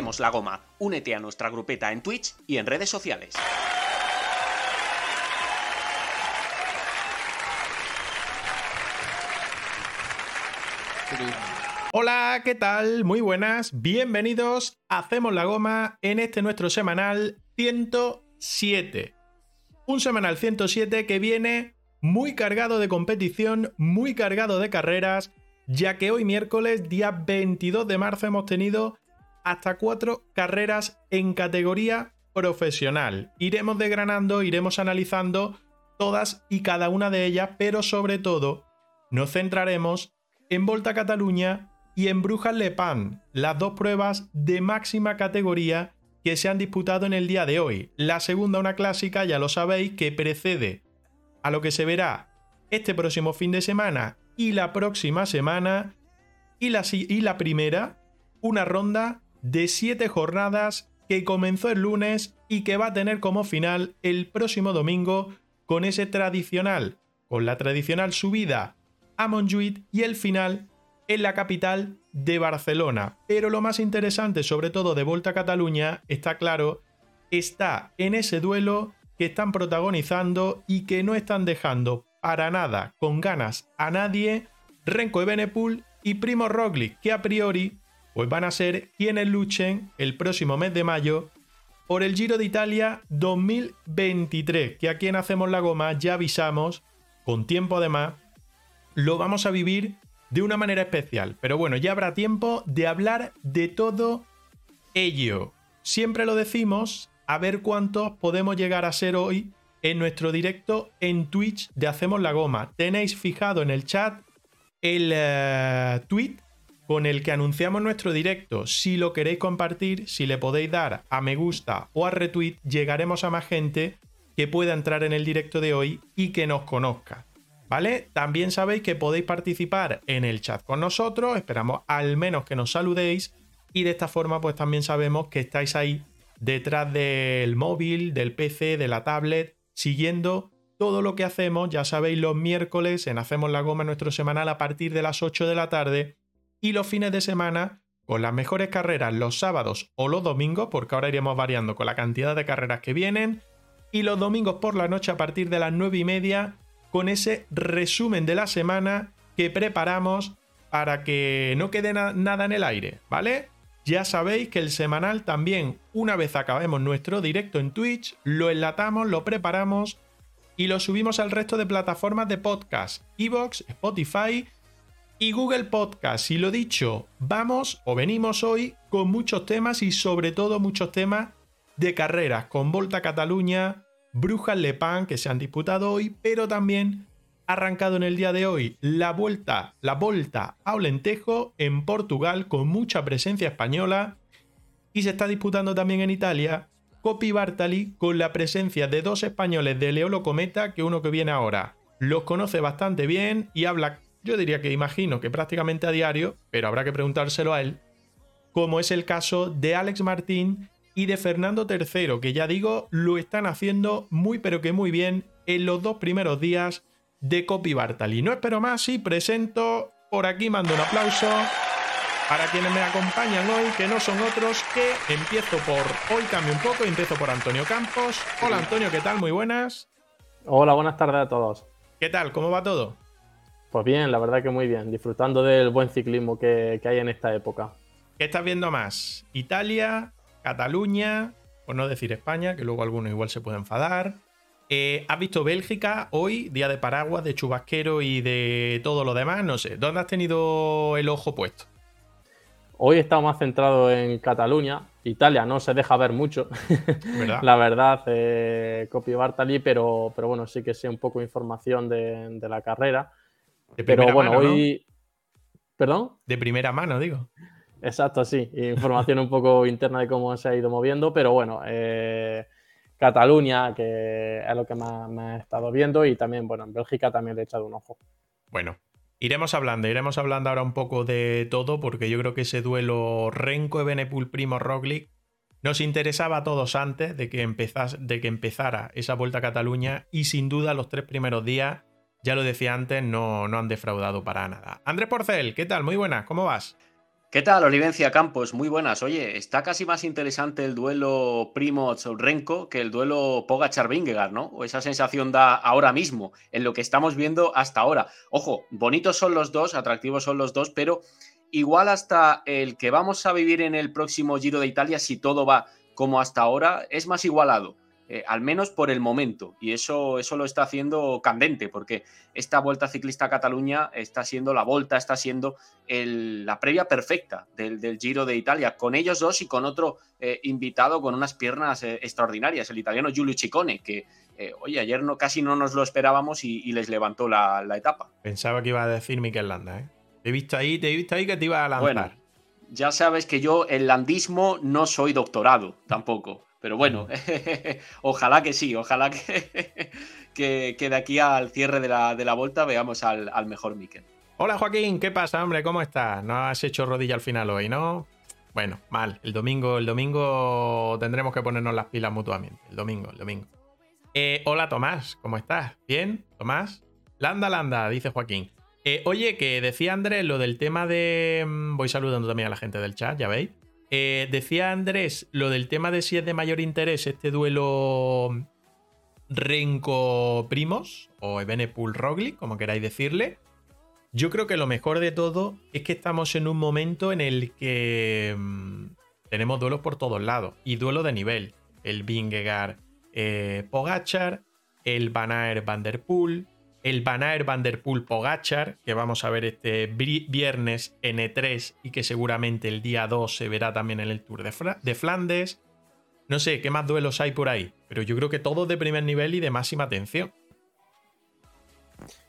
Hacemos la goma. Únete a nuestra grupeta en Twitch y en redes sociales. Hola, ¿qué tal? Muy buenas, bienvenidos Hacemos la Goma en este nuestro semanal 107. Un semanal 107 que viene muy cargado de competición, muy cargado de carreras, ya que hoy miércoles, día 22 de marzo, hemos tenido hasta cuatro carreras en categoría profesional. Iremos desgranando, iremos analizando todas y cada una de ellas, pero sobre todo nos centraremos en Volta Cataluña y en Brujas Le Pan, las dos pruebas de máxima categoría que se han disputado en el día de hoy. La segunda, una clásica, ya lo sabéis, que precede a lo que se verá este próximo fin de semana y la próxima semana. Y la, y la primera, una ronda de siete jornadas que comenzó el lunes y que va a tener como final el próximo domingo con ese tradicional, con la tradicional subida a Montjuïc y el final en la capital de Barcelona. Pero lo más interesante, sobre todo de Volta a Cataluña, está claro, está en ese duelo que están protagonizando y que no están dejando para nada con ganas a nadie Renko Ebenepul y Primo Roglic, que a priori pues van a ser quienes luchen el próximo mes de mayo por el Giro de Italia 2023, que aquí en Hacemos la Goma ya avisamos, con tiempo además, lo vamos a vivir de una manera especial. Pero bueno, ya habrá tiempo de hablar de todo ello. Siempre lo decimos, a ver cuántos podemos llegar a ser hoy en nuestro directo en Twitch de Hacemos la Goma. Tenéis fijado en el chat el eh, tweet con el que anunciamos nuestro directo. Si lo queréis compartir, si le podéis dar a me gusta o a retweet, llegaremos a más gente que pueda entrar en el directo de hoy y que nos conozca. ¿Vale? También sabéis que podéis participar en el chat con nosotros, esperamos al menos que nos saludéis y de esta forma pues también sabemos que estáis ahí detrás del móvil, del PC, de la tablet, siguiendo todo lo que hacemos, ya sabéis, los miércoles en Hacemos la Goma, nuestro semanal a partir de las 8 de la tarde y los fines de semana con las mejores carreras los sábados o los domingos, porque ahora iremos variando con la cantidad de carreras que vienen, y los domingos por la noche a partir de las 9 y media con ese resumen de la semana que preparamos para que no quede nada en el aire, ¿vale? Ya sabéis que el semanal también, una vez acabemos nuestro directo en Twitch, lo enlatamos, lo preparamos y lo subimos al resto de plataformas de podcast, Evox, Spotify y Google Podcast. Y lo dicho, vamos o venimos hoy con muchos temas y sobre todo muchos temas de carreras, con Volta Cataluña, Brujas Le Pan que se han disputado hoy, pero también arrancado en el día de hoy la vuelta, la Volta a Olentejo en Portugal con mucha presencia española y se está disputando también en Italia Copi Bartali con la presencia de dos españoles de Leolo Cometa que uno que viene ahora los conoce bastante bien y habla yo diría que imagino que prácticamente a diario, pero habrá que preguntárselo a él, como es el caso de Alex Martín y de Fernando III, que ya digo, lo están haciendo muy pero que muy bien en los dos primeros días de Copy Bartali. No espero más y presento, por aquí mando un aplauso para quienes me acompañan hoy, que no son otros que empiezo por, hoy cambio un poco, empiezo por Antonio Campos. Hola Antonio, ¿qué tal? Muy buenas. Hola, buenas tardes a todos. ¿Qué tal? ¿Cómo va todo? Pues bien, la verdad que muy bien, disfrutando del buen ciclismo que, hay en esta época. ¿Qué estás viendo más? ¿Italia? ¿Cataluña? Por no decir España, que luego algunos igual se pueden enfadar. Eh, ¿Has visto Bélgica hoy, día de paraguas, de chubasquero y de todo lo demás? No sé, ¿dónde has tenido el ojo puesto? Hoy he estado más centrado en Cataluña, Italia no se deja ver mucho, la verdad, eh, Copy Bartali, pero, pero bueno, sí que sé un poco de información de, la carrera. Pero bueno, hoy. ¿Perdón? De primera mano, digo. Exacto, sí. Información un poco interna de cómo se ha ido moviendo, pero bueno, eh, Cataluña, que es lo que más me he estado viendo, y también, bueno, en Bélgica también le he echado un ojo. Bueno, iremos hablando, iremos hablando ahora un poco de todo, porque yo creo que ese duelo Renko, Benepul, Primo, Roglic nos interesaba a todos antes de que, de que empezara esa vuelta a Cataluña, y sin duda los tres primeros días, ya lo decía antes, no, no han defraudado para nada. Andrés Porcel, ¿qué tal? Muy buenas, ¿cómo vas? ¿Qué tal, Olivencia Campos? Muy buenas. Oye, está casi más interesante el duelo Primoz-Renko que el duelo Pogachar-Vingegaard, ¿no? O esa sensación da ahora mismo, en lo que estamos viendo hasta ahora. Ojo, bonitos son los dos, atractivos son los dos, pero igual hasta el que vamos a vivir en el próximo Giro de Italia, si todo va como hasta ahora, es más igualado. Eh, al menos por el momento. Y eso, eso lo está haciendo candente, porque esta Vuelta Ciclista a Cataluña está siendo la Volta, está siendo la previa perfecta del, Giro de Italia, con ellos dos y con otro eh, invitado con unas piernas eh, extraordinarias, el italiano Giulio Ciccone, que, oye, ayer no, casi no nos lo esperábamos y, les levantó la, etapa. Pensaba que iba a decir Miquel Landa, ¿eh? Te he visto ahí, te he visto ahí que te iba a lanzar. Bueno, ya sabes que yo el landismo no soy doctorado tampoco. Pero bueno, ojalá que sí, ojalá que, que, de aquí al cierre de la, de la vuelta veamos al, mejor Mikel. Hola Joaquín, ¿qué pasa, hombre? ¿Cómo estás? No has hecho rodilla al final hoy, ¿no? Bueno, mal. El domingo, el domingo tendremos que ponernos las pilas mutuamente. El domingo, el domingo. Eh, hola Tomás, ¿cómo estás? ¿Bien? ¿Tomás? Landa, landa, dice Joaquín. Eh, oye, que decía Andrés lo del tema de. Mm, voy saludando también a la gente del chat, ya veis. Eh, decía Andrés lo del tema de si es de mayor interés este duelo Renko Primos o Ebenepul Rogli, como queráis decirle. Yo creo que lo mejor de todo es que estamos en un momento en el que mm, tenemos duelos por todos lados y duelo de nivel. El Vingegaard eh, Pogachar, el Van Aert Van Der Poel, el Van Aert Van Der Poel Pogachar, que vamos a ver este viernes en E3 y que seguramente el día 2 se verá también en el Tour de, Flandes. No sé qué más duelos hay por ahí, pero yo creo que todos de primer nivel y de máxima atención.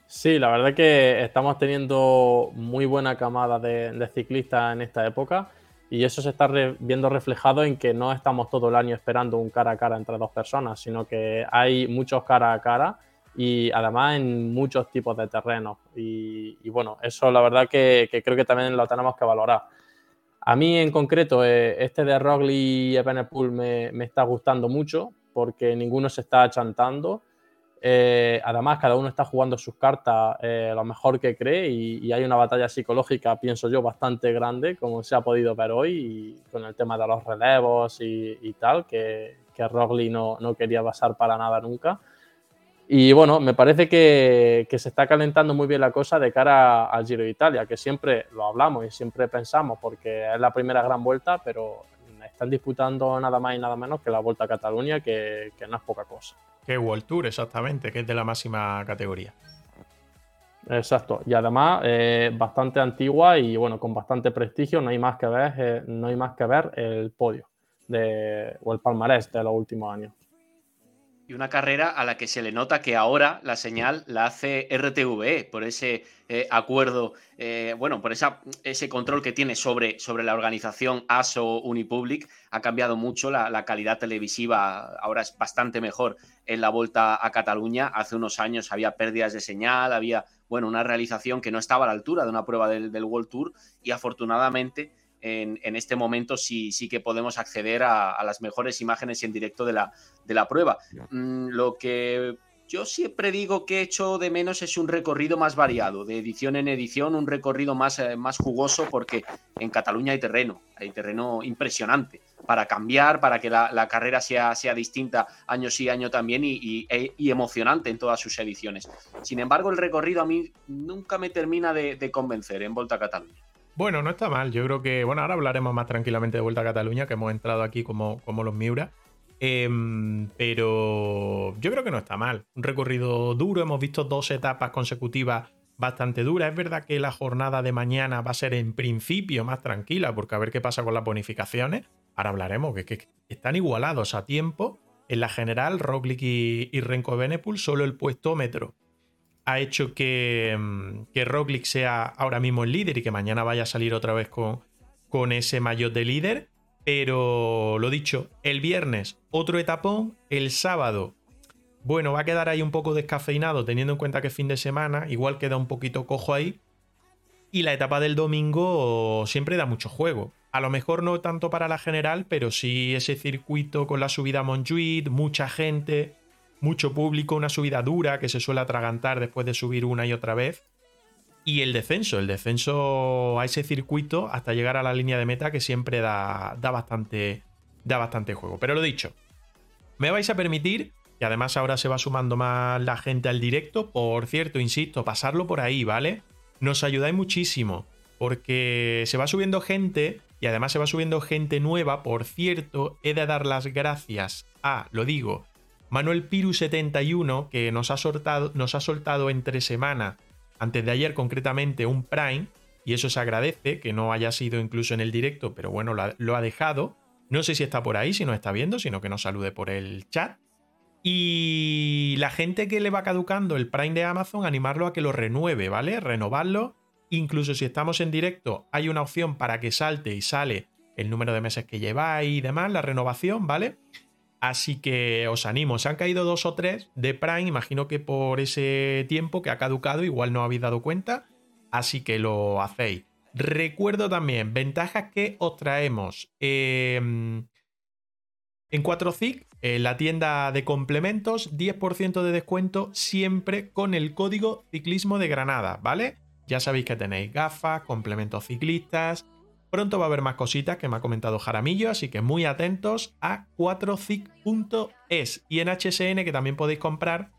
Sí, la verdad que estamos teniendo muy buena camada de, ciclistas en esta época y eso se está viendo reflejado en que no estamos todo el año esperando un cara a cara entre dos personas, sino que hay muchos cara a cara y además en muchos tipos de terrenos. Y, bueno, eso la verdad que, creo que también lo tenemos que valorar. A mí en concreto, eh, este de Rogli y Ebenepool me, me, está gustando mucho porque ninguno se está achantando. Eh, además, cada uno está jugando sus cartas eh, lo mejor que cree y, hay una batalla psicológica, pienso yo, bastante grande, como se ha podido ver hoy, con el tema de los relevos y, tal, que, que Rogli no, no, quería pasar para nada nunca. Y bueno, me parece que, se está calentando muy bien la cosa de cara al Giro de Italia, que siempre lo hablamos y siempre pensamos porque es la primera gran vuelta, pero están disputando nada más y nada menos que la Vuelta a Cataluña, que, no es poca cosa. Que World Tour, exactamente, que es de la máxima categoría. Exacto, y además eh, bastante antigua y bueno, con bastante prestigio, no hay más que ver, eh, no hay más que ver el podio de, o el palmarés de los últimos años y una carrera a la que se le nota que ahora la señal la hace RTVE por ese eh, acuerdo, eh, bueno, por esa, ese control que tiene sobre, sobre la organización ASO Unipublic. Ha cambiado mucho la, calidad televisiva, ahora es bastante mejor en la vuelta a Cataluña. Hace unos años había pérdidas de señal, había, bueno, una realización que no estaba a la altura de una prueba del, del World Tour y afortunadamente en, este momento sí, sí que podemos acceder a, las mejores imágenes en directo de la, de la prueba. Mm, lo que yo siempre digo que he hecho de menos es un recorrido más variado, de edición en edición, un recorrido más, eh, más jugoso, porque en Cataluña hay terreno, hay terreno impresionante para cambiar, para que la, carrera sea, sea, distinta año sí, año también y, e, emocionante en todas sus ediciones. Sin embargo, el recorrido a mí nunca me termina de, de convencer en Volta a Cataluña. Bueno, no está mal. Yo creo que, bueno, ahora hablaremos más tranquilamente de Vuelta a Cataluña, que hemos entrado aquí como, como los Miura. Em, pero yo creo que no está mal. Un recorrido duro, hemos visto dos etapas consecutivas bastante duras. Es verdad que la jornada de mañana va a ser en principio más tranquila, porque a ver qué pasa con las bonificaciones. ahora hablaremos, que, están igualados a tiempo. En la general, Roglic y, y Renko Benepul, solo el puestómetro ha hecho que, mm, que sea ahora mismo el líder y que mañana vaya a salir otra vez con, con ese maillot de líder. Pero lo dicho, el viernes otro etapón, el sábado, bueno, va a quedar ahí un poco descafeinado teniendo en cuenta que es fin de semana, igual queda un poquito cojo ahí. Y la etapa del domingo siempre da mucho juego. A lo mejor no tanto para la general, pero sí ese circuito con la subida a mucha gente, mucho público, una subida dura que se suele atragantar después de subir una y otra vez. Y el descenso, el descenso a ese circuito hasta llegar a la línea de meta que siempre da, da, bastante, da bastante juego. Pero lo dicho, me vais a permitir, y además ahora se va sumando más la gente al directo, por cierto, insisto, pasarlo por ahí, ¿vale? Nos ayudáis muchísimo, porque se va subiendo gente y además se va subiendo gente nueva. Por cierto, he de dar las gracias a, lo digo, Manuel Piru71, que nos ha, soltado, nos ha soltado entre semana, antes de ayer concretamente, un Prime, y eso se agradece, que no haya sido incluso en el directo, pero bueno, lo ha, dejado. No sé si está por ahí, si nos está viendo, sino que nos salude por el chat. Y la gente que le va caducando el Prime de Amazon, animarlo a que lo renueve, ¿vale? Renovarlo. Incluso si estamos en directo, hay una opción para que salte y sale el número de meses que lleváis y demás, la renovación, ¿vale? Así que os animo, se han caído dos o tres de Prime, imagino que por ese tiempo que ha caducado igual no habéis dado cuenta, así que lo hacéis. Recuerdo también ventajas que os traemos em, en 4CIC, en la tienda de complementos, 10% de descuento siempre con el código ciclismo de Granada, ¿vale? Ya sabéis que tenéis gafas, complementos ciclistas, Pronto va a haber más cositas que me ha comentado Jaramillo, así que muy atentos a 4cic.es y en HSN que también podéis comprar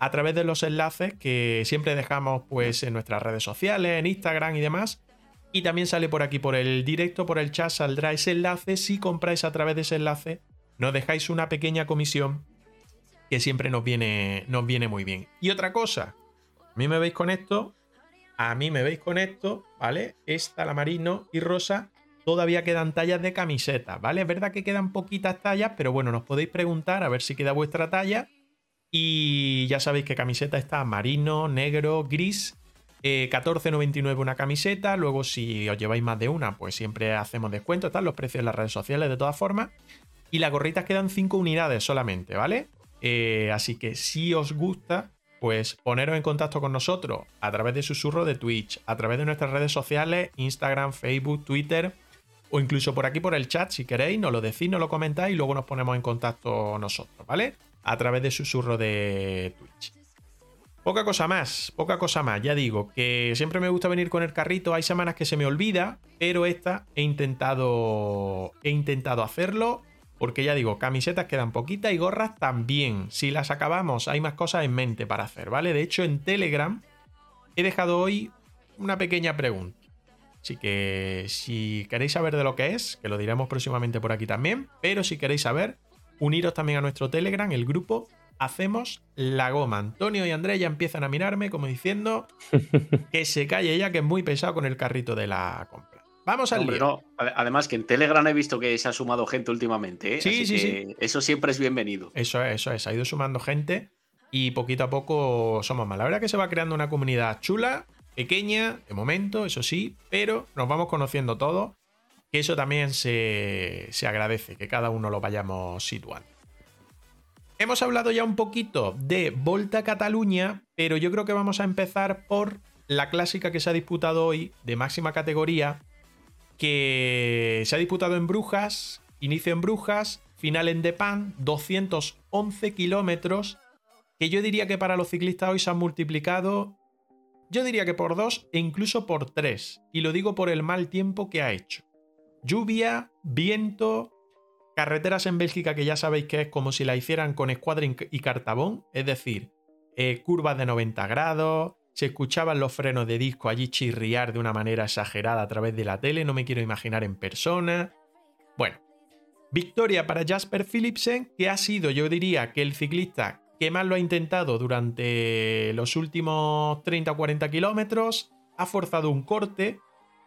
a través de los enlaces que siempre dejamos pues en nuestras redes sociales, en Instagram y demás. Y también sale por aquí por el directo, por el chat, saldrá ese enlace. Si compráis a través de ese enlace, nos dejáis una pequeña comisión que siempre nos viene, nos viene muy bien. Y otra cosa, a mí me veis con esto a mí me veis con esto, ¿vale? Esta, la marino y rosa, todavía quedan tallas de camiseta, ¿vale? Es verdad que quedan poquitas tallas, pero bueno, nos podéis preguntar a ver si queda vuestra talla. Y ya sabéis que camiseta está marino, negro, gris. 14.99 eh, una camiseta. Luego, si os lleváis más de una, pues siempre hacemos descuento. Están los precios en las redes sociales de todas formas. Y las gorritas quedan 5 unidades solamente, ¿vale? Eh, así que si os gusta, pues poneros en contacto con nosotros a través de susurro de Twitch, a través de nuestras redes sociales, Instagram, Facebook, Twitter, o incluso por aquí por el chat, si queréis, nos lo decís, nos lo comentáis y luego nos ponemos en contacto nosotros, ¿vale? A través de susurro de Twitch. Poca cosa más, poca cosa más. Ya digo que siempre me gusta venir con el carrito. Hay semanas que se me olvida, pero esta he intentado, he intentado hacerlo porque ya digo, camisetas quedan poquitas y gorras también. Si las acabamos, hay más cosas en mente para hacer, ¿vale? De hecho, en Telegram he dejado hoy una pequeña pregunta. Así que si queréis saber de lo que es, que lo diremos próximamente por aquí también, pero si queréis saber, uniros también a nuestro Telegram, el grupo Hacemos la Goma. Antonio y Andrés ya empiezan a mirarme como diciendo que se calle ya, que es muy pesado con el carrito de la compra. Vamos al Además que en Telegram he visto que se ha sumado gente últimamente. ¿eh? Sí, sí, sí. Eso siempre es bienvenido. Eso es, eso es. Ha ido sumando gente y poquito a poco somos más. La verdad que se va creando una comunidad chula, pequeña, de momento, eso sí, pero nos vamos conociendo todos. Que eso también se, se agradece, que cada uno lo vayamos situando. Hemos hablado ya un poquito de Volta Cataluña, pero yo creo que vamos a empezar por la clásica que se ha disputado hoy de máxima categoría, que se ha disputado en Brujas, inicio en Brujas, final en Depan, 211 kilómetros, que yo diría que para los ciclistas hoy se han multiplicado, yo diría que por dos e incluso por tres, y lo digo por el mal tiempo que ha hecho. Lluvia, viento, carreteras en Bélgica que ya sabéis que es como si la hicieran con escuadra y cartabón, es decir, eh, curvas de 90 grados, se escuchaban los frenos de disco allí chirriar de una manera exagerada a través de la tele, no me quiero imaginar en persona. Bueno, victoria para Jasper Philipsen, que ha sido, yo diría, que el ciclista que más lo ha intentado durante los últimos 30 o 40 kilómetros, ha forzado un corte,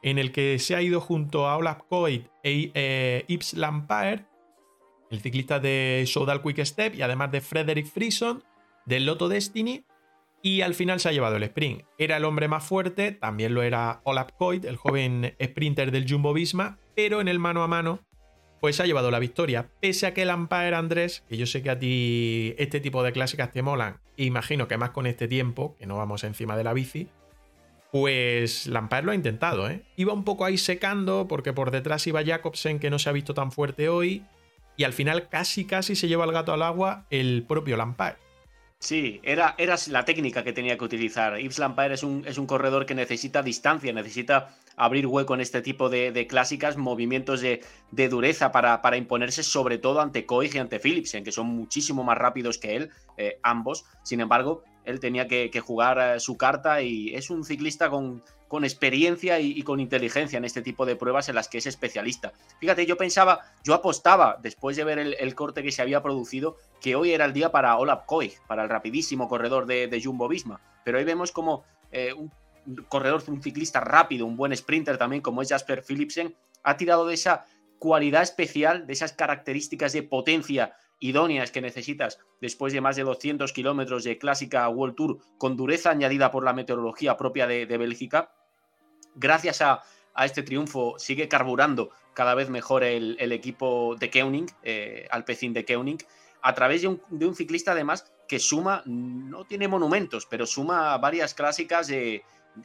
en el que se ha ido junto a Olaf Coit e eh, Yves el ciclista de Soudal Quick Step y además de Frederick Frison del Lotto Destiny. Y al final se ha llevado el sprint. Era el hombre más fuerte, también lo era Olaf Coit, el joven sprinter del Jumbo Visma, pero en el mano a mano pues ha llevado la victoria. Pese a que Lampaert Andrés, que yo sé que a ti este tipo de clásicas te molan, imagino que más con este tiempo, que no vamos encima de la bici, pues Lampaert lo ha intentado, ¿eh? Iba un poco ahí secando porque por detrás iba Jacobsen que no se ha visto tan fuerte hoy y al final casi casi se lleva el gato al agua el propio Lampaert. Sí, era, la técnica que tenía que utilizar. Yves Lampaert es un, es un corredor que necesita distancia, necesita abrir hueco en este tipo de, clásicas, movimientos de, dureza para, para, imponerse, sobre todo ante Koig y ante Philipsen, que son muchísimo más rápidos que él, eh, ambos. Sin embargo, él tenía que, jugar eh, su carta y es un ciclista con, con experiencia y, con inteligencia en este tipo de pruebas en las que es especialista. Fíjate, yo pensaba, yo apostaba, después de ver el, corte que se había producido, que hoy era el día para Olaf Koig, para el rapidísimo corredor de, Jumbo Visma. Pero hoy vemos como eh, un corredor, un ciclista rápido, un buen sprinter también, como es Jasper Philipsen, ha tirado de esa cualidad especial, de esas características de potencia idóneas que necesitas después de más de 200 kilómetros de clásica World Tour con dureza añadida por la meteorología propia de, Bélgica. Gracias a, este triunfo sigue carburando cada vez mejor el, equipo de Keuning, eh, Alpecin de Keuning, a través de un, ciclista además que suma, no tiene monumentos, pero suma varias clásicas de,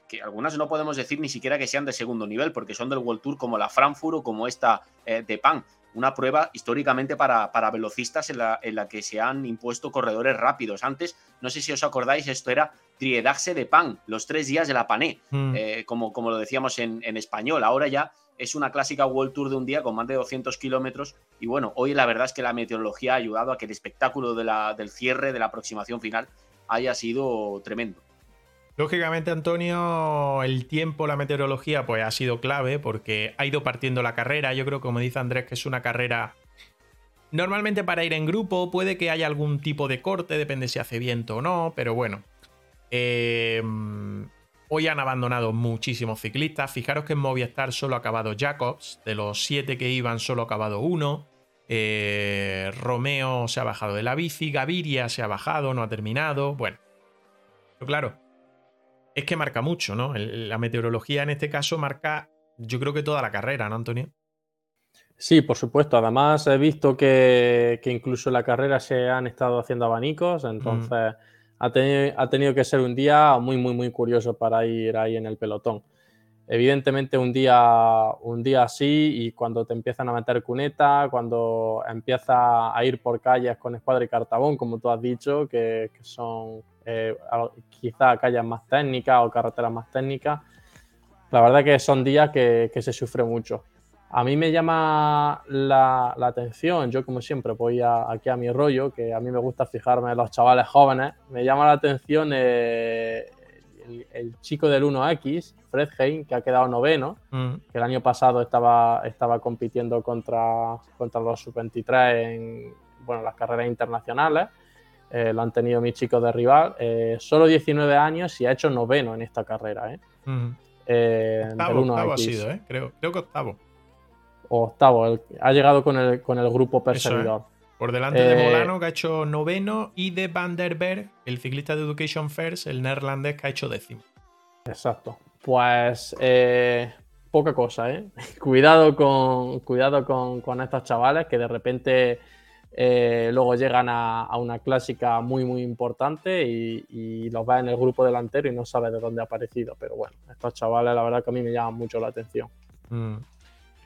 que algunas no podemos decir ni siquiera que sean de segundo nivel, porque son del World Tour como la Frankfurt o como esta eh, de Pan una prueba históricamente para, para velocistas en la, en la, que se han impuesto corredores rápidos. Antes, no sé si os acordáis, esto era Triedaxe de Pan, los tres días de la Pané, hmm. eh, como, como lo decíamos en, español. Ahora ya es una clásica World Tour de un día con más de 200 kilómetros. Y bueno, hoy la verdad es que la meteorología ha ayudado a que el espectáculo de la, del cierre, de la aproximación final, haya sido tremendo. Lógicamente, Antonio, el tiempo, la meteorología, pues ha sido clave porque ha ido partiendo la carrera. Yo creo, como dice Andrés, que es una carrera normalmente para ir en grupo. Puede que haya algún tipo de corte, depende si hace viento o no, pero bueno. Eh, hoy han abandonado muchísimos ciclistas. Fijaros que en Movistar solo ha acabado Jacobs. De los siete que iban, solo ha acabado uno. Eh, Romeo se ha bajado de la bici. Gaviria se ha bajado, no ha terminado. Bueno. Pero claro, es que marca mucho, ¿no? la meteorología en este caso marca, yo creo que toda la carrera, ¿no, Antonio? Sí, por supuesto. Además, he visto que, incluso en la carrera se han estado haciendo abanicos, entonces ha, tenido, que ser un día muy, muy, muy curioso para ir ahí en el pelotón. Evidentemente, un día, un día así y cuando te empiezan a meter cuneta, cuando empieza a ir por calles con escuadra y cartabón, como tú has dicho, que son eh, quizá calles más técnicas o carreteras más técnicas. La verdad que son días que, se sufre mucho. A mí me llama la, atención, yo como siempre voy aquí a mi rollo, que a mí me gusta fijarme en los chavales jóvenes, me llama la atención eh, el, chico del 1X, Fred Hein, que ha quedado noveno, mm. que el año pasado estaba, estaba compitiendo contra, contra los sub-23 en bueno, las carreras internacionales eh, lo han tenido mis chicos de rival. Eh, solo 19 años y ha hecho noveno en esta carrera. ¿eh? octavo, ha sido, creo, creo que octavo. octavo, ha llegado con el, con el grupo perseguidor. Por delante de Molano, que ha hecho noveno, y de Van der Berg, el ciclista de Education First, el neerlandés, que ha hecho décimo. Exacto. Pues poca cosa, ¿eh? cuidado con, cuidado con, con estos chavales que de repente eh, luego llegan a, una clásica muy, muy importante y, los va en el grupo delantero y no sabe de dónde ha aparecido. Pero bueno, estos chavales, la verdad que a mí me llaman mucho la atención. Mm.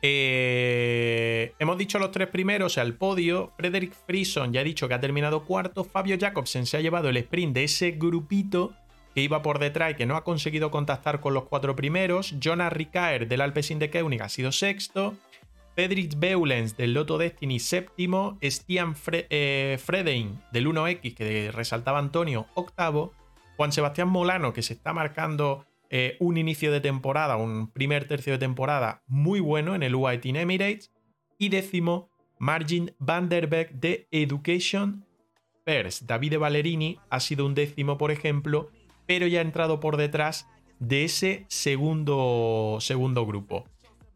Eh, hemos dicho los tres primeros al podio. Frederick Frison ya ha dicho que ha terminado cuarto. Fabio Jacobsen se ha llevado el sprint de ese grupito que iba por detrás y que no ha conseguido contactar con los cuatro primeros. Jonas Ricaer del Alpecin de Keunig ha sido sexto. Pedrix Beulens del Loto Destiny séptimo, Stian eh, Fredein del 1X que resaltaba Antonio octavo, Juan Sebastián Molano que se está marcando eh, un inicio de temporada, un primer tercio de temporada muy bueno en el UAE Team Emirates y décimo Margin Van der Beek de Education First. David Valerini ha sido un décimo por ejemplo, pero ya ha entrado por detrás de ese segundo, segundo grupo.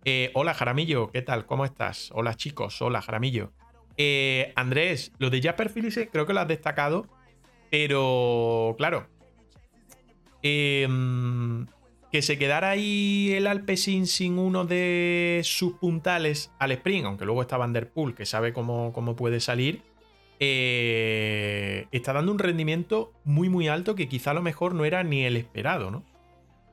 Eh, hola Jaramillo, ¿qué tal? ¿Cómo estás? Hola chicos, hola Jaramillo. Eh, Andrés, lo de Jasper Phillips creo que lo has destacado, pero claro, em, que se quedara ahí el Alpecin sin uno de sus puntales al sprint, aunque luego está Van Der Poel, que sabe cómo, cómo puede salir, eh, está dando un rendimiento muy muy alto que quizá a lo mejor no era ni el esperado, ¿no?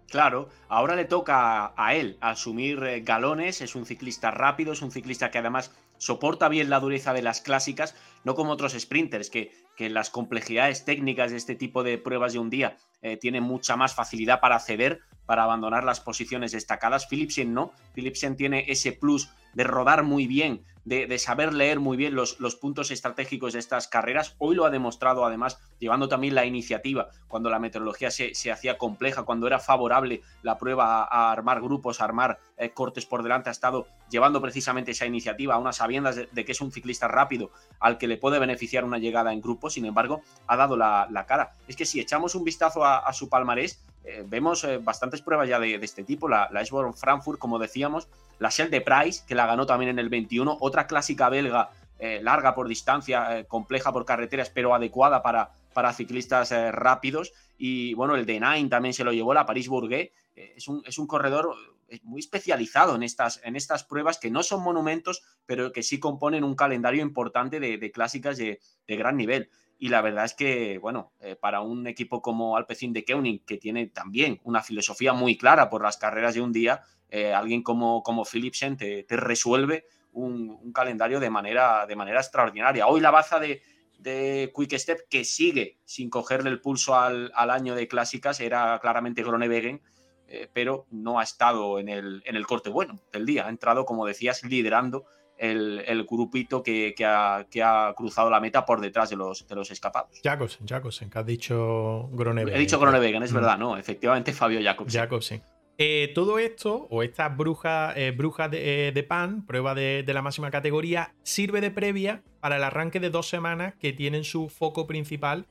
Claro, ahora le toca a él asumir eh, galones, es un ciclista rápido, es un ciclista que además soporta bien la dureza de las clásicas, no como otros sprinters que, que las complejidades técnicas de este tipo de pruebas de un día eh, tienen mucha más facilidad para ceder, para abandonar las posiciones destacadas. Philipsen no, Philipsen tiene ese plus de rodar muy bien, de, saber leer muy bien los, puntos estratégicos de estas carreras. Hoy lo ha demostrado además, llevando también la iniciativa cuando la meteorología se, hacía compleja, cuando era favorable la prueba a, armar grupos, a armar eh, cortes por delante, ha estado llevando precisamente esa iniciativa a unas sabiendas de, que es un ciclista rápido al que le puede beneficiar una llegada en grupo, sin embargo, ha dado la, cara. Es que si echamos un vistazo a, su palmarés, eh, vemos eh, bastantes pruebas ya de, este tipo, la, la Frankfurt, como decíamos, la Shell de Price, que la ganó también en el 21, otra clásica belga eh, larga por distancia, compleja por carreteras, pero adecuada para, para ciclistas rápidos. Y bueno, el de Nine también se lo llevó, la París-Bourget. es, un, es un corredor muy especializado en estas, en estas pruebas que no son monumentos, pero que sí componen un calendario importante de, clásicas de, de, gran nivel. Y la verdad es que, bueno, para un equipo como Alpecin de Keuning, que tiene también una filosofía muy clara por las carreras de un día, eh, alguien como, como Philipsen te, resuelve un, calendario de manera, de manera extraordinaria. Hoy la baza de, de Quick Step, que sigue sin cogerle el pulso al, año de clásicas, era claramente Gronewegen, eh, pero no ha estado en el, en el corte bueno del día. Ha entrado, como decías, liderando el, grupito que, ha, cruzado la meta por detrás de los, de los escapados. Jacobsen, Jacobsen, que has dicho Gronewegen. He dicho Gronewegen, es verdad, ¿no? Efectivamente, Fabio Jacobsen. Jacobsen. Eh, todo esto, o estas brujas eh, brujas de, eh, de, pan, prueba de, la máxima categoría, sirve de previa para el arranque de dos semanas que tienen su foco principal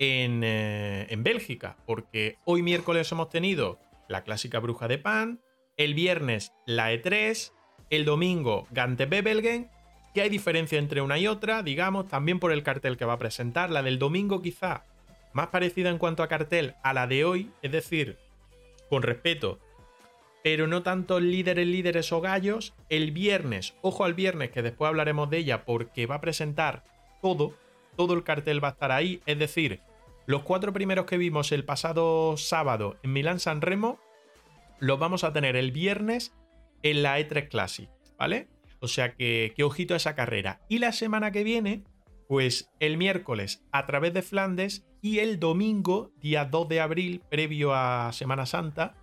en, en Bélgica. Porque hoy miércoles hemos tenido la clásica bruja de pan, el viernes la E3, el domingo Gante Bebelgen, que hay diferencia entre una y otra, digamos, también por el cartel que va a presentar. La del domingo quizá más parecida en cuanto a cartel a la de hoy, es decir, con respeto, pero no tanto líderes, líderes o gallos. El viernes, ojo al viernes, que después hablaremos de ella porque va a presentar todo, todo el cartel va a estar ahí, es decir, los cuatro primeros que vimos el pasado sábado en Milán San Remo, los vamos a tener el viernes en la E3 Classic, ¿vale? O sea que, ojito a esa carrera. Y la semana que viene, pues el miércoles a través de Flandes y el domingo, día 2 de abril, previo a Semana Santa,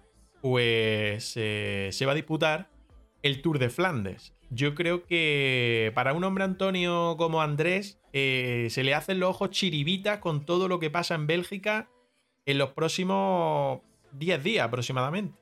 pues eh, se va a disputar el Tour de Flandes. Yo creo que para un hombre Antonio como Andrés eh, se le hacen los ojos chiribitas con todo lo que pasa en Bélgica en los próximos 10 días aproximadamente.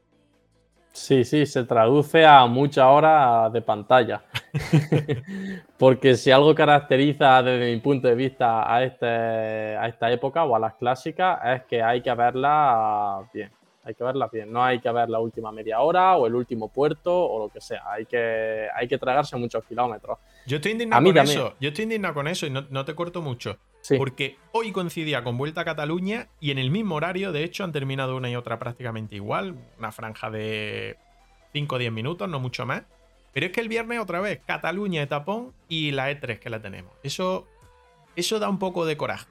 Sí, sí, se traduce a mucha hora de pantalla. Porque si algo caracteriza desde mi punto de vista a, este, a esta época o a las clásicas es que hay que verla bien. Hay que verla bien. No hay que ver la última media hora o el último puerto o lo que sea. Hay que, hay que tragarse muchos kilómetros. Yo estoy indignado con eso. Yo estoy indignado con eso y no, te corto mucho. Porque hoy coincidía con Vuelta a Cataluña y en el mismo horario, de hecho, han terminado una y otra prácticamente igual. Una franja de 5 o 10 minutos, no mucho más. Pero es que el viernes otra vez, Cataluña, Etapón y la E3 que la tenemos. Eso, eso da un poco de coraje.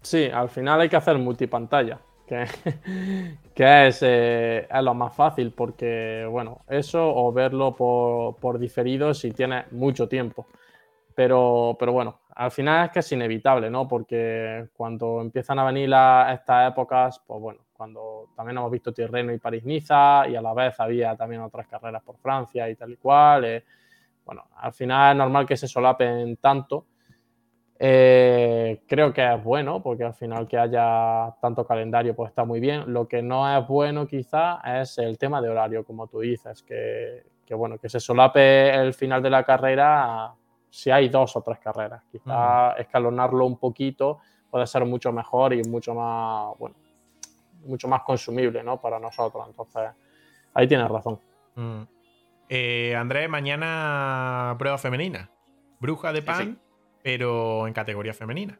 Sí, al final hay que hacer multipantalla, que, que es, eh, es, lo más fácil, porque, bueno, eso o verlo por, por diferido si tienes mucho tiempo. Pero, pero bueno, al final es que es inevitable, ¿no? Porque cuando empiezan a venir estas épocas, pues bueno, cuando también hemos visto Tirreno y París-Niza y a la vez había también otras carreras por Francia y tal y cual. Eh, bueno, al final es normal que se solapen tanto. Eh, creo que es bueno porque al final que haya tanto calendario pues está muy bien. Lo que no es bueno quizá es el tema de horario, como tú dices, que, que bueno, que se solape el final de la carrera si hay dos o tres carreras. Quizá escalonarlo un poquito puede ser mucho mejor y mucho más, bueno, mucho más consumible ¿no? para nosotros. Entonces, ahí tienes razón. Mm. Eh, Andrés, mañana prueba femenina. Bruja de pan, pero en categoría femenina.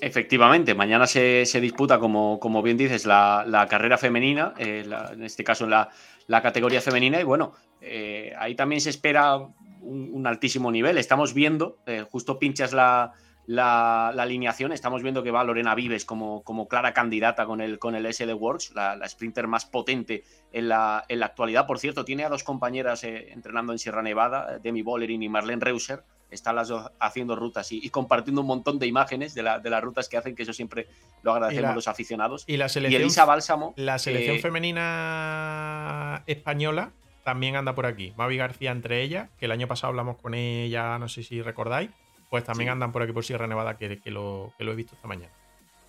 Efectivamente, mañana se, disputa, como, como, bien dices, la, carrera femenina, eh, en este caso en la, categoría femenina, y bueno, eh, ahí también se espera un, altísimo nivel. Estamos viendo, justo pinchas la, la, alineación, estamos viendo que va Lorena Vives como, como clara candidata con el, con el SD Works, la, sprinter más potente en la, en la, actualidad. Por cierto, tiene a dos compañeras eh, entrenando en Sierra Nevada, Demi Bollerin y Marlene Reuser. Están las dos haciendo rutas y, compartiendo un montón de imágenes de, de, las rutas que hacen, que eso siempre lo agradecemos a los aficionados. Y la selección, Elisa Bálsamo. La selección eh, femenina española también anda por aquí. Mavi García entre ellas, que el año pasado hablamos con ella, no sé si recordáis pues también andan por aquí por Sierra Nevada, que, lo, he visto esta mañana.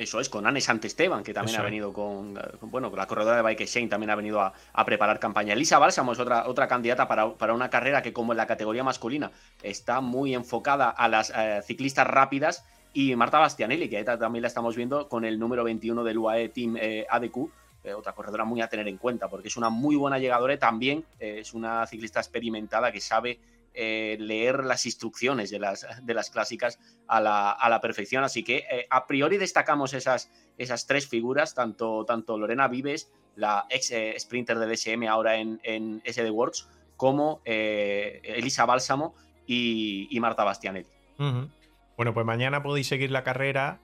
Eso es, con Anne Santesteban, que también ha venido con, bueno, con la corredora de Bike Shane también ha venido a, preparar campaña. Elisa Bálsamo es otra, otra candidata para, una carrera que, como en la categoría masculina, está muy enfocada a las eh, ciclistas rápidas. Y Marta Bastianelli, que también la estamos viendo con el número 21 del UAE Team eh, ADQ, eh, otra corredora muy a tener en cuenta, porque es una muy buena llegadora y también es una ciclista experimentada que sabe eh, leer las instrucciones de las, de las clásicas a la, perfección. Así que eh, a priori destacamos esas, esas tres figuras, tanto, tanto Lorena Vives, la ex eh, sprinter de DSM ahora en, en SD Works, como Elisa Bálsamo y, Marta Bastianetti. Bueno, pues mañana podéis seguir la carrera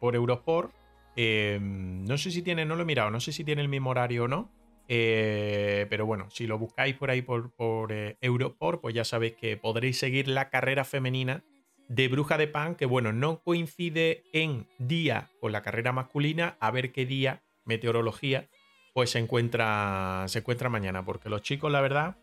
por Eurosport. no sé si tiene, no lo he mirado, no sé si tiene el mismo horario o no. Eh, pero bueno, si lo buscáis por ahí por, por eh, Europort, pues ya sabéis que podréis seguir la carrera femenina de Bruja de Pan, que bueno, no coincide en día con la carrera masculina, a ver qué día, meteorología, pues se encuentra, se encuentra mañana, porque los chicos, la verdad,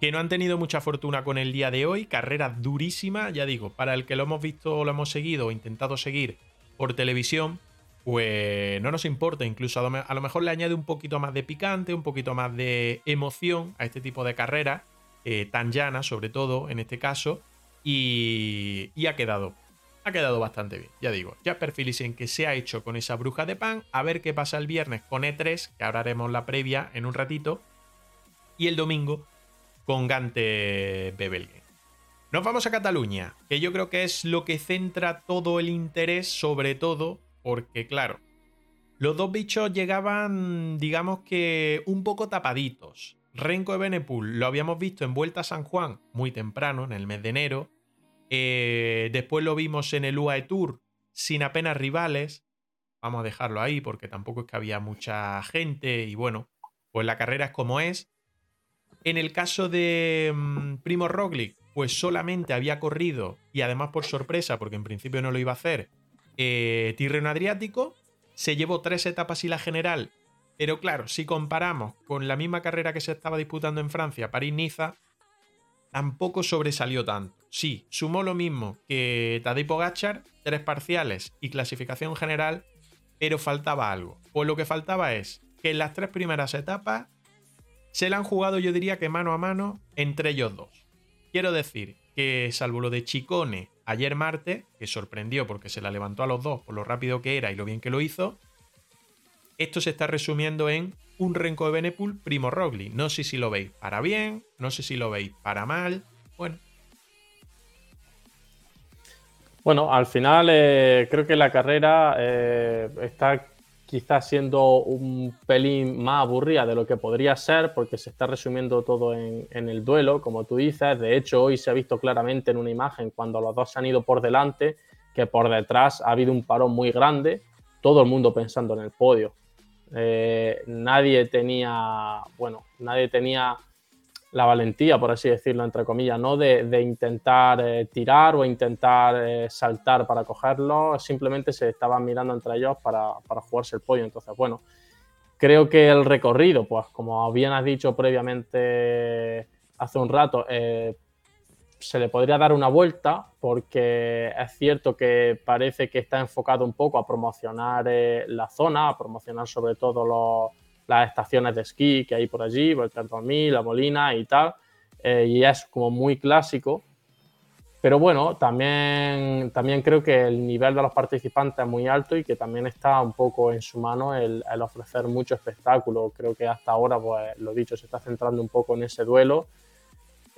que no han tenido mucha fortuna con el día de hoy, carrera durísima, ya digo, para el que lo hemos visto, lo hemos seguido o intentado seguir por televisión, pues no nos importa, incluso a lo mejor le añade un poquito más de picante, un poquito más de emoción a este tipo de carrera, eh, tan llana sobre todo en este caso, y, ha quedado, ha quedado bastante bien, ya digo, ya en que se ha hecho con esa bruja de pan, a ver qué pasa el viernes con E3, que ahora haremos la previa en un ratito, y el domingo con Gante Bebelgen. Nos vamos a Cataluña, que yo creo que es lo que centra todo el interés, sobre todo porque claro, los dos bichos llegaban, digamos que un poco tapaditos. Renko de Benepul lo habíamos visto en Vuelta a San Juan muy temprano, en el mes de enero. Eh, después lo vimos en el UAE Tour sin apenas rivales. Vamos a dejarlo ahí porque tampoco es que había mucha gente y bueno, pues la carrera es como es. En el caso de mm, Primo Roglic, pues solamente había corrido y además por sorpresa, porque en principio no lo iba a hacer, eh, Tirreno Adriático, se llevó tres etapas y la general, pero claro, si comparamos con la misma carrera que se estaba disputando en Francia, París-Niza, tampoco sobresalió tanto. Sí, sumó lo mismo que Tadej Pogacar, tres parciales y clasificación general, pero faltaba algo. Pues lo que faltaba es que en las tres primeras etapas se la han jugado, yo diría que mano a mano, entre ellos dos. Quiero decir que, salvo lo de Chicone ayer martes, que sorprendió porque se la levantó a los dos por lo rápido que era y lo bien que lo hizo, esto se está resumiendo en un renco de Benepul primo Rogli. No sé si lo veis para bien, no sé si lo veis para mal. Bueno. Bueno, al final eh, creo que la carrera eh, está quizás siendo un pelín más aburrida de lo que podría ser, porque se está resumiendo todo en, el duelo, como tú dices. De hecho, hoy se ha visto claramente en una imagen cuando los dos se han ido por delante, que por detrás ha habido un parón muy grande, todo el mundo pensando en el podio. Eh, nadie tenía, bueno, nadie tenía la valentía, por así decirlo, entre comillas, ¿no? De, intentar eh, tirar o intentar eh, saltar para cogerlo, simplemente se estaban mirando entre ellos para, jugarse el pollo. Entonces, bueno, creo que el recorrido, pues como bien has dicho previamente hace un rato, eh, se le podría dar una vuelta porque es cierto que parece que está enfocado un poco a promocionar la zona, a promocionar sobre todo los las estaciones de esquí que hay por allí, el 2000, La Molina y tal, eh, y es como muy clásico, pero bueno, también, también creo que el nivel de los participantes es muy alto y que también está un poco en su mano el, ofrecer mucho espectáculo. Creo que hasta ahora, pues lo dicho, se está centrando un poco en ese duelo.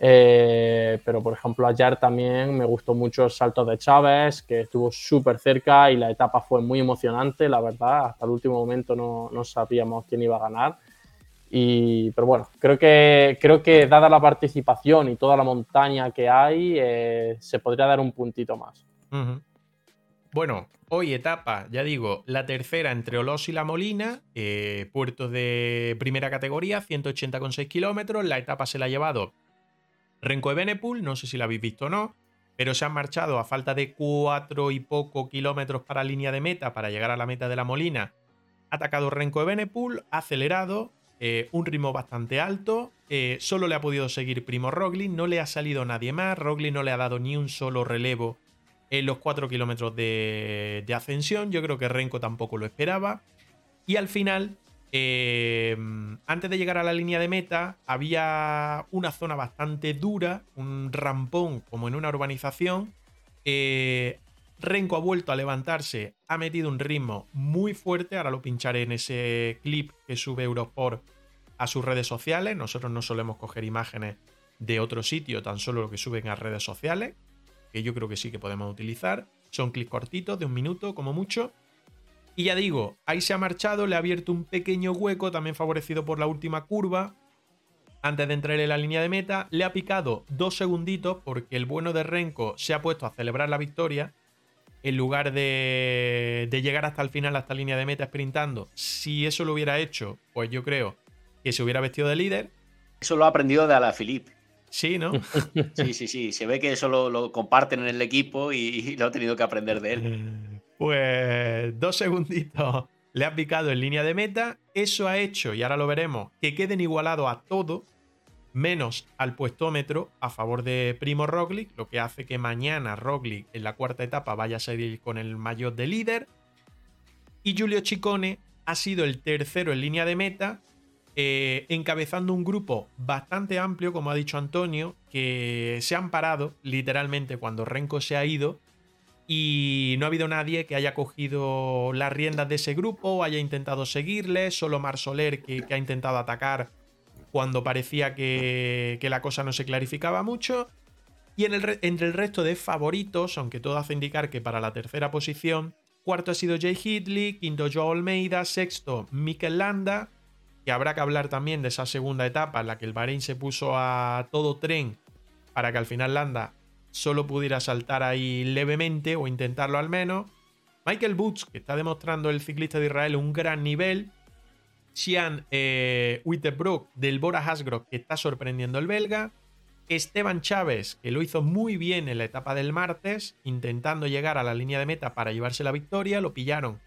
Eh, pero por ejemplo ayer también me gustó mucho el salto de Chávez, que estuvo súper cerca y la etapa fue muy emocionante, la verdad, hasta el último momento no, no sabíamos quién iba a ganar. Y, pero bueno, creo que, creo que dada la participación y toda la montaña que hay, eh, se podría dar un puntito más. Bueno, hoy etapa, ya digo, la tercera entre Olos y La Molina, eh, puertos de primera categoría, 180,6 kilómetros. La etapa se la ha llevado Renko de Benepul, no sé si la habéis visto o no, pero se han marchado a falta de cuatro y poco kilómetros para línea de meta para llegar a la meta de La Molina. Ha atacado Renko de Benepul, ha acelerado, eh, un ritmo bastante alto. Eh, solo le ha podido seguir Primo Roglic, no le ha salido nadie más. Roglic no le ha dado ni un solo relevo en los 4 kilómetros de, ascensión. Yo creo que Renko tampoco lo esperaba. Y al final, eh, antes de llegar a la línea de meta, había una zona bastante dura, un rampón como en una urbanización. Renko ha vuelto a levantarse, ha metido un ritmo muy fuerte, ahora lo pincharé en ese clip que sube Eurosport a sus redes sociales, nosotros no solemos coger imágenes de otro sitio, tan solo lo que suben a redes sociales, que yo creo que sí que podemos utilizar, son clips cortitos de un minuto como mucho, y ya digo, ahí se ha marchado, le ha abierto un pequeño hueco, también favorecido por la última curva, antes de entrar en la línea de meta, le ha picado dos segunditos porque el bueno de Renko se ha puesto a celebrar la victoria en lugar de, llegar hasta el final, hasta la línea de meta sprintando, si eso lo hubiera hecho, pues yo creo que se hubiera vestido de líder. Eso lo ha aprendido de Alaphilippe. Sí, ¿no? sí, sí, sí. Se ve que eso lo, comparten en el equipo y, lo ha tenido que aprender de él. Pues dos segunditos le ha picado en línea de meta. Eso ha hecho, y ahora lo veremos, que queden igualados a todo menos al puestómetro a favor de Primo Roglic, lo que hace que mañana Roglic en la cuarta etapa vaya a salir con el mayor de líder. Y Giulio Ciccone ha sido el tercero en línea de meta, eh, encabezando un grupo bastante amplio, como ha dicho Antonio, que se han parado literalmente cuando Renko se ha ido y no ha habido nadie que haya cogido las riendas de ese grupo haya intentado seguirle, solo Mar Soler que ha intentado atacar cuando parecía que, la cosa no se clarificaba mucho. Y entre el resto de favoritos, aunque todo hace indicar que para la tercera posición, cuarto ha sido Jay Hidley, quinto Joe Almeida, sexto Mikel Landa, que habrá que hablar también de esa segunda etapa en la que el Bahrein se puso a todo tren para que al final Landa solo pudiera saltar ahí levemente o intentarlo al menos. Michael Boots, que está demostrando el ciclista de Israel un gran nivel, Sian eh, del Bora Hasgrove, que está sorprendiendo el belga. Esteban Chávez, que lo hizo muy bien en la etapa del martes, intentando llegar a la línea de meta para llevarse la victoria, lo pillaron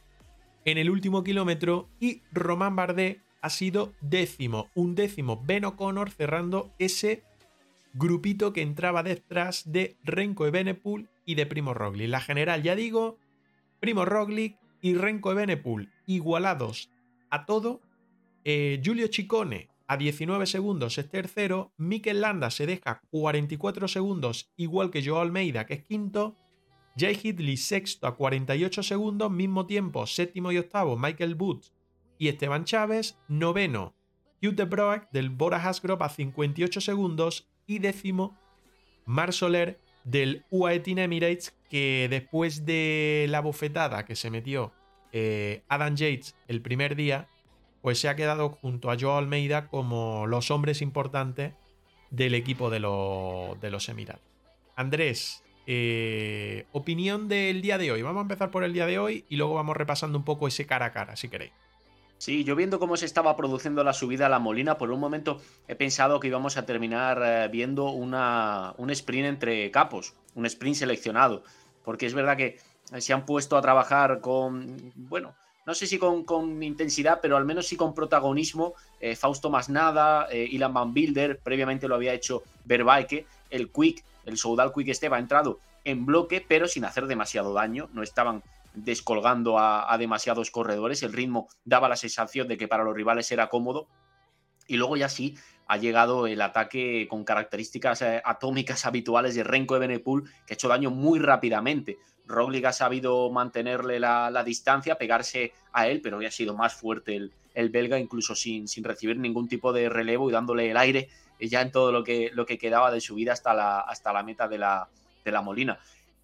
en el último kilómetro y Román Bardet ha sido décimo, un décimo Ben O'Connor cerrando ese grupito que entraba detrás de Renko Ebenepul y de Primo Roglic. La general, ya digo, Primo Roglic y Renko Ebenepul igualados a todo eh, Giulio Ciccone a 19 segundos es tercero. Mikel Landa se deja 44 segundos, igual que Joe Almeida, que es quinto. Jay Hidley sexto a 48 segundos, mismo tiempo, séptimo y octavo Michael Boots y Esteban Chávez, noveno Hugh de del Bora Hasgrove a 58 segundos y décimo Mar Soler del UAE Emirates que después de la bofetada que se metió eh, Adam Yates el primer día pues se ha quedado junto a Joe Almeida como los hombres importantes del equipo de, de los Emiratos. Andrés, eh, opinión del día de hoy. Vamos a empezar por el día de hoy y luego vamos repasando un poco ese cara a cara, si queréis. Sí, yo viendo cómo se estaba produciendo la subida a la Molina, por un momento he pensado que íbamos a terminar eh, viendo una, un sprint entre capos, un sprint seleccionado, porque es verdad que se han puesto a trabajar con, bueno, no sé si con, intensidad, pero al menos sí con protagonismo. Eh, Fausto Masnada, eh, Ilan Van Bilder, previamente lo había hecho Verbaeke, el Quick, el Soudal Quick Step ha entrado en bloque, pero sin hacer demasiado daño, no estaban descolgando a, demasiados corredores, el ritmo daba la sensación de que para los rivales era cómodo. Y luego ya sí, ha llegado el ataque con características eh, atómicas habituales de Renko Ebenepul, que ha hecho daño muy rápidamente. Roglic ha sabido mantenerle la, distancia, pegarse a él, pero hoy ha sido más fuerte el, belga, incluso sin, sin, recibir ningún tipo de relevo y dándole el aire ya en todo lo que, lo que quedaba de subida hasta la, hasta la meta de la, de la Molina.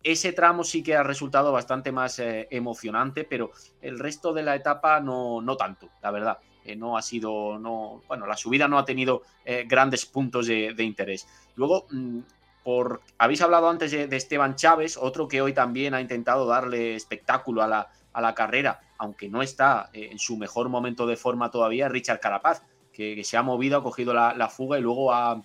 Ese tramo sí que ha resultado bastante más eh, emocionante, pero el resto de la etapa no, no tanto, la verdad. Eh, no ha sido, no, bueno, la subida no ha tenido eh, grandes puntos de, interés. Luego, mm, por, habéis hablado antes de, Esteban Chávez, otro que hoy también ha intentado darle espectáculo a la, a la carrera, aunque no está en su mejor momento de forma todavía, Richard Carapaz, que, se ha movido, ha cogido la, fuga y luego ha,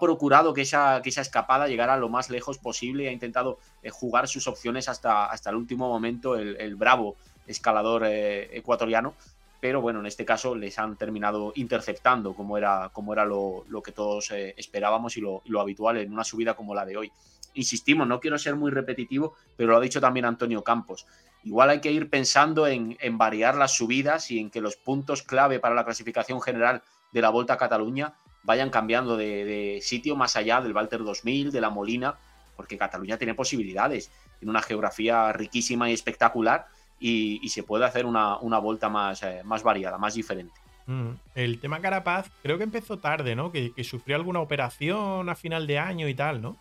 procurado que esa, que esa, escapada llegara lo más lejos posible y ha intentado eh, jugar sus opciones hasta, hasta el último momento el, bravo escalador eh, ecuatoriano. Pero bueno, en este caso les han terminado interceptando como era, como era lo, que todos eh, esperábamos y lo, lo, habitual en una subida como la de hoy. Insistimos, no quiero ser muy repetitivo, pero lo ha dicho también Antonio Campos. Igual hay que ir pensando en, variar las subidas y en que los puntos clave para la clasificación general de la Volta a Cataluña vayan cambiando de, sitio más allá del Walter 2000, de la Molina, porque Cataluña tiene posibilidades, tiene una geografía riquísima y espectacular y, se puede hacer una, una vuelta más, eh, más variada, más diferente. Mm. El tema Carapaz creo que empezó tarde, ¿no? Que, que, sufrió alguna operación a final de año y tal, ¿no?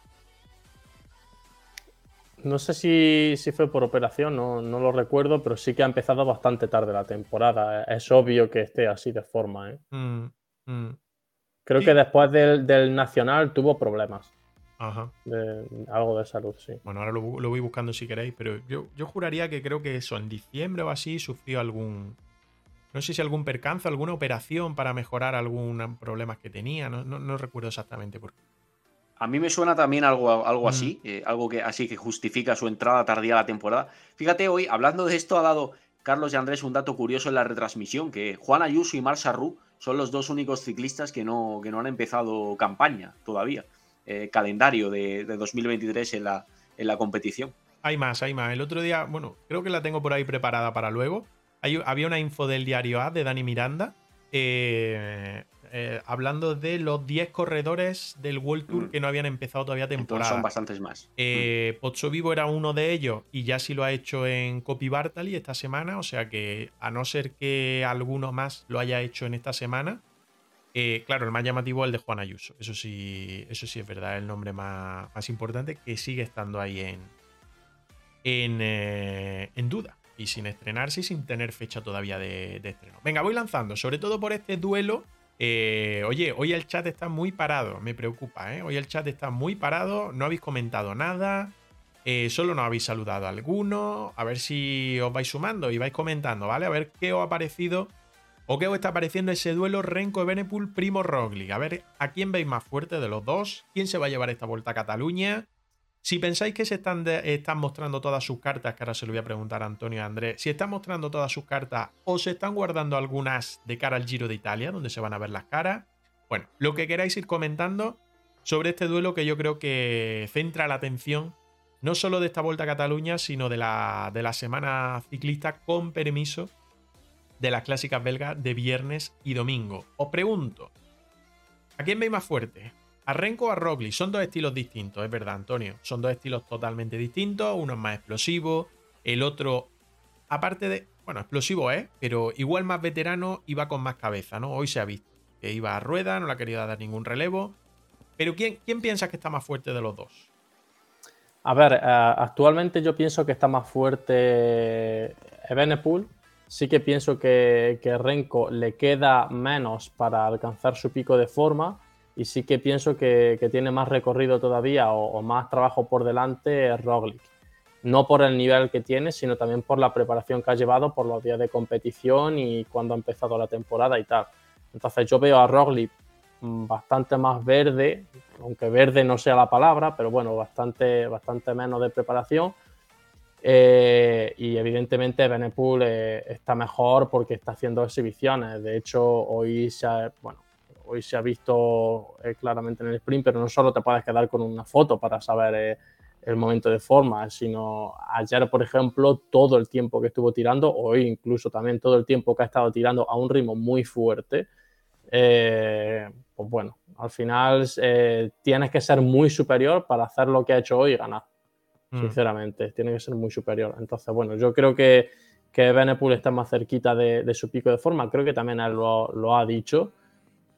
No sé si, fue por operación, no, lo recuerdo, pero sí que ha empezado bastante tarde la temporada. Es obvio que esté así de forma. ¿eh? Mm, mm. Creo que después del, Nacional tuvo problemas. Ajá. algo de salud, sí. Bueno, ahora lo, voy buscando si queréis, pero yo, juraría que creo que eso, en diciembre o así, sufrió algún. No sé si algún percance, alguna operación para mejorar algún problema que tenía, no, no recuerdo exactamente por qué. A mí me suena también algo, algo así, mm. eh, algo que así que justifica su entrada tardía a la temporada. Fíjate, hoy, hablando de esto, ha dado Carlos y Andrés un dato curioso en la retransmisión, que Juan Ayuso y Mar Sarru son los dos únicos ciclistas que no, que no han empezado campaña todavía, eh, calendario de, 2023 en la, en la competición. Hay más, hay más. El otro día, bueno, creo que la tengo por ahí preparada para luego. había una info del diario A de Dani Miranda. Eh, eh, hablando de los 10 corredores del World Tour mm. que no habían empezado todavía temporada. son bastantes más. Eh, Pozzo Vivo era uno de ellos y ya sí lo ha hecho en Copy Bartali esta semana, o sea que a no ser que alguno más lo haya hecho en esta semana, eh, claro, el más llamativo es el de Juan Ayuso. Eso sí, eso sí es verdad, el nombre más, más importante que sigue estando ahí en, en, en, duda y sin estrenarse y sin tener fecha todavía de, de estreno. Venga, voy lanzando, sobre todo por este duelo eh, oye, hoy el chat está muy parado, me preocupa, ¿eh? Hoy el chat está muy parado, no habéis comentado nada, eh, solo nos habéis saludado a alguno, a ver si os vais sumando y vais comentando, ¿vale? A ver qué os ha parecido o qué os está pareciendo ese duelo Renko Benepul Primo Roglic. A ver a quién veis más fuerte de los dos, quién se va a llevar esta vuelta a Cataluña. Si pensáis que se están, mostrando todas sus cartas, que ahora se lo voy a preguntar a Antonio Andrés, si están mostrando todas sus cartas o se están guardando algunas de cara al Giro de Italia, donde se van a ver las caras. Bueno, lo que queráis ir comentando sobre este duelo que yo creo que centra la atención no solo de esta Vuelta a Cataluña, sino de la, de la semana ciclista con permiso de las clásicas belgas de viernes y domingo. Os pregunto, ¿a quién veis más fuerte? A Renko o a Roglic son dos estilos distintos, es verdad, Antonio. Son dos estilos totalmente distintos. Uno es más explosivo, el otro, aparte de, bueno, explosivo es, pero igual más veterano va con más cabeza, ¿no? Hoy se ha visto que iba a rueda, no le ha querido dar ningún relevo. Pero ¿quién, quién piensa que está más fuerte de los dos? A ver, eh, actualmente yo pienso que está más fuerte Ebenepool. Sí que pienso que, que Renko le queda menos para alcanzar su pico de forma y sí que pienso que, tiene más recorrido todavía o, más trabajo por delante Roglic. No por el nivel que tiene, sino también por la preparación que ha llevado, por los días de competición y cuando ha empezado la temporada y tal. Entonces yo veo a Roglic mm, bastante más verde, aunque verde no sea la palabra, pero bueno, bastante, bastante menos de preparación. Eh, y evidentemente Benepool eh, está mejor porque está haciendo exhibiciones. De hecho, hoy se ha, bueno, hoy se ha visto eh, claramente en el sprint, pero no solo te puedes quedar con una foto para saber eh, el momento de forma, sino ayer, por ejemplo, todo el tiempo que estuvo tirando, hoy incluso también todo el tiempo que ha estado tirando a un ritmo muy fuerte, eh, pues bueno, Al final eh, tienes que ser muy superior para hacer lo que ha hecho hoy y ganar. Mm. Sinceramente, tiene que ser muy superior. Entonces, bueno, yo creo que, que Benepool está más cerquita de, su pico de forma. Creo que también él lo, ha dicho.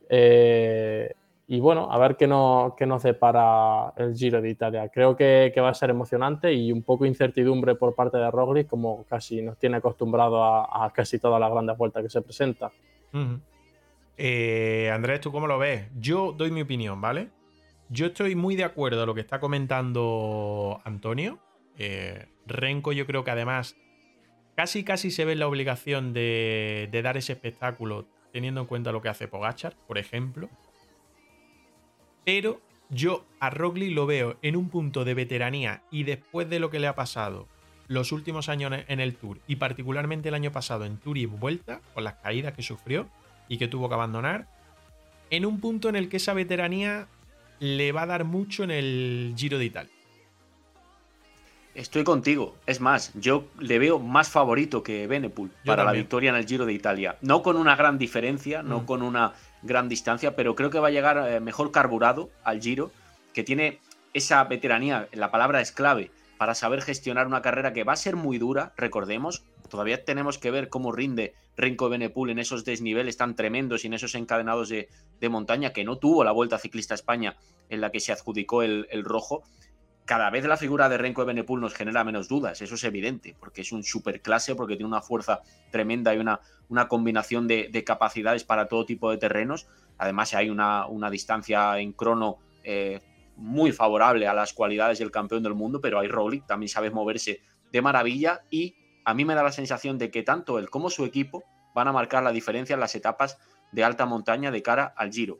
Eh, y bueno, a ver qué, no, qué nos depara el Giro de Italia. Creo que, va a ser emocionante y un poco incertidumbre por parte de Roglic, como casi nos tiene acostumbrado a, casi todas las grandes vueltas que se presenta. Eh, Andrés, ¿tú cómo lo ves? Yo doy mi opinión, ¿vale? Yo estoy muy de acuerdo con lo que está comentando Antonio. Eh, Renko, yo creo que además casi casi se ve la obligación de dar ese espectáculo teniendo en cuenta lo que hace Pogachar, por ejemplo. Pero yo a Roglic lo veo en un punto de veteranía y después de lo que le ha pasado los últimos años en el Tour y particularmente el año pasado en Tour y Vuelta, con las caídas que sufrió y que tuvo que abandonar, en un punto en el que esa veteranía le va a dar mucho en el Giro de Italia. Estoy contigo. Es más, yo le veo más favorito que Benepool para la victoria en el Giro de Italia. No con una gran diferencia, no mm. con una gran distancia, pero creo que va a llegar eh, mejor carburado al Giro, que tiene esa veteranía, la palabra es clave, para saber gestionar una carrera que va a ser muy dura, recordemos. Todavía tenemos que ver cómo rinde Renko Benepool en esos desniveles tan tremendos y en esos encadenados de, montaña que no tuvo la Vuelta Ciclista España en la que se adjudicó el, el rojo cada vez la figura de Renko de Benepul nos genera menos dudas, eso es evidente, porque es un superclase, porque tiene una fuerza tremenda y una, una combinación de, capacidades para todo tipo de terrenos. Además, hay una, una distancia en crono eh, muy favorable a las cualidades del campeón del mundo, pero hay Roglic, también sabe moverse de maravilla y a mí me da la sensación de que tanto él como su equipo van a marcar la diferencia en las etapas de alta montaña de cara al Giro.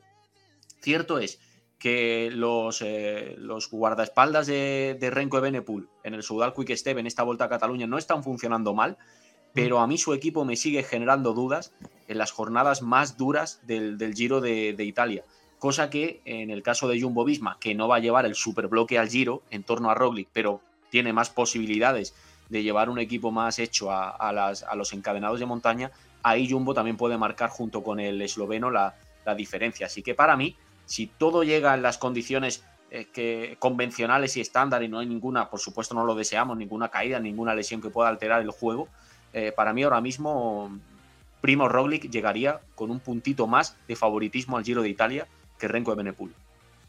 Cierto es que los, eh, los guardaespaldas de, Renko de en el Sudal Quick Step en esta vuelta a Cataluña no están funcionando mal, pero a mí su equipo me sigue generando dudas en las jornadas más duras del, Giro de, Italia. Cosa que en el caso de Jumbo Visma, que no va a llevar el superbloque al Giro en torno a Roglic, pero tiene más posibilidades de llevar un equipo más hecho a, los encadenados de montaña, ahí Jumbo también puede marcar junto con el esloveno la, la diferencia. Así que para mí, si todo llega en las condiciones eh, que, convencionales y estándar y no hay ninguna, por supuesto no lo deseamos, ninguna caída, ninguna lesión que pueda alterar el juego, eh, para mí ahora mismo Primo Roglic llegaría con un puntito más de favoritismo al Giro de Italia que Renko de Benepul.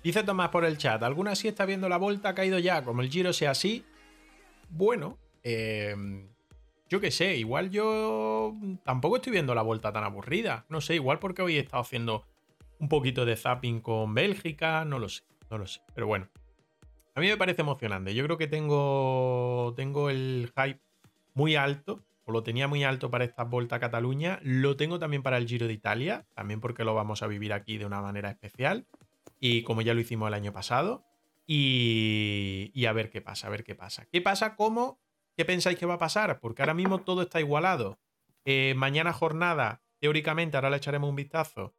Dice Tomás por el chat, ¿alguna sí está viendo la vuelta ha caído ya? Como el Giro sea así, bueno, em, yo qué sé, igual yo tampoco estoy viendo la vuelta tan aburrida. No sé, igual porque hoy he estado haciendo un poquito de zapping con Bélgica, no lo sé, no lo sé. Pero bueno, a mí me parece emocionante. Yo creo que tengo, tengo el hype muy alto, o lo tenía muy alto para esta Volta a Cataluña. Lo tengo también para el Giro de Italia, también porque lo vamos a vivir aquí de una manera especial. Y como ya lo hicimos el año pasado. Y, a ver qué pasa, a ver qué pasa. ¿Qué pasa? ¿Cómo? ¿Qué pensáis que va a pasar? Porque ahora mismo todo está igualado. Eh, mañana jornada, teóricamente, ahora le echaremos un vistazo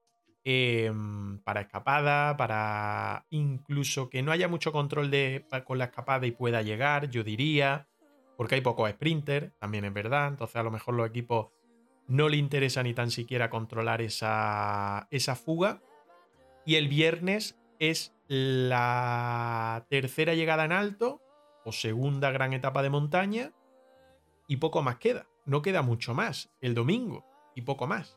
Em, para escapada, para incluso que no haya mucho control de, con la escapada y pueda llegar, yo diría, porque hay pocos sprinters, también es verdad, entonces a lo mejor los equipos no le interesa ni tan siquiera controlar esa, esa fuga. Y el viernes es la tercera llegada en alto o segunda gran etapa de montaña y poco más queda. No queda mucho más el domingo y poco más.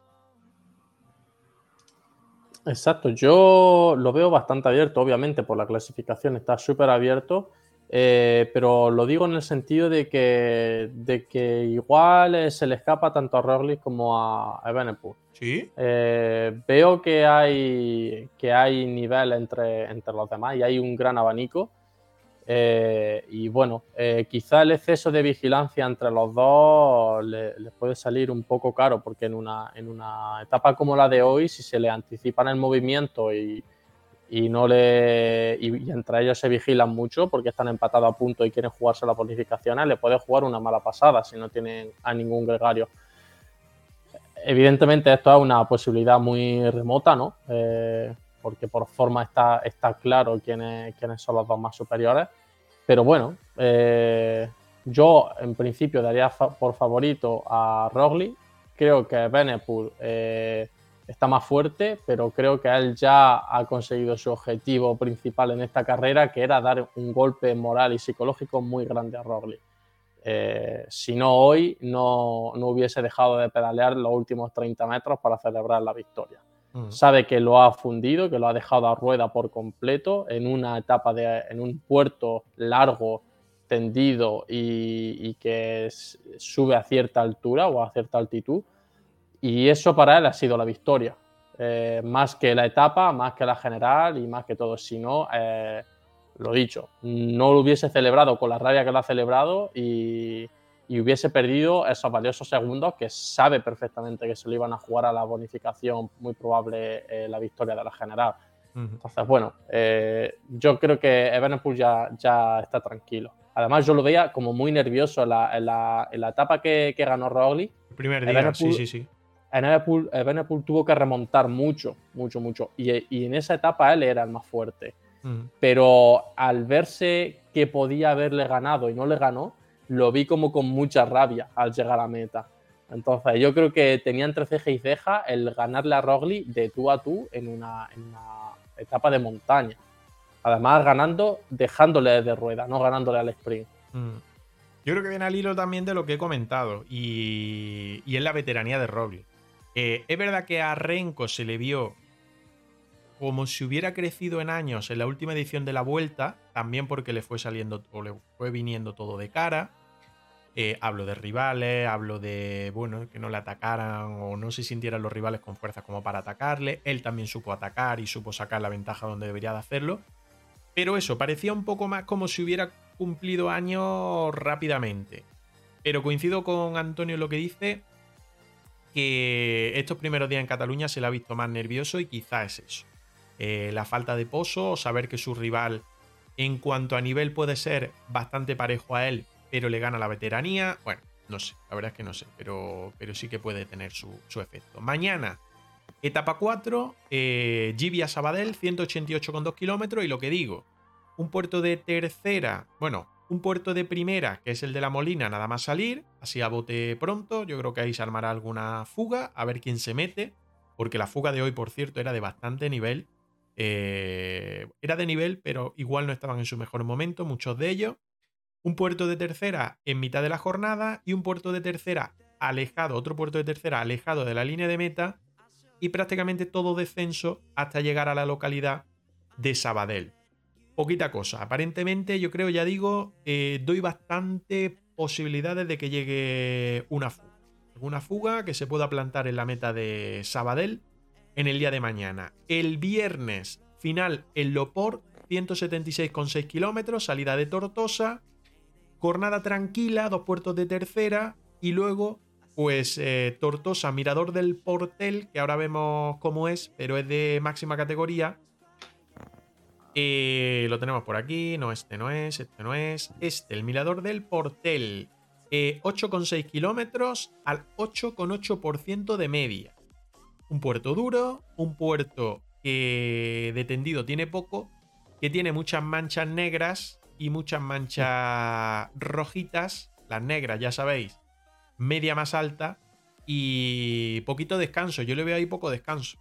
Exacto, yo lo veo bastante abierto, obviamente, por la clasificación está súper abierto, eh, pero lo digo en el sentido de que, de que igual se le escapa tanto a Roglic como a Evenepoel. Sí. Eh, veo que hay, que hay nivel entre, entre los demás y hay un gran abanico. Eh, y bueno, eh, quizá el exceso de vigilancia entre los dos les puede salir un poco caro, porque en una, en una etapa como la de hoy, si se le anticipan el movimiento y, y no le y, entre ellos se vigilan mucho porque están empatados a punto y quieren jugarse las bonificaciones, le puede jugar una mala pasada si no tienen a ningún gregario. Evidentemente esto es una posibilidad muy remota, ¿no? Eh, porque por forma está, está claro quiénes, quiénes son los dos más superiores. Pero bueno, eh, yo en principio daría por favorito a Roglic. Creo que Benepool eh, está más fuerte, pero creo que él ya ha conseguido su objetivo principal en esta carrera, que era dar un golpe moral y psicológico muy grande a Roglic. Eh, si no hoy, no, no, hubiese dejado de pedalear los últimos 30 metros para celebrar la victoria. Sabe que lo ha fundido, que lo ha dejado a rueda por completo en una etapa de, en un puerto largo, tendido y, y que sube a cierta altura o a cierta altitud y eso para él ha sido la victoria. Eh, más que la etapa, más que la general y más que todo. Si no, eh, lo dicho, no lo hubiese celebrado con la rabia que lo ha celebrado y, hubiese perdido esos valiosos segundos que sabe perfectamente que se lo iban a jugar a la bonificación, muy probable eh, la victoria de la general. Entonces, bueno, yo creo que Evenepoel ya, ya está tranquilo. Además, yo lo veía como muy nervioso en la, etapa que, ganó Roglic. El primer día, sí, sí, sí. Evenepoel, tuvo que remontar mucho, mucho, mucho. Y, en esa etapa él era el más fuerte. Pero al verse que podía haberle ganado y no le ganó, lo vi como con mucha rabia al llegar a meta. Entonces yo creo que tenía entre ceja y ceja el ganarle a Rogli de tú a tú en una, etapa de montaña. Además ganando, dejándole de rueda, no ganándole al sprint. Yo creo que viene al hilo también de lo que he comentado y, y es la veteranía de Rogli. Eh, es verdad que a Renko se le vio como si hubiera crecido en años en la última edición de la vuelta, también porque le fue saliendo o le fue viniendo todo de cara. Eh, hablo de rivales, hablo de, bueno, que no le atacaran o no se sintieran los rivales con fuerza como para atacarle. Él también supo atacar y supo sacar la ventaja donde debería de hacerlo. Pero eso, parecía un poco más como si hubiera cumplido años rápidamente. Pero coincido con Antonio en lo que dice, que estos primeros días en Cataluña se le ha visto más nervioso y quizá es eso. Eh, la falta de pozo, o saber que su rival en cuanto a nivel puede ser bastante parejo a él, pero le gana la veteranía. Bueno, no sé, la verdad es que no sé, pero, pero sí que puede tener su, efecto. Mañana, etapa 4, eh, Sabadell, 188,2 kilómetros. Y lo que digo, un puerto de tercera, bueno, un puerto de primera, que es el de la Molina, nada más salir, así a bote pronto. Yo creo que ahí se armará alguna fuga, a ver quién se mete, porque la fuga de hoy, por cierto, era de bastante nivel. Eh, era de nivel, pero igual no estaban en su mejor momento, muchos de ellos. Un puerto de tercera en mitad de la jornada y un puerto de tercera alejado, otro puerto de tercera alejado de la línea de meta y prácticamente todo descenso hasta llegar a la localidad de Sabadell poquita cosa. Aparentemente, yo creo, ya digo, eh, doy bastante posibilidades de que llegue una fuga. Una fuga que se pueda plantar en la meta de Sabadell en el día de mañana. El viernes, final en Loport, 176,6 kilómetros, salida de Tortosa. Jornada tranquila, dos puertos de tercera. Y luego, pues eh, Tortosa, mirador del Portel, que ahora vemos cómo es, pero es de máxima categoría lo tenemos por aquí. No, este no es, este no es. Este, el mirador del Portel. 8,6 eh, kilómetros al 8,8% de media. Un puerto duro, un puerto que de tendido tiene poco, que tiene muchas manchas negras y muchas manchas rojitas. Las negras, ya sabéis, media más alta y poquito descanso. Yo le veo ahí poco descanso.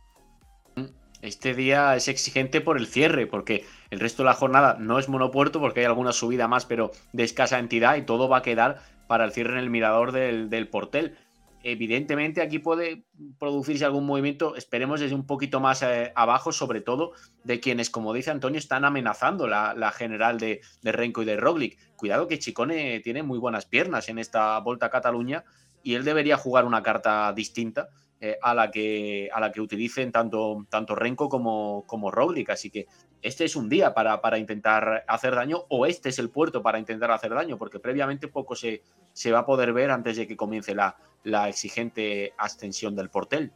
Este día es exigente por el cierre, porque el resto de la jornada no es monopuerto, porque hay alguna subida más, pero de escasa entidad, y todo va a quedar para el cierre en el mirador del, portel. Evidentemente aquí puede producirse algún movimiento, esperemos desde un poquito más eh, abajo, sobre todo de quienes, como dice Antonio, están amenazando la, general de, de, Renko y de Roglic. Cuidado que Chicone tiene muy buenas piernas en esta Volta a Cataluña y él debería jugar una carta distinta eh, a, la que, a la que utilicen tanto, tanto Renko como, como Roglic. Así que este es un día para, para, intentar hacer daño o este es el puerto para intentar hacer daño, porque previamente poco se, se va a poder ver antes de que comience la, la exigente ascensión del portel.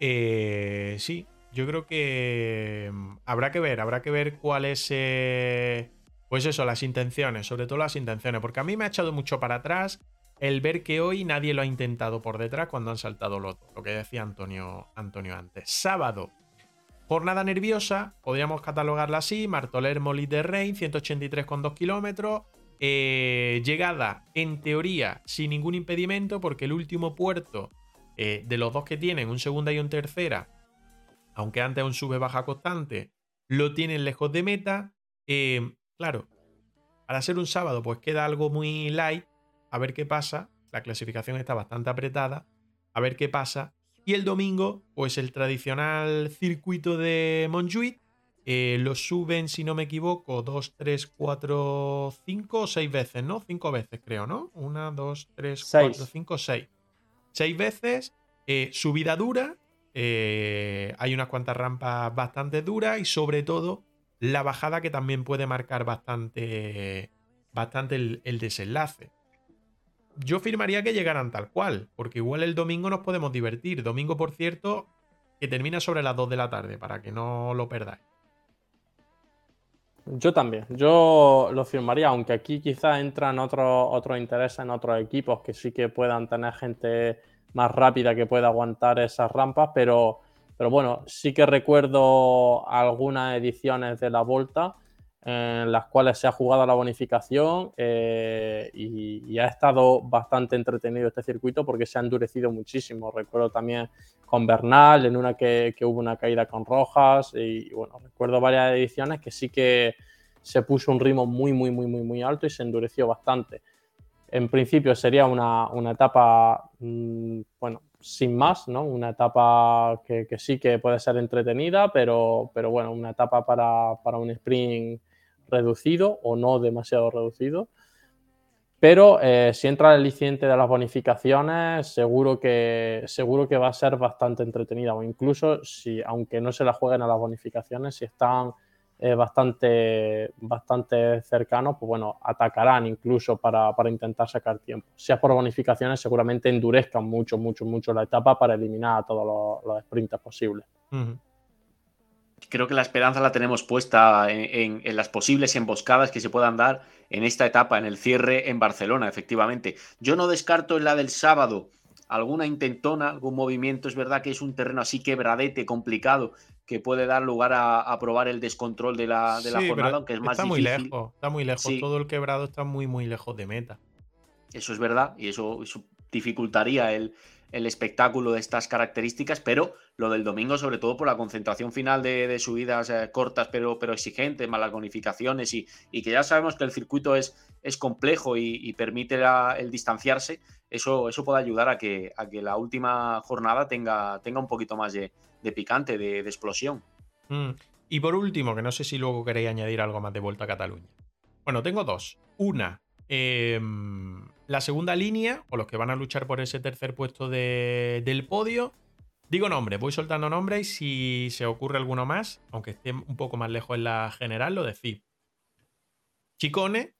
Eh, sí, yo creo que mm, habrá que ver, habrá que ver cuáles... Eh, pues eso, las intenciones, sobre todo las intenciones, porque a mí me ha echado mucho para atrás el ver que hoy nadie lo ha intentado por detrás cuando han saltado lo, lo que decía Antonio, Antonio antes. Sábado, jornada nerviosa, podríamos catalogarla así, Martoler Molit de Rein, 183,2 kilómetros. Eh, llegada, en teoría, sin ningún impedimento, porque el último puerto eh, de los dos que tienen, un segunda y un tercera, aunque antes un sube-baja constante, lo tienen lejos de meta. Eh, claro, para ser un sábado, pues queda algo muy light. A ver qué pasa. La clasificación está bastante apretada. A ver qué pasa. Y el domingo, pues el tradicional circuito de Montjuic. Eh, lo suben, si no me equivoco, 2, 3, 4, 5 o 6 veces, ¿no? 5 veces, creo, ¿no? 1, 2, 3, 4, 5, 6. 6 veces. Eh, subida dura. Eh, hay unas cuantas rampas bastante duras y sobre todo la bajada que también puede marcar bastante, bastante el, el desenlace. Yo firmaría que llegaran tal cual, porque igual el domingo nos podemos divertir. Domingo, por cierto, que termina sobre las 2 de la tarde, para que no lo perdáis. Yo también, yo lo firmaría, aunque aquí quizás entran otros otro intereses en otros equipos que sí que puedan tener gente más rápida que pueda aguantar esas rampas, pero, pero bueno, sí que recuerdo algunas ediciones de la Volta en las cuales se ha jugado la bonificación eh, y, ha estado bastante entretenido este circuito porque se ha endurecido muchísimo. Recuerdo también con Bernal, en una que, hubo una caída con Rojas y bueno, recuerdo varias ediciones que sí que se puso un ritmo muy, muy, muy, muy, muy alto y se endureció bastante. En principio sería una, etapa, mm, bueno, sin más, ¿no? Una etapa que, sí que puede ser entretenida, pero, pero bueno, una etapa para, para un sprint reducido o no demasiado reducido. Pero eh, si entra el aliciente de las bonificaciones, seguro que, seguro que va a ser bastante entretenida. O incluso si, aunque no se la jueguen a las bonificaciones, si están eh, bastante, bastante cercanos, pues bueno, atacarán incluso para, intentar sacar tiempo. Si es por bonificaciones, seguramente endurezcan mucho, mucho, mucho la etapa para eliminar a todos los, los posibles creo que la esperanza la tenemos puesta en, las posibles emboscadas que se puedan dar en esta etapa, en el cierre en Barcelona, efectivamente. Yo no descarto en la del sábado alguna intentona, algún movimiento. Es verdad que es un terreno así quebradete, complicado, que puede dar lugar a, probar el descontrol de la, jornada, aunque es más está Muy lejos, está muy lejos. Todo el quebrado está muy, muy lejos de meta. Eso es verdad, y eso dificultaría el, el espectáculo de estas características, pero lo del domingo, sobre todo por la concentración final de, subidas eh, cortas pero, pero exigentes, malas bonificaciones y, que ya sabemos que el circuito es, es complejo y, permite el distanciarse, eso, eso puede ayudar a que, a que la última jornada tenga, tenga un poquito más de, picante, de, explosión. Mm. Y por último, que no sé si luego queréis añadir algo más de vuelta a Cataluña. Bueno, tengo dos. Una, Em, la segunda línea, o los que van a luchar por ese tercer puesto del podio, digo nombres, voy soltando nombres y si se ocurre alguno más, aunque esté un poco más lejos en la general, lo decís. Chicone,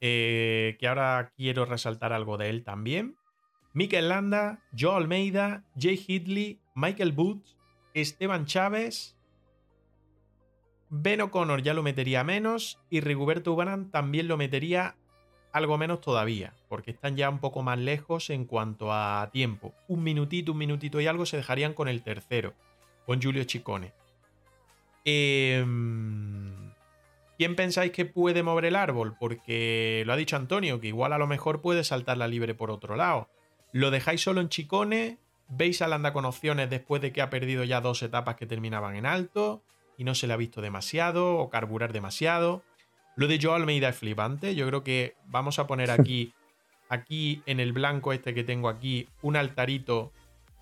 eh, que ahora quiero resaltar algo de él también. Mikel Landa, Joe Almeida, Jay Hidley, Michael Booth, Esteban Chávez, Ben O'Connor ya lo metería menos y Rigoberto Ubanan también lo metería algo menos todavía, porque están ya un poco más lejos en cuanto a tiempo. Un minutito, un minutito y algo se dejarían con el tercero, con Julio Chicone. Em, ¿Quién pensáis que puede mover el árbol? Porque lo ha dicho Antonio, que igual a lo mejor puede saltar la libre por otro lado. ¿Lo dejáis solo en Chicone? ¿Veis a Landa con opciones después de que ha perdido ya dos etapas que terminaban en alto? Y no se le ha visto demasiado o carburar demasiado. Lo de Joe Almeida es flipante. Yo creo que vamos a poner aquí, aquí en el blanco este que tengo aquí, un altarito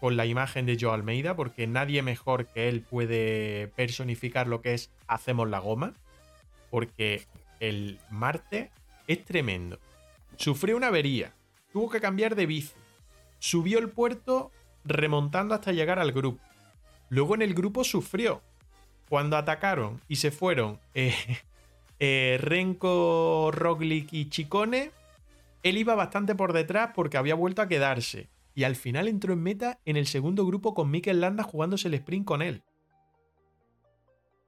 con la imagen de Joe Almeida, porque nadie mejor que él puede personificar lo que es Hacemos la Goma. Porque el martes es tremendo. Sufrió una avería, tuvo que cambiar de bici, subió el puerto remontando hasta llegar al grupo. Luego en el grupo sufrió. Cuando atacaron y se fueron eh, eh, Renko, Roglic y Chicone, él iba bastante por detrás porque había vuelto a quedarse. Y al final entró en meta en el segundo grupo con Mikel Landa jugándose el sprint con él.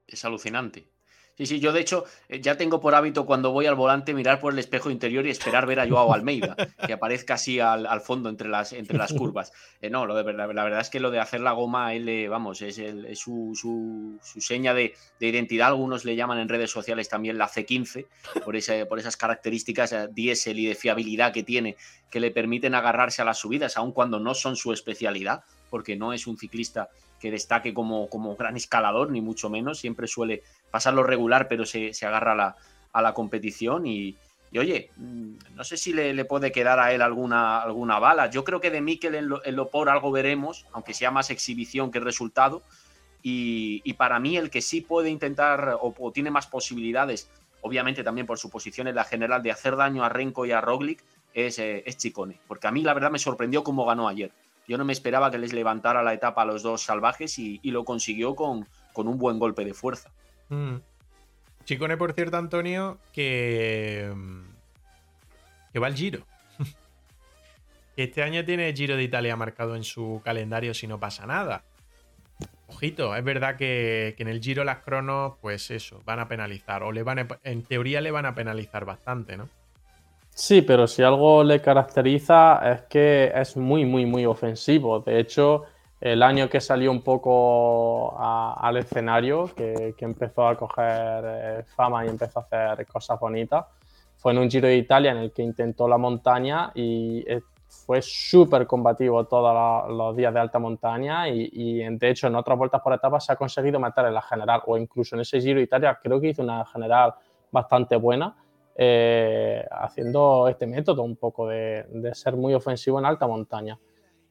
Es alucinante. Sí, sí, yo de hecho eh, ya tengo por hábito cuando voy al volante mirar por el espejo interior y esperar ver a Joao Almeida, que aparezca así al, fondo entre las, entre las curvas. Eh, no, lo de verdad, la verdad es que lo de hacer la goma él, vamos, es, su, su, seña de, identidad. Algunos le llaman en redes sociales también la C15, por, ese, por esas características eh, diésel y de fiabilidad que tiene, que le permiten agarrarse a las subidas, aun cuando no son su especialidad, porque no es un ciclista que destaque como, como gran escalador, ni mucho menos. Siempre suele pasarlo regular, pero se, agarra a la, competición. Y, oye, mm, no sé si le, puede quedar a él alguna, alguna bala. Yo creo que de Mikel en, lo, Lopor algo veremos, aunque sea más exhibición que resultado. Y, para mí el que sí puede intentar o, tiene más posibilidades, obviamente también por su posición en la general, de hacer daño a Renko y a Roglic, es, eh, es Chicone. Porque a mí la verdad me sorprendió cómo ganó ayer. Yo no me esperaba que les levantara la etapa a los dos salvajes y, lo consiguió con, con, un buen golpe de fuerza. Mm. Chicone, por cierto, Antonio, que, que va al Giro. este año tiene Giro de Italia marcado en su calendario si no pasa nada. Ojito, es verdad que, que, en el Giro las cronos, pues eso, van a penalizar. O le van en teoría le van a penalizar bastante, ¿no? Sí, pero si algo le caracteriza es que es muy, muy, muy ofensivo. De hecho, el año que salió un poco al escenario, que, empezó a coger eh, fama y empezó a hacer cosas bonitas, fue en un Giro de Italia en el que intentó la montaña y eh, fue súper combativo todos los días de alta montaña y, y, de hecho en otras vueltas por etapas se ha conseguido meter en la general o incluso en ese Giro de Italia creo que hizo una general bastante buena eh, haciendo este método un poco de, ser muy ofensivo en alta montaña.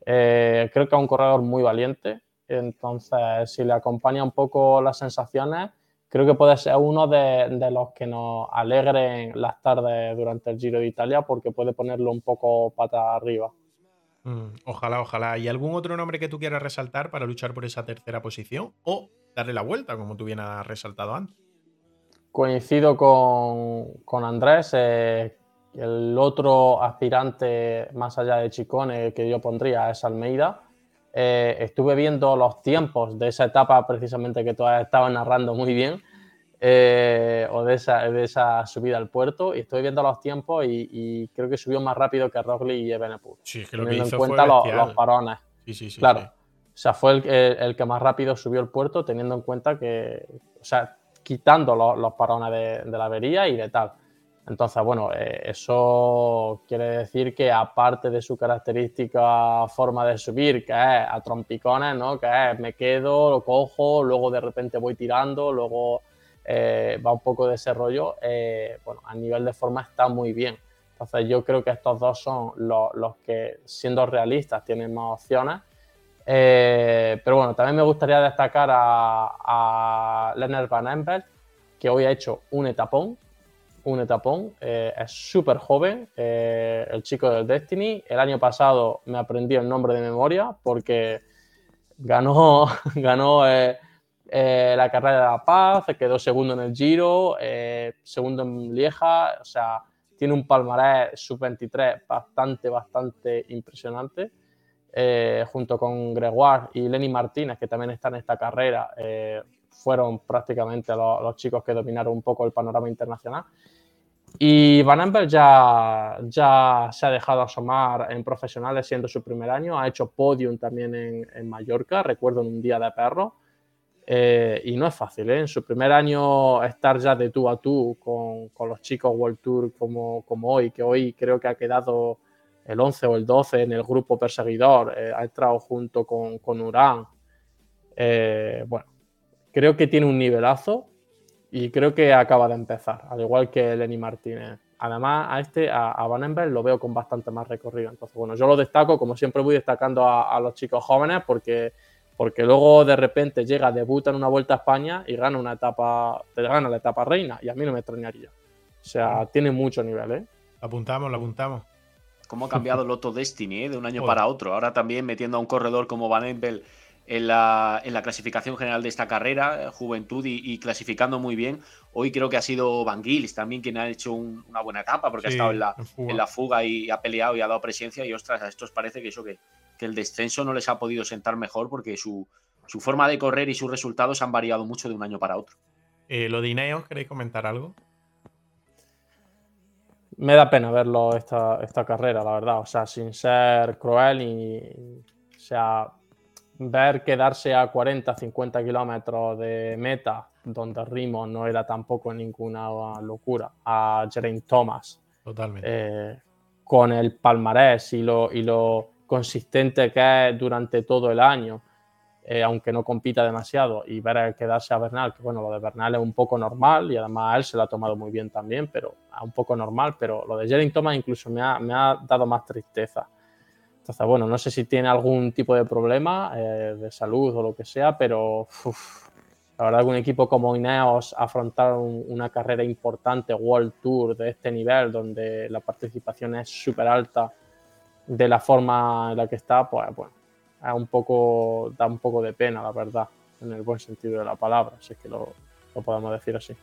Eh, creo que es un corredor muy valiente, entonces si le acompaña un poco las sensaciones, creo que puede ser uno de, los que nos alegren las tardes durante el Giro de Italia porque puede ponerlo un poco pata arriba. Mm, ojalá, ojalá. ¿Y algún otro nombre que tú quieras resaltar para luchar por esa tercera posición? O darle la vuelta, como tú bien has resaltado antes. Coincido con, Andrés. Eh, el otro aspirante más allá de Chicone que yo pondría es Almeida. Eh, estuve viendo los tiempos de esa etapa precisamente que tú has estado narrando muy bien, eh, o de esa, de esa, subida al puerto, y estoy viendo los tiempos y, creo que subió más rápido que Roglic y Ebenepur. Sí, que lo que hizo en cuenta los, los, parones. Sí, sí, sí. Claro. O sea, fue el, el, que más rápido subió el puerto, teniendo en cuenta que, o sea, quitando los, parones de, la avería y de tal. Entonces, bueno, eh, eso quiere decir que aparte de su característica forma de subir, que es a trompicones, ¿no? Que es me quedo, lo cojo, luego de repente voy tirando, luego eh, va un poco de ese rollo, eh, bueno, a nivel de forma está muy bien. Entonces yo creo que estos dos son los, los que, siendo realistas, tienen más opciones eh, pero bueno, también me gustaría destacar a, a Leonard Van Empel, que hoy ha hecho un etapón. Un etapón. Eh, es súper joven, eh, el chico del Destiny. El año pasado me aprendí el nombre de memoria porque ganó, ganó la carrera de La Paz, quedó segundo en el Giro, segundo en Lieja. O sea, tiene un palmarés sub-23 bastante, bastante impresionante. Eh, junto con Gregoire y Lenny Martínez, que también están en esta carrera, eh, fueron prácticamente los, chicos que dominaron un poco el panorama internacional. Y Van Amper ya, ya se ha dejado asomar en profesionales siendo su primer año, ha hecho podium también en, Mallorca, recuerdo en un día de perro, eh, y no es fácil, en su primer año estar ya de tú a tú con, con los chicos World Tour como, como hoy, que hoy creo que ha quedado el 11 o el 12 en el grupo perseguidor, eh, ha entrado junto con, con Urán. Eh, bueno, creo que tiene un nivelazo y creo que acaba de empezar, al igual que Lenny Martínez. Además, a este, a, a Van lo veo con bastante más recorrido. Entonces, bueno, yo lo destaco, como siempre voy destacando a, los chicos jóvenes, porque, porque luego de repente llega, debuta en una vuelta a España y gana una etapa, te gana la etapa reina, y a mí no me extrañaría. O sea, tiene mucho nivel, ¿eh? apuntamos, lo apuntamos. Cómo ha cambiado Lotto Destiny ¿eh? de un año para otro. Ahora también metiendo a un corredor como Van Empel en la, en la clasificación general de esta carrera, eh, juventud y, clasificando muy bien. Hoy creo que ha sido Van Gils también quien ha hecho una buena etapa porque ha estado en la, en, la fuga y ha peleado y ha dado presencia. Y ostras, a estos parece que eso que, que el descenso no les ha podido sentar mejor porque su, su forma de correr y sus resultados han variado mucho de un año para otro. Eh, lo de Ineos, ¿queréis comentar algo? Me da pena verlo esta, esta carrera, la verdad. O sea, sin ser cruel y. O sea, ver quedarse a 40, 50 kilómetros de meta, donde Rimo no era tampoco ninguna locura, a Geraint Thomas. Totalmente. Eh, con el palmarés y lo, y lo consistente que es durante todo el año, eh, aunque no compita demasiado, y ver quedarse a Bernal, que bueno, lo de Bernal es un poco normal y además él se lo ha tomado muy bien también, pero es un poco normal, pero lo de Jering Thomas incluso me ha, me ha dado más tristeza. Entonces, bueno, no sé si tiene algún tipo de problema eh, de salud o lo que sea, pero la verdad que un equipo como Ineos afrontar una carrera importante, World Tour de este nivel, donde la participación es súper alta, de la forma en la que está, pues bueno, un poco, da un poco de pena, la verdad, en el buen sentido de la palabra, si es que lo, podemos decir así.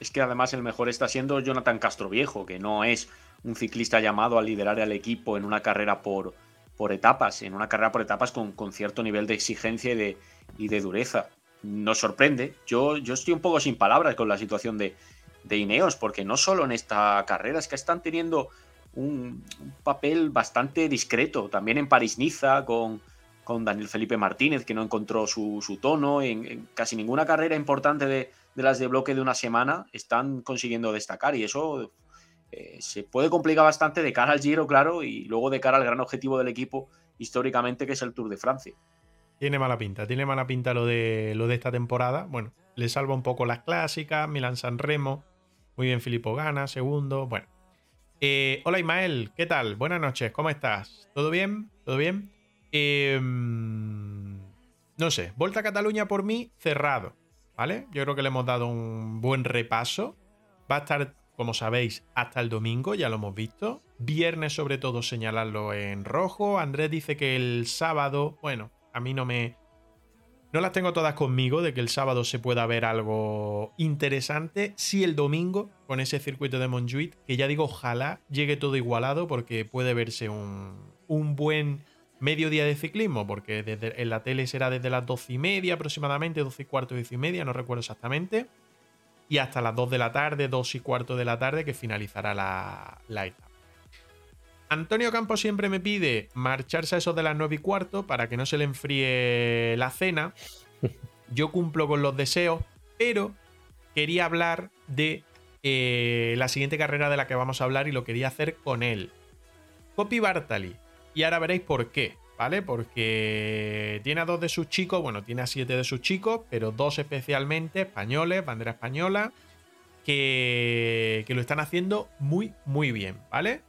Es que además el mejor está siendo Jonathan Castroviejo, que no es un ciclista llamado a liderar al equipo en una carrera por, por etapas, en una carrera por etapas con, con cierto nivel de exigencia y de, y de, dureza. Nos sorprende. Yo, yo estoy un poco sin palabras con la situación de, de Ineos, porque no solo en esta carrera, es que están teniendo un, un papel bastante discreto. También en París-Niza, con, con, Daniel Felipe Martínez, que no encontró su, tono. En, casi ninguna carrera importante de, de, las de bloque de una semana están consiguiendo destacar, y eso eh, se puede complicar bastante de cara al Giro, claro, y luego de cara al gran objetivo del equipo históricamente, que es el Tour de Francia. Tiene mala pinta, tiene mala pinta lo de, lo de esta temporada. Bueno, le salva un poco las clásicas, Milan San Remo, muy bien Filippo Gana, segundo, bueno. Eh, hola Ismael, ¿qué tal? Buenas noches, ¿cómo estás? ¿Todo bien? ¿Todo bien? Eh, no sé, Vuelta a Cataluña por mí cerrado, ¿vale? Yo creo que le hemos dado un buen repaso. Va a estar como sabéis, hasta el domingo, ya lo hemos visto. Viernes, sobre todo, señalarlo en rojo. Andrés dice que el sábado, bueno, a mí no me. No las tengo todas conmigo de que el sábado se pueda ver algo interesante. Sí, el domingo, con ese circuito de Montjuic, que ya digo, ojalá llegue todo igualado porque puede verse un, un buen mediodía de ciclismo, porque desde, en la tele será desde las 12 y media aproximadamente, 12 y cuarto, 10 y media, no recuerdo exactamente y hasta las 2 de la tarde, 2 y cuarto de la tarde, que finalizará la, la etapa. Antonio Campos siempre me pide marcharse a eso de las 9 y cuarto para que no se le enfríe la cena. Yo cumplo con los deseos, pero quería hablar de eh, la siguiente carrera de la que vamos a hablar y lo quería hacer con él. Copy Bartali. Y ahora veréis por qué. ¿vale? Porque tiene a dos de sus chicos, bueno, tiene a siete de sus chicos, pero dos especialmente españoles, bandera española, que, que lo están haciendo muy, muy bien, ¿vale?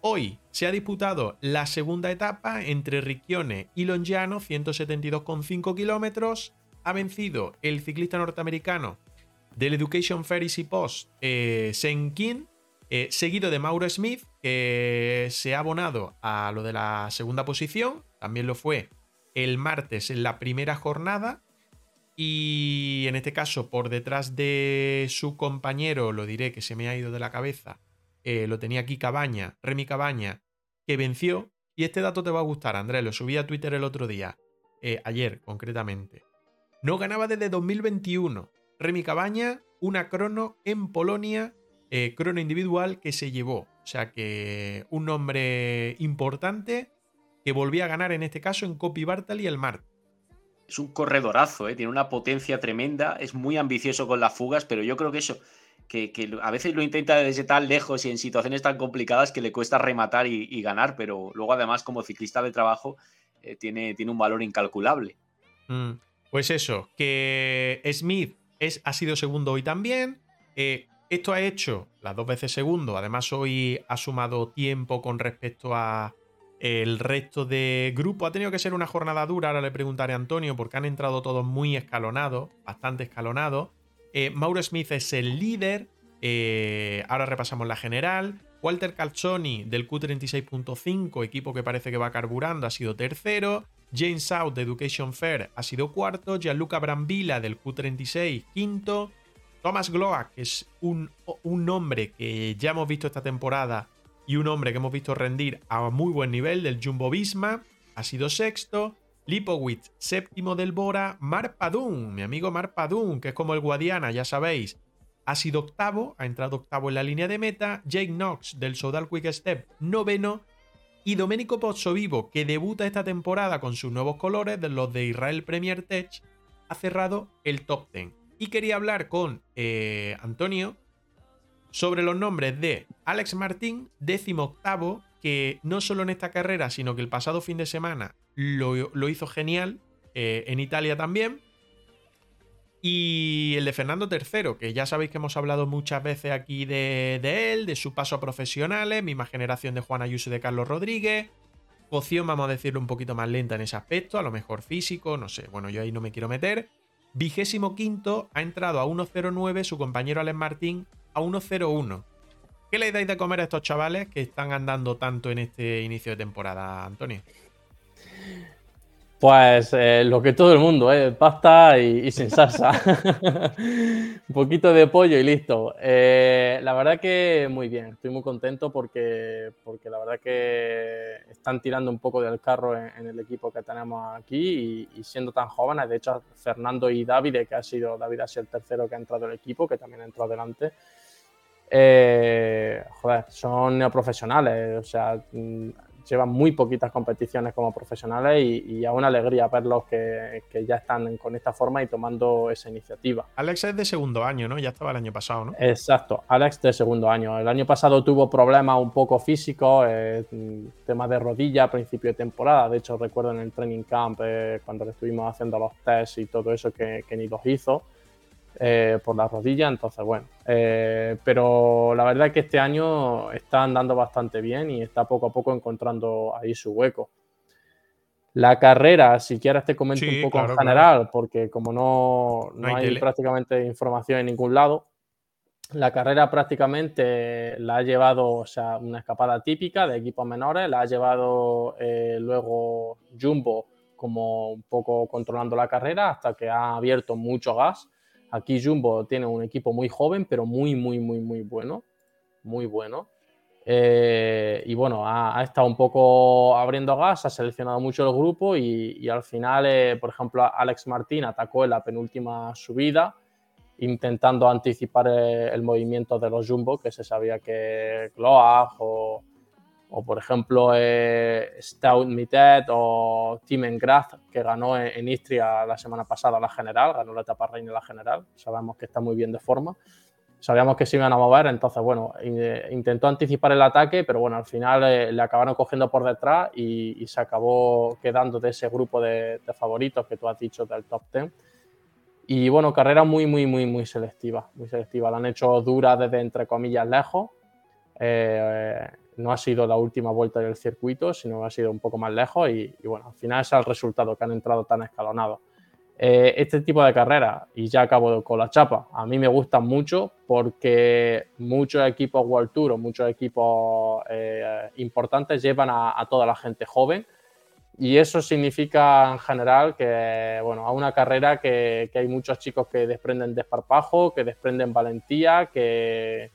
Hoy se ha disputado la segunda etapa entre Riccione y Longiano, 172,5 kilómetros. Ha vencido el ciclista norteamericano del Education Fair Easy Post, eh, Senkin, eh, seguido de Mauro Smith, que se ha abonado a lo de la segunda posición, también lo fue el martes en la primera jornada. Y en este caso, por detrás de su compañero, lo diré que se me ha ido de la cabeza, eh, lo tenía aquí Cabaña, Remy Cabaña, que venció. Y este dato te va a gustar, Andrés, lo subí a Twitter el otro día, eh, ayer concretamente. No ganaba desde 2021. Remy Cabaña, una crono en Polonia, eh, crono individual que se llevó. O sea que un nombre importante que volvía a ganar en este caso en Copy Bartali el Mar. Es un corredorazo, ¿eh? tiene una potencia tremenda, es muy ambicioso con las fugas, pero yo creo que eso, que, que a veces lo intenta desde tan lejos y en situaciones tan complicadas que le cuesta rematar y, y ganar, pero luego además como ciclista de trabajo eh, tiene, tiene, un valor incalculable. Mm, pues eso, que Smith es, ha sido segundo hoy también. Eh, esto ha hecho las dos veces segundo, además hoy ha sumado tiempo con respecto a, el resto de grupo ha tenido que ser una jornada dura, ahora le preguntaré a Antonio, porque han entrado todos muy escalonados, bastante escalonados. Eh, Mauro Smith es el líder, eh, ahora repasamos la general. Walter Calzoni del Q36.5, equipo que parece que va carburando, ha sido tercero. James South de Education Fair ha sido cuarto. Gianluca Brambilla del Q36, quinto. Thomas Gloak, que es un, un nombre que ya hemos visto esta temporada y un hombre que hemos visto rendir a muy buen nivel del Jumbo Visma ha sido sexto. Lipowitz, séptimo del Bora. Mar Padun, mi amigo Mar Padun, que es como el Guadiana, ya sabéis, ha sido octavo, ha entrado octavo en la línea de meta. Jake Knox del Sodal Quick Step, noveno. Y Domenico Pozzovivo, que debuta esta temporada con sus nuevos colores, de los de Israel Premier Tech, ha cerrado el top 10. Y quería hablar con eh, Antonio sobre los nombres de Alex Martín, décimo octavo, que no solo en esta carrera, sino que el pasado fin de semana lo, hizo genial, eh, en Italia también. Y el de Fernando III, que ya sabéis que hemos hablado muchas veces aquí de, él, de su paso a profesionales, misma generación de Juan Ayuso y de Carlos Rodríguez. Poción, vamos a decirlo, un poquito más lenta en ese aspecto, a lo mejor físico, no sé, bueno, yo ahí no me quiero meter. Vigésimo quinto ha entrado a 1.09 su compañero Alex Martín a 1.01. ¿Qué le dais de comer a estos chavales que están andando tanto en este inicio de temporada, Antonio? Pues eh, lo que todo el mundo, ¿eh? pasta y, sin salsa. Un poquito de pollo y listo. Eh, la verdad que muy bien, estoy muy contento porque, porque la verdad que están tirando un poco del carro en, el equipo que tenemos aquí y, siendo tan jóvenes. De hecho, Fernando y David, que ha sido, David ha sido el tercero que ha entrado al equipo, que también ha entrado adelante. Eh, joder, son neoprofesionales, o sea, llevan muy poquitas competiciones como profesionales y, a una alegría verlos que, que, ya están con esta forma y tomando esa iniciativa. Alex es de segundo año, ¿no? Ya estaba el año pasado, ¿no? Exacto, Alex de segundo año. El año pasado tuvo problemas un poco físicos, eh, tema de rodilla a principio de temporada. De hecho, recuerdo en el training camp eh, cuando le estuvimos haciendo los tests y todo eso que, que ni los hizo. Eh, por la rodilla, entonces bueno. Eh, pero la verdad es que este año está andando bastante bien y está poco a poco encontrando ahí su hueco. La carrera, si quieres te comento un poco en general, porque como no, no, hay, prácticamente información en ningún lado, la carrera prácticamente la ha llevado, o sea, una escapada típica de equipos menores, la ha llevado eh, luego Jumbo como un poco controlando la carrera hasta que ha abierto mucho gas Aquí Jumbo tiene un equipo muy joven, pero muy, muy, muy, muy bueno. Muy bueno. Eh, y bueno, ha, estado un poco abriendo gas, ha seleccionado mucho el grupo y, al final, eh, por ejemplo, Alex Martín atacó en la penúltima subida intentando anticipar eh, el, movimiento de los Jumbo, que se sabía que Gloag o, o por ejemplo eh, Stout Mittet o Timen Graf, que ganó en, Istria la semana pasada la general, ganó la etapa reina la general, sabemos que está muy bien de forma, sabíamos que se iban a mover, entonces bueno, intentó anticipar el ataque, pero bueno, al final eh, le acabaron cogiendo por detrás y, se acabó quedando de ese grupo de, favoritos que tú has dicho del top 10. Y bueno, carrera muy, muy, muy, muy selectiva, muy selectiva. La han hecho dura desde entre comillas lejos. Eh, no ha sido la última vuelta del circuito, sino ha sido un poco más lejos y, bueno, al final es el resultado que han entrado tan escalonados. Eh, este tipo de carreras, y ya acabo con la chapa, a mí me gustan mucho porque muchos equipos World Tour o muchos equipos eh, importantes llevan a, toda la gente joven y eso significa en general que, bueno, a una carrera que, que hay muchos chicos que desprenden desparpajo, que desprenden valentía, que,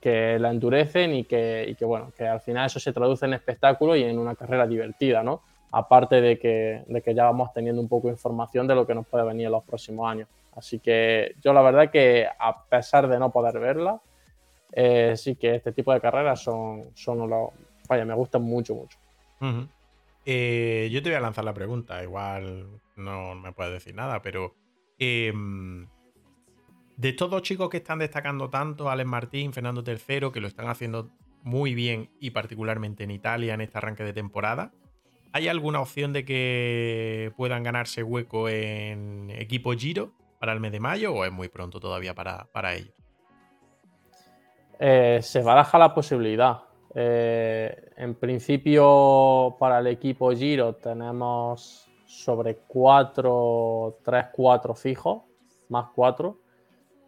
que la endurecen y que, bueno, que al final eso se traduce en espectáculo y en una carrera divertida, ¿no? Aparte de que, ya vamos teniendo un poco de información de lo que nos puede venir en los próximos años. Así que yo la verdad que a pesar de no poder verla, eh, sí que este tipo de carreras son, son lo, vaya, me gustan mucho, mucho. Eh, yo te voy a lanzar la pregunta, igual no me puedes decir nada, pero em, de estos dos chicos que están destacando tanto, Alex Martín, Fernando III, que lo están haciendo muy bien y particularmente en Italia en este arranque de temporada, ¿hay alguna opción de que puedan ganarse hueco en equipo Giro para el mes de mayo o es muy pronto todavía para, para ellos? Eh, se baraja la posibilidad. Eh, en principio, para el equipo Giro tenemos sobre 4, 3, 4 fijos, más 4.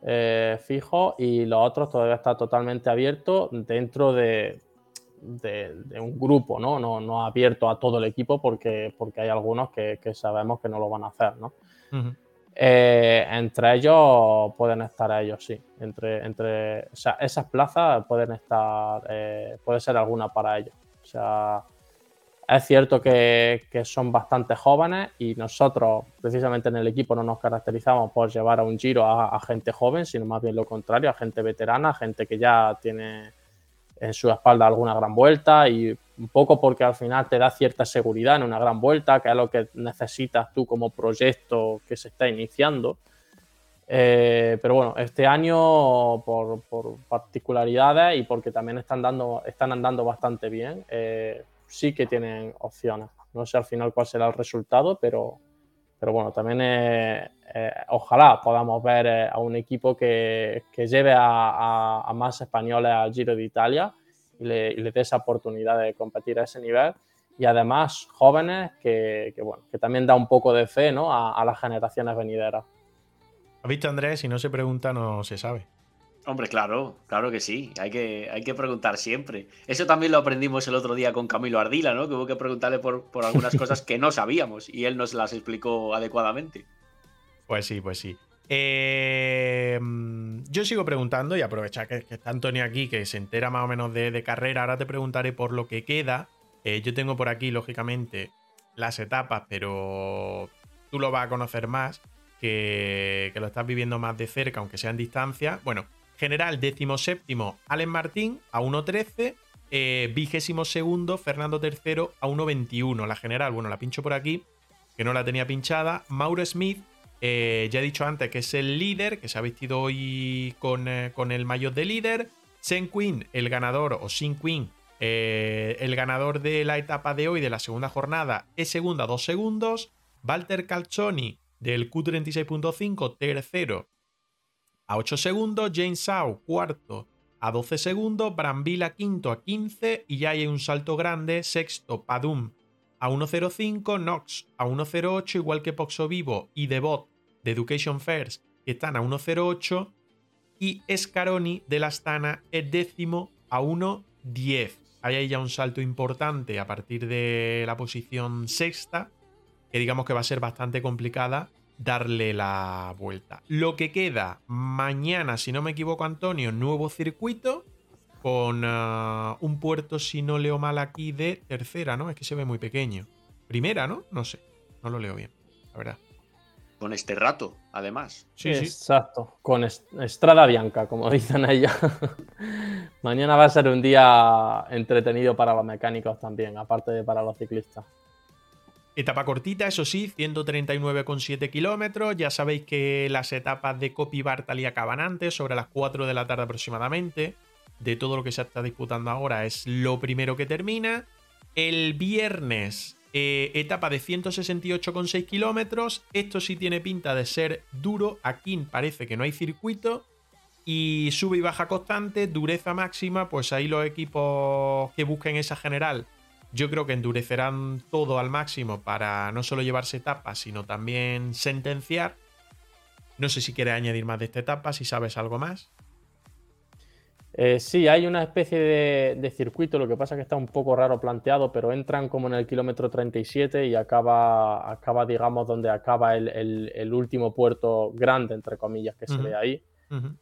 Eh, fijo y los otros todavía está totalmente abierto dentro de, un grupo, ¿no? ¿no? ¿no? abierto a todo el equipo porque, porque hay algunos que, sabemos que no lo van a hacer, ¿no? Eh, entre ellos pueden estar ellos, sí. Entre, entre, o sea, esas plazas pueden estar, eh, puede ser alguna para ellos. O sea, es cierto que, son bastante jóvenes y nosotros, precisamente en el equipo, no nos caracterizamos por llevar a un giro a, gente joven, sino más bien lo contrario, a gente veterana, gente que ya tiene en su espalda alguna gran vuelta y un poco porque al final te da cierta seguridad en una gran vuelta, que es lo que necesitas tú como proyecto que se está iniciando. Eh, pero bueno, este año por, particularidades y porque también están, dando, están andando bastante bien, eh, sí que tienen opciones. No sé al final cuál será el resultado, pero, pero bueno, también eh, eh, ojalá podamos ver eh, a un equipo que, lleve a, más españoles al Giro de Italia y le, dé esa oportunidad de competir a ese nivel. Y además jóvenes que, bueno, que también da un poco de fe ¿no? a, a las generaciones venideras. ¿Has visto, Andrés? Si no se pregunta, no se sabe. Hombre, claro, claro que sí. Hay que, hay que preguntar siempre. Eso también lo aprendimos el otro día con Camilo Ardila, ¿no? Que hubo que preguntarle por, algunas cosas que no sabíamos y él nos las explicó adecuadamente. Pues sí, pues sí. Eh, yo sigo preguntando y aprovechar que, está Antonio aquí, que se entera más o menos de, carrera. Ahora te preguntaré por lo que queda. Eh, yo tengo por aquí, lógicamente, las etapas, pero tú lo vas a conocer más, que lo estás viviendo más de cerca, aunque sea en distancia. Bueno, General, séptimo, Allen Martín a 1.13. Eh, vigésimo segundo, Fernando III a 1.21. La general, bueno, la pincho por aquí, que no la tenía pinchada. Mauro Smith, eh, ya he dicho antes que es el líder, que se ha vestido hoy con, eh, con el maillot de líder. Sen Quinn, el ganador, o Sin Quinn, el ganador de la etapa de hoy, de la segunda jornada, es segunda, dos segundos. Walter Calzoni, del Q36.5, tercero, a 8 segundos, James Sau cuarto a 12 segundos, Brambila quinto a 15 y ya hay un salto grande, sexto Padum a 1.05, Nox a 1.08, igual que Poxo Vivo y Devot de Education First que están a 1.08 y Scaroni de la Astana es décimo a 1.10. Ahí hay ya un salto importante a partir de la posición sexta, que digamos que va a ser bastante complicada darle la vuelta. Lo que queda mañana, si no me equivoco, Antonio, nuevo circuito con ah, un puerto, si no leo mal aquí, de tercera, ¿no? Es que se ve muy pequeño. Primera, ¿no? No sé, no lo leo bien, la verdad. Con este rato, además. Sí, sí. Exacto, con Estrada Bianca, como dicen ella. Mañana va a ser un día entretenido para los mecánicos también, aparte de para los ciclistas. Etapa cortita, eso sí, 139,7 kilómetros. Ya sabéis que las etapas de Copy Bartali acaban antes, sobre las 4 de la tarde aproximadamente. De todo lo que se está disputando ahora es lo primero que termina. El viernes, eh, etapa de 168,6 kilómetros. Esto sí tiene pinta de ser duro. Aquí parece que no hay circuito. Y sube y baja constante, dureza máxima. Pues ahí los equipos que busquen esa general yo creo que endurecerán todo al máximo para no solo llevarse etapas, sino también sentenciar. No sé si quieres añadir más de esta etapa, si sabes algo más. Eh, sí, hay una especie de, circuito, lo que pasa es que está un poco raro planteado, pero entran como en el kilómetro 37 y acaba, acaba digamos, donde acaba el, último puerto grande, entre comillas, que se ve ahí.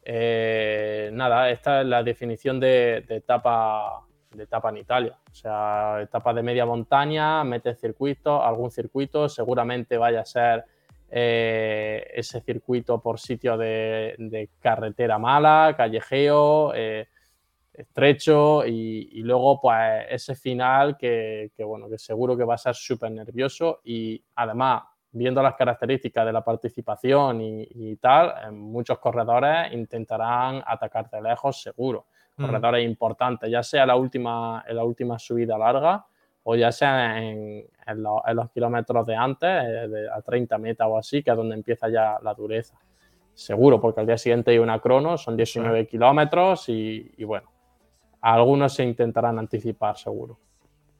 Eh, nada, esta es la definición de etapa de etapa en Italia. O sea, etapa de media montaña, mete circuito, algún circuito, seguramente vaya a ser eh, ese circuito por sitio de, carretera mala, callejeo, eh, estrecho y, luego pues ese final que, bueno, que seguro que va a ser súper nervioso y además viendo las características de la participación y, tal, muchos corredores intentarán atacar de lejos seguro. Mm. corredores importantes, ya sea la última, en la última subida larga o ya sea en, los kilómetros de antes, eh, a 30 metas o así, que es donde empieza ya la dureza. Seguro, porque al día siguiente hay una crono, son 19 kilómetros y, bueno, algunos se intentarán anticipar, seguro.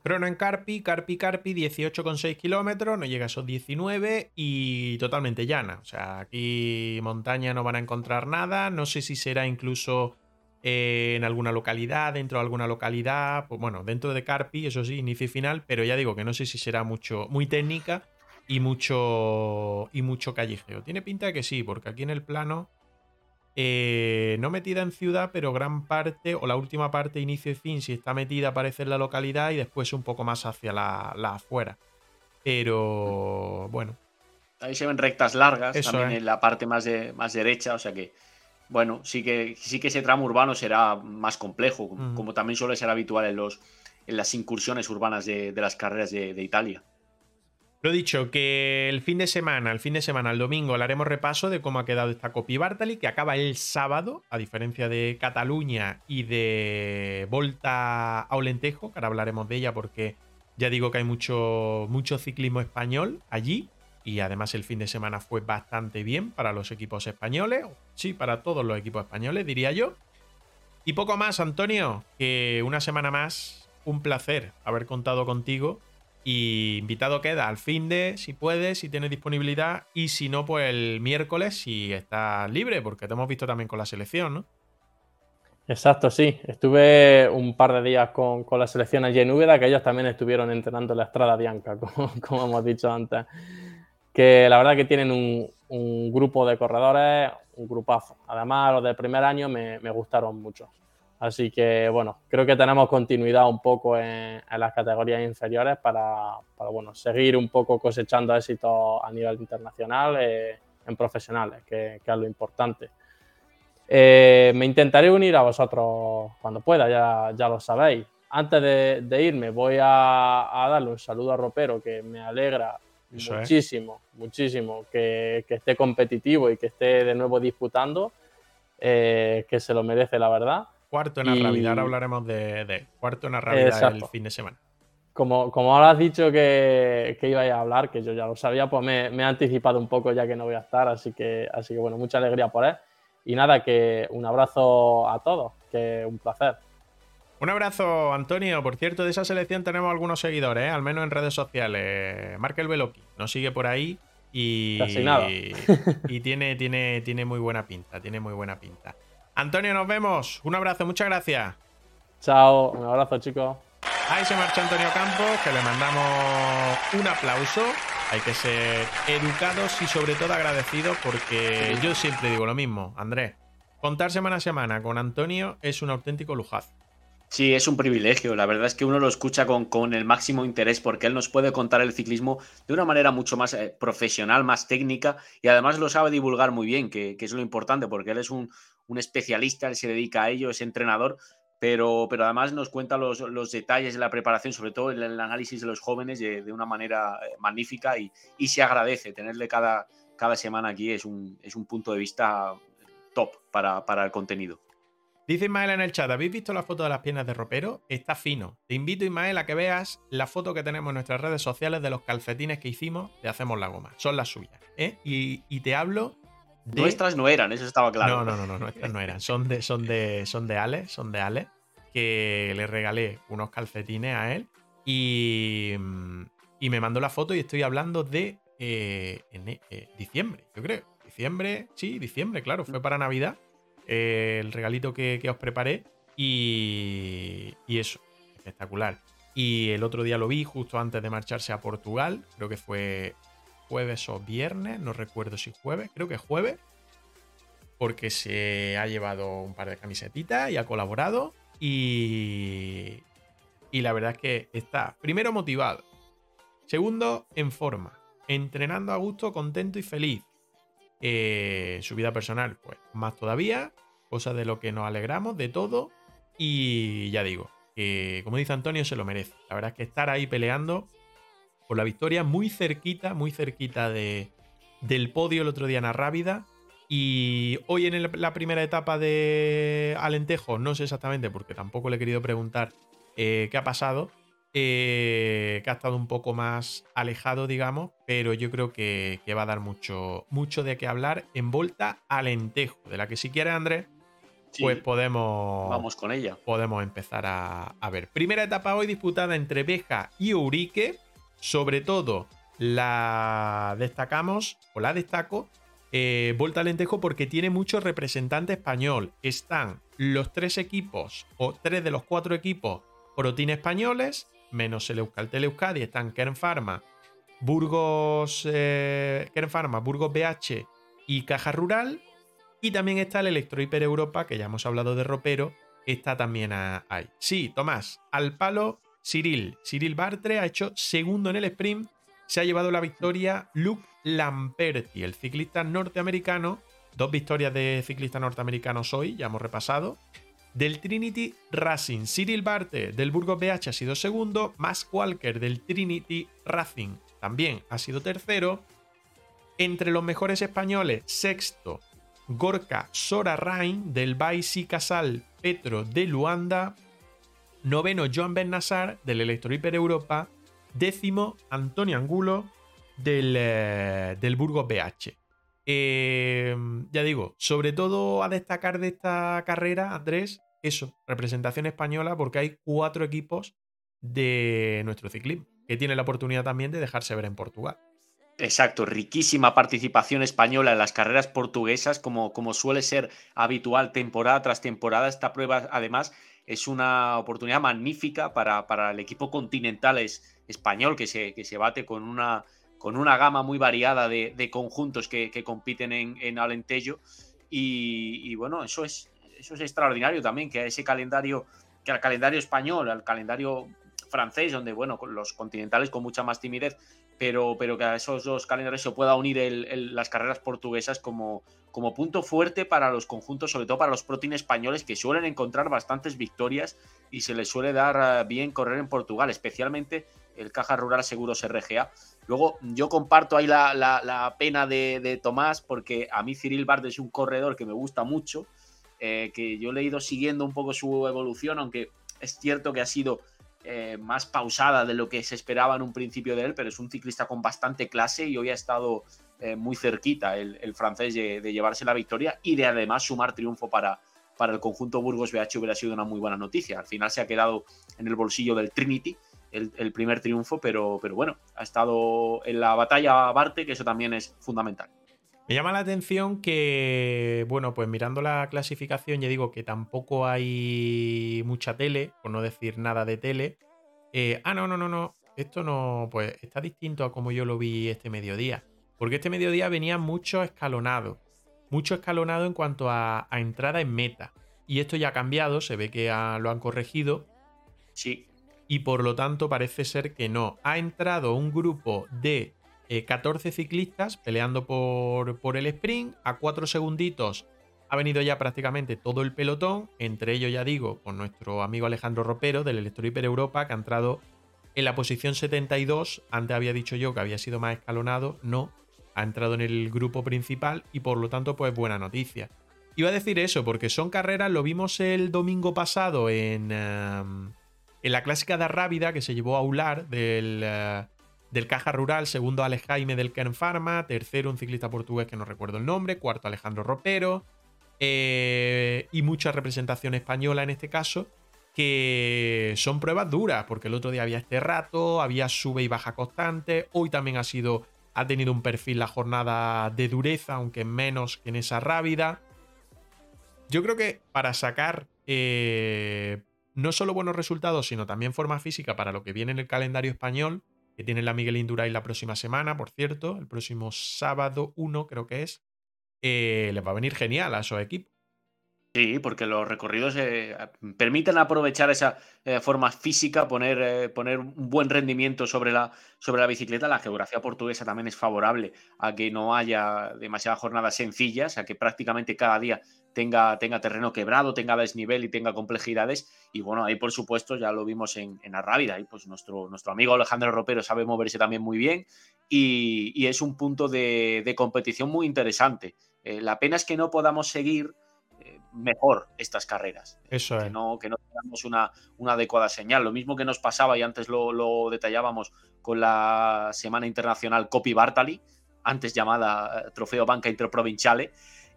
Crono en Carpi, Carpi, Carpi, 18,6 kilómetros, no llega a esos 19 y totalmente llana. O sea, aquí montaña no van a encontrar nada. No sé si será incluso eh, en alguna localidad, dentro de alguna localidad, pues bueno, dentro de Carpi, eso sí, inicio y final, pero ya digo que no sé si será mucho, muy técnica y mucho, y mucho callejeo. Tiene pinta de que sí, porque aquí en el plano eh, no metida en ciudad, pero gran parte, o la última parte, inicio y fin, si está metida, aparece en la localidad y después un poco más hacia la, afuera. Pero bueno. Ahí se ven rectas largas, también en la parte más, de, más derecha, o sea que, bueno, sí que, sí que ese tramo urbano será más complejo, como también suele ser habitual en, los, en las incursiones urbanas de, las carreras de, de Italia. Lo dicho, que el fin de semana, el fin de semana, el domingo, le haremos repaso de cómo ha quedado esta Copi Bartali, que acaba el sábado, a diferencia de Cataluña y de Volta a Olentejo, que ahora hablaremos de ella porque ya digo que hay mucho, mucho ciclismo español allí. Y además el fin de semana fue bastante bien para los equipos españoles. Sí, para todos los equipos españoles, diría yo. Y poco más, Antonio, que una semana más, un placer haber contado contigo y invitado queda al fin de, si puedes, si tienes disponibilidad. Y si no, pues el miércoles, si estás libre, porque te hemos visto también con la selección, ¿no? Exacto, sí. Estuve un par de días con, la selección allí en Úbeda, que ellos también estuvieron entrenando la Estrada Bianca, como, hemos dicho antes. Que la verdad que tienen un, grupo de corredores, un grupazo. Además, los del primer año me gustaron mucho. Así que, bueno, creo que tenemos continuidad un poco en, las categorías inferiores para, bueno, seguir un poco cosechando éxitos a nivel internacional eh, en profesionales, que, es lo importante. Eh, me intentaré unir a vosotros cuando pueda, ya, ya lo sabéis. Antes de, irme, voy a, darle un saludo a Ropero, que me alegra muchísimo, muchísimo que, esté competitivo y que esté de nuevo disputando, eh, que se lo merece, la verdad. Cuarto en Arravidar, ahora hablaremos de, cuarto en Arravidar el fin de semana. Como, como ahora has dicho que, que ibais a hablar, que yo ya lo sabía, pues me, he anticipado un poco ya que no voy a estar, así que, así que bueno, mucha alegría por él. Y nada, que un abrazo a todos, que un placer. Un abrazo, Antonio. Por cierto, de esa selección tenemos algunos seguidores, ¿eh? al menos en redes sociales. Markel Veloki nos sigue por ahí y, y tiene, tiene, tiene muy buena pinta, tiene muy buena pinta. Antonio, nos vemos. Un abrazo, muchas gracias. Chao, un abrazo, chicos. Ahí se marcha Antonio Campos, que le mandamos un aplauso. Hay que ser educados y sobre todo agradecidos porque yo siempre digo lo mismo, Andrés. Contar semana a semana con Antonio es un auténtico lujazo. Sí, es un privilegio. La verdad es que uno lo escucha con, con, el máximo interés porque él nos puede contar el ciclismo de una manera mucho más eh, profesional, más técnica y además lo sabe divulgar muy bien, que, que es lo importante porque él es un, un especialista, él se dedica a ello, es entrenador, pero, pero además nos cuenta los, detalles de la preparación, sobre todo el, el análisis de los jóvenes de, una manera eh, magnífica y, se agradece tenerle cada, cada semana aquí, es un, es un punto de vista top para, para el contenido. Dice Ismael en el chat, ¿habéis visto la foto de las piernas de ropero? Está fino. Te invito, Ismael, a que veas la foto que tenemos en nuestras redes sociales de los calcetines que hicimos de Hacemos la Goma. Son las suyas. ¿eh? Y, y, te hablo Nuestras no eran, eso estaba claro. No, no, no, nuestras no eran. Son de, son de, son de Ale, son de Ale, que le regalé unos calcetines a él y, y me mandó la foto y estoy hablando de eh, en, eh, diciembre, yo creo. Diciembre, sí, diciembre, claro, fue para Navidad. Eh, el regalito que, os preparé y, y eso, espectacular. Y el otro día lo vi justo antes de marcharse a Portugal, creo que fue jueves o viernes, no recuerdo si jueves, creo que jueves, porque se ha llevado un par de camisetitas y ha colaborado y, y la verdad es que está, primero, motivado, segundo, en forma, entrenando a gusto, contento y feliz. Eh, su vida personal, pues más todavía, cosa de lo que nos alegramos, de todo, y ya digo, que como dice Antonio, se lo merece. La verdad es que estar ahí peleando por la victoria, muy cerquita, muy cerquita de, del podio el otro día en Arrábida. Y hoy en la primera etapa de Alentejo, no sé exactamente porque tampoco le he querido preguntar eh, qué ha pasado, eh, que ha estado un poco más alejado, digamos, pero yo creo que, va a dar mucho, mucho de qué hablar en Volta Alentejo, de la que si quiere Andrés, pues podemos. Vamos con ella. Podemos empezar a, a, ver. Primera etapa hoy disputada entre Beja y Urique. Sobre todo la destacamos, o la destaco, eh, Volta Lentejo porque tiene mucho representante español. Están los tres equipos, o tres de los cuatro equipos, Protein españoles, menos el Euskaltel Euskadi, están Kern Pharma, Burgos, eh, Kern Burgos BH y Caja Rural. Y también está el Electro Hiper Europa, que ya hemos hablado de ropero, está también ahí. Sí, Tomás, al palo Cyril. Cyril Bartre ha hecho segundo en el sprint. Se ha llevado la victoria Luke Lamperti, el ciclista norteamericano. Dos victorias de ciclista norteamericanos hoy, ya hemos repasado. Del Trinity Racing, Cyril Bartre del Burgos BH ha sido segundo. Max Walker del Trinity Racing también ha sido tercero. Entre los mejores españoles, sexto, Gorka Sora Rain del Baisi Casal Petro de Luanda. Noveno, Joan Ben Nassar del Electro Hiper Europa. Décimo, Antonio Angulo del, eh, del Burgos BH. Eh, ya digo, sobre todo a destacar de esta carrera, Andrés, eso, representación española, porque hay cuatro equipos de nuestro ciclismo que tienen la oportunidad también de dejarse ver en Portugal. Exacto, riquísima participación española en las carreras portuguesas, como, como suele ser habitual temporada tras temporada. Esta prueba, además, es una oportunidad magnífica para, para el equipo continental español que se, que se bate con una, con una gama muy variada de, conjuntos que, compiten en, en Alentejo. Y, bueno, eso es, eso es extraordinario también, que ese calendario, que al calendario español, al calendario francés, donde, bueno, los continentales con mucha más timidez pero, pero que a esos dos calendarios se pueda unir las carreras portuguesas como, como punto fuerte para los conjuntos, sobre todo para los protein españoles, que suelen encontrar bastantes victorias y se les suele dar eh, bien correr en Portugal, especialmente el Caja Rural Seguros RGA. Luego, yo comparto ahí la, pena de, Tomás, porque a mí Cyril Bard es un corredor que me gusta mucho, eh, que yo he ido siguiendo un poco su evolución, aunque es cierto que ha sido eh, más pausada de lo que se esperaba en un principio de él, pero es un ciclista con bastante clase y hoy ha estado eh, muy cerquita el, francés de, llevarse la victoria y de además sumar triunfo para, para el conjunto Burgos BH hubiera sido una muy buena noticia. Al final se ha quedado en el bolsillo del Trinity el, el primer triunfo, pero, pero bueno, ha estado en la batalla Barte, que eso también es fundamental. Me llama la atención que, bueno, pues mirando la clasificación, ya digo que tampoco hay mucha tele, por no decir nada de tele. Eh, ah, no, no, no, no. Esto no, pues está distinto a como yo lo vi este mediodía. Porque este mediodía venía mucho escalonado. Mucho escalonado en cuanto a, entrada en meta. Y esto ya ha cambiado, se ve que lo han corregido. Sí. Y por lo tanto parece ser que no. Ha entrado un grupo de 14 eh, ciclistas peleando por, por el sprint. A 4 segunditos ha venido ya prácticamente todo el pelotón. Entre ellos, ya digo, con nuestro amigo Alejandro Ropero del Electro Hiper Europa, que ha entrado en la posición 72. Antes había dicho yo que había sido más escalonado. No, ha entrado en el grupo principal y por lo tanto, pues buena noticia. Iba a decir eso, porque son carreras, lo vimos el domingo pasado en, em, en la clásica de Rábida que se llevó a Ular del, eh, del Caja Rural, segundo Alex Jaime del Kern Pharma, tercero un ciclista portugués que no recuerdo el nombre, cuarto Alejandro Ropero, eh, y mucha representación española en este caso, que son pruebas duras, porque el otro día había este rato, había sube y baja constante, hoy también ha sido, ha tenido un perfil la jornada de dureza, aunque menos que en esa rápida. Yo creo que para sacar eh, no solo buenos resultados, sino también forma física para lo que viene en el calendario español, que tiene la Miguel Indurain la próxima semana, por cierto, el próximo sábado 1 creo que es, eh, les va a venir genial a esos equipos. Sí, porque los recorridos eh, permiten aprovechar esa eh, forma física, poner, poner un buen rendimiento sobre la, sobre la bicicleta. La geografía portuguesa también es favorable a que no haya demasiadas jornadas sencillas, a que prácticamente cada día tenga, tenga terreno quebrado, tenga desnivel y tenga complejidades. Y bueno, ahí por supuesto ya lo vimos en, en Arrábida, y pues nuestro, nuestro amigo Alejandro Ropero sabe moverse también muy bien y, es un punto de, competición muy interesante. Eh, la pena es que no podamos seguir eh, mejor estas carreras. Eso que No, que no tengamos una, una, adecuada señal. Lo mismo que nos pasaba, y antes lo, lo detallábamos con la Semana Internacional Copy Bartali, antes llamada eh, Trofeo Banca Interprovinciale,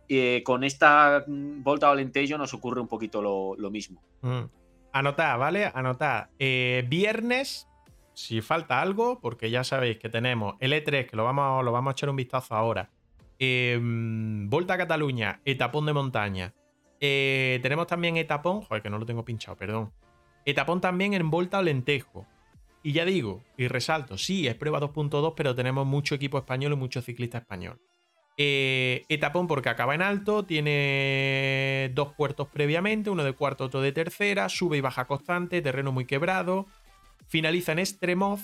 eh, con esta mm, Volta Alentejo nos ocurre un poquito lo, mismo. Mm. Anotad, ¿vale? Anotad. Eh, viernes, si falta algo, porque ya sabéis que tenemos el E3, que lo vamos, lo vamos a echar un vistazo ahora. Em, Volta a Cataluña, etapón de montaña. Eh, tenemos también etapón, joder, que no lo tengo pinchado, perdón. Etapón también en Volta Alentejo. Y ya digo, y resalto, sí, es prueba 2.2, pero tenemos mucho equipo español y mucho ciclista español. Eh, etapón porque acaba en alto, tiene dos puertos previamente, uno de cuarto, otro de tercera, sube y baja constante, terreno muy quebrado, finaliza en Extremoz.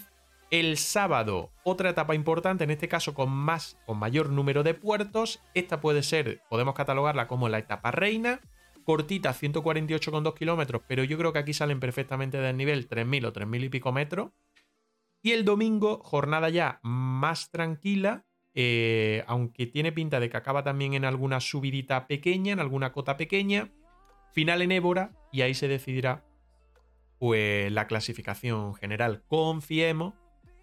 El sábado, otra etapa importante, en este caso con más, con mayor número de puertos. Esta puede ser, podemos catalogarla como la etapa reina. Cortita, 148,2 kilómetros, pero yo creo que aquí salen perfectamente del nivel 3.000 o 3.000 y pico metros. Y el domingo, jornada ya más tranquila, eh, aunque tiene pinta de que acaba también en alguna subidita pequeña, en alguna cota pequeña. Final en Évora y ahí se decidirá pues la clasificación general. Confiemos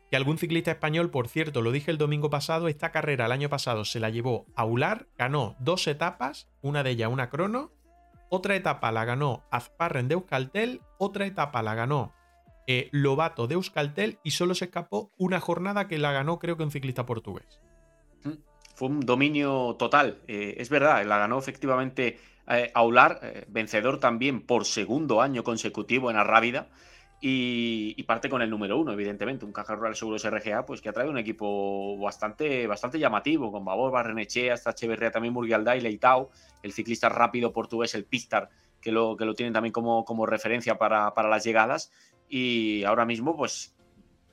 que algún ciclista español, por cierto, lo dije el domingo pasado, esta carrera el año pasado se la llevó a Ular, ganó dos etapas, una de ellas una crono, otra etapa la ganó Azparren de Euskaltel, otra etapa la ganó eh, Lobato de Euskaltel y solo se escapó una jornada que la ganó creo que un ciclista portugués. Mm, fue un dominio total, eh, es verdad, la ganó efectivamente eh, Aular, eh, vencedor también por segundo año consecutivo en Arrábida. Y, y, parte con el número uno, evidentemente, un Caja Rural Seguros RGA, pues que ha traído un equipo bastante, bastante llamativo, con Babor, Barrenechea, hasta Echeverría, también Murgialda y Leitao, el ciclista rápido portugués, el Pistar, que lo, que lo tienen también como, como referencia para, para las llegadas. Y ahora mismo, pues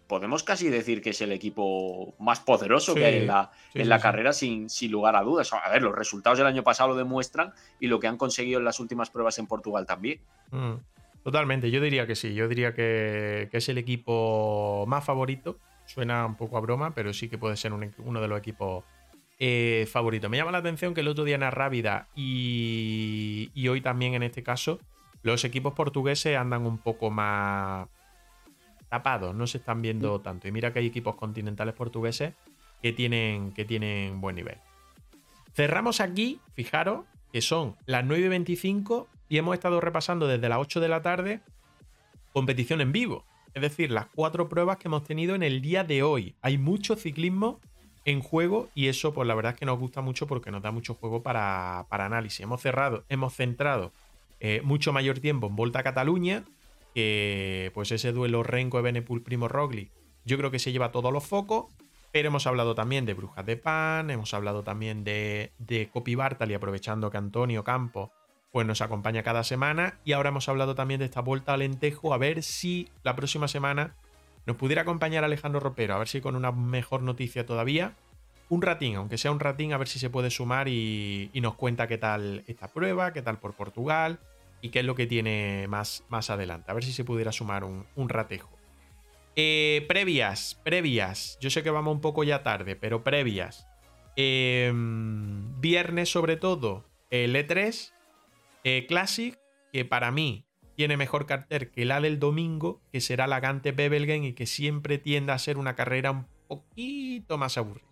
podemos casi decir que es el equipo más poderoso que hay en la, en la carrera, sin, sin, lugar a dudas. A ver, los resultados del año pasado lo demuestran y lo que han conseguido en las últimas pruebas en Portugal también. Mm, totalmente, yo diría que sí. Yo diría que, que, es el equipo más favorito. Suena un poco a broma, pero sí que puede ser un, uno de los equipos eh, favoritos. Me llama la atención que el otro día en Rábida y, y hoy también en este caso, los equipos portugueses andan un poco más tapados, no se están viendo tanto. Y mira que hay equipos continentales portugueses que tienen, que tienen buen nivel. Cerramos aquí, fijaros, que son las 9.25 y hemos estado repasando desde las 8 de la tarde competición en vivo. Es decir, las cuatro pruebas que hemos tenido en el día de hoy. Hay mucho ciclismo en juego y eso pues la verdad es que nos gusta mucho porque nos da mucho juego para, para análisis. Hemos cerrado, hemos centrado eh, mucho mayor tiempo en Volta a Cataluña, que pues ese duelo Renko Ebenepul Primo Rogli, yo creo que se lleva todos los focos, pero hemos hablado también de Brujas de Pan, hemos hablado también de, de Copy Bartali, aprovechando que Antonio Campos pues nos acompaña cada semana, y ahora hemos hablado también de esta vuelta al lentejo, a ver si la próxima semana nos pudiera acompañar Alejandro Ropero, a ver si con una mejor noticia todavía, un ratín, aunque sea un ratín, a ver si se puede sumar y, nos cuenta qué tal esta prueba, qué tal por Portugal, y qué es lo que tiene más, más adelante. A ver si se pudiera sumar un, ratejo. Eh, previas, previas. Yo sé que vamos un poco ya tarde, pero previas. Em, viernes sobre todo, el E3 eh, Classic, que para mí tiene mejor cartel que la del domingo, que será la Gante Bebelgen y que siempre tiende a ser una carrera un poquito más aburrida.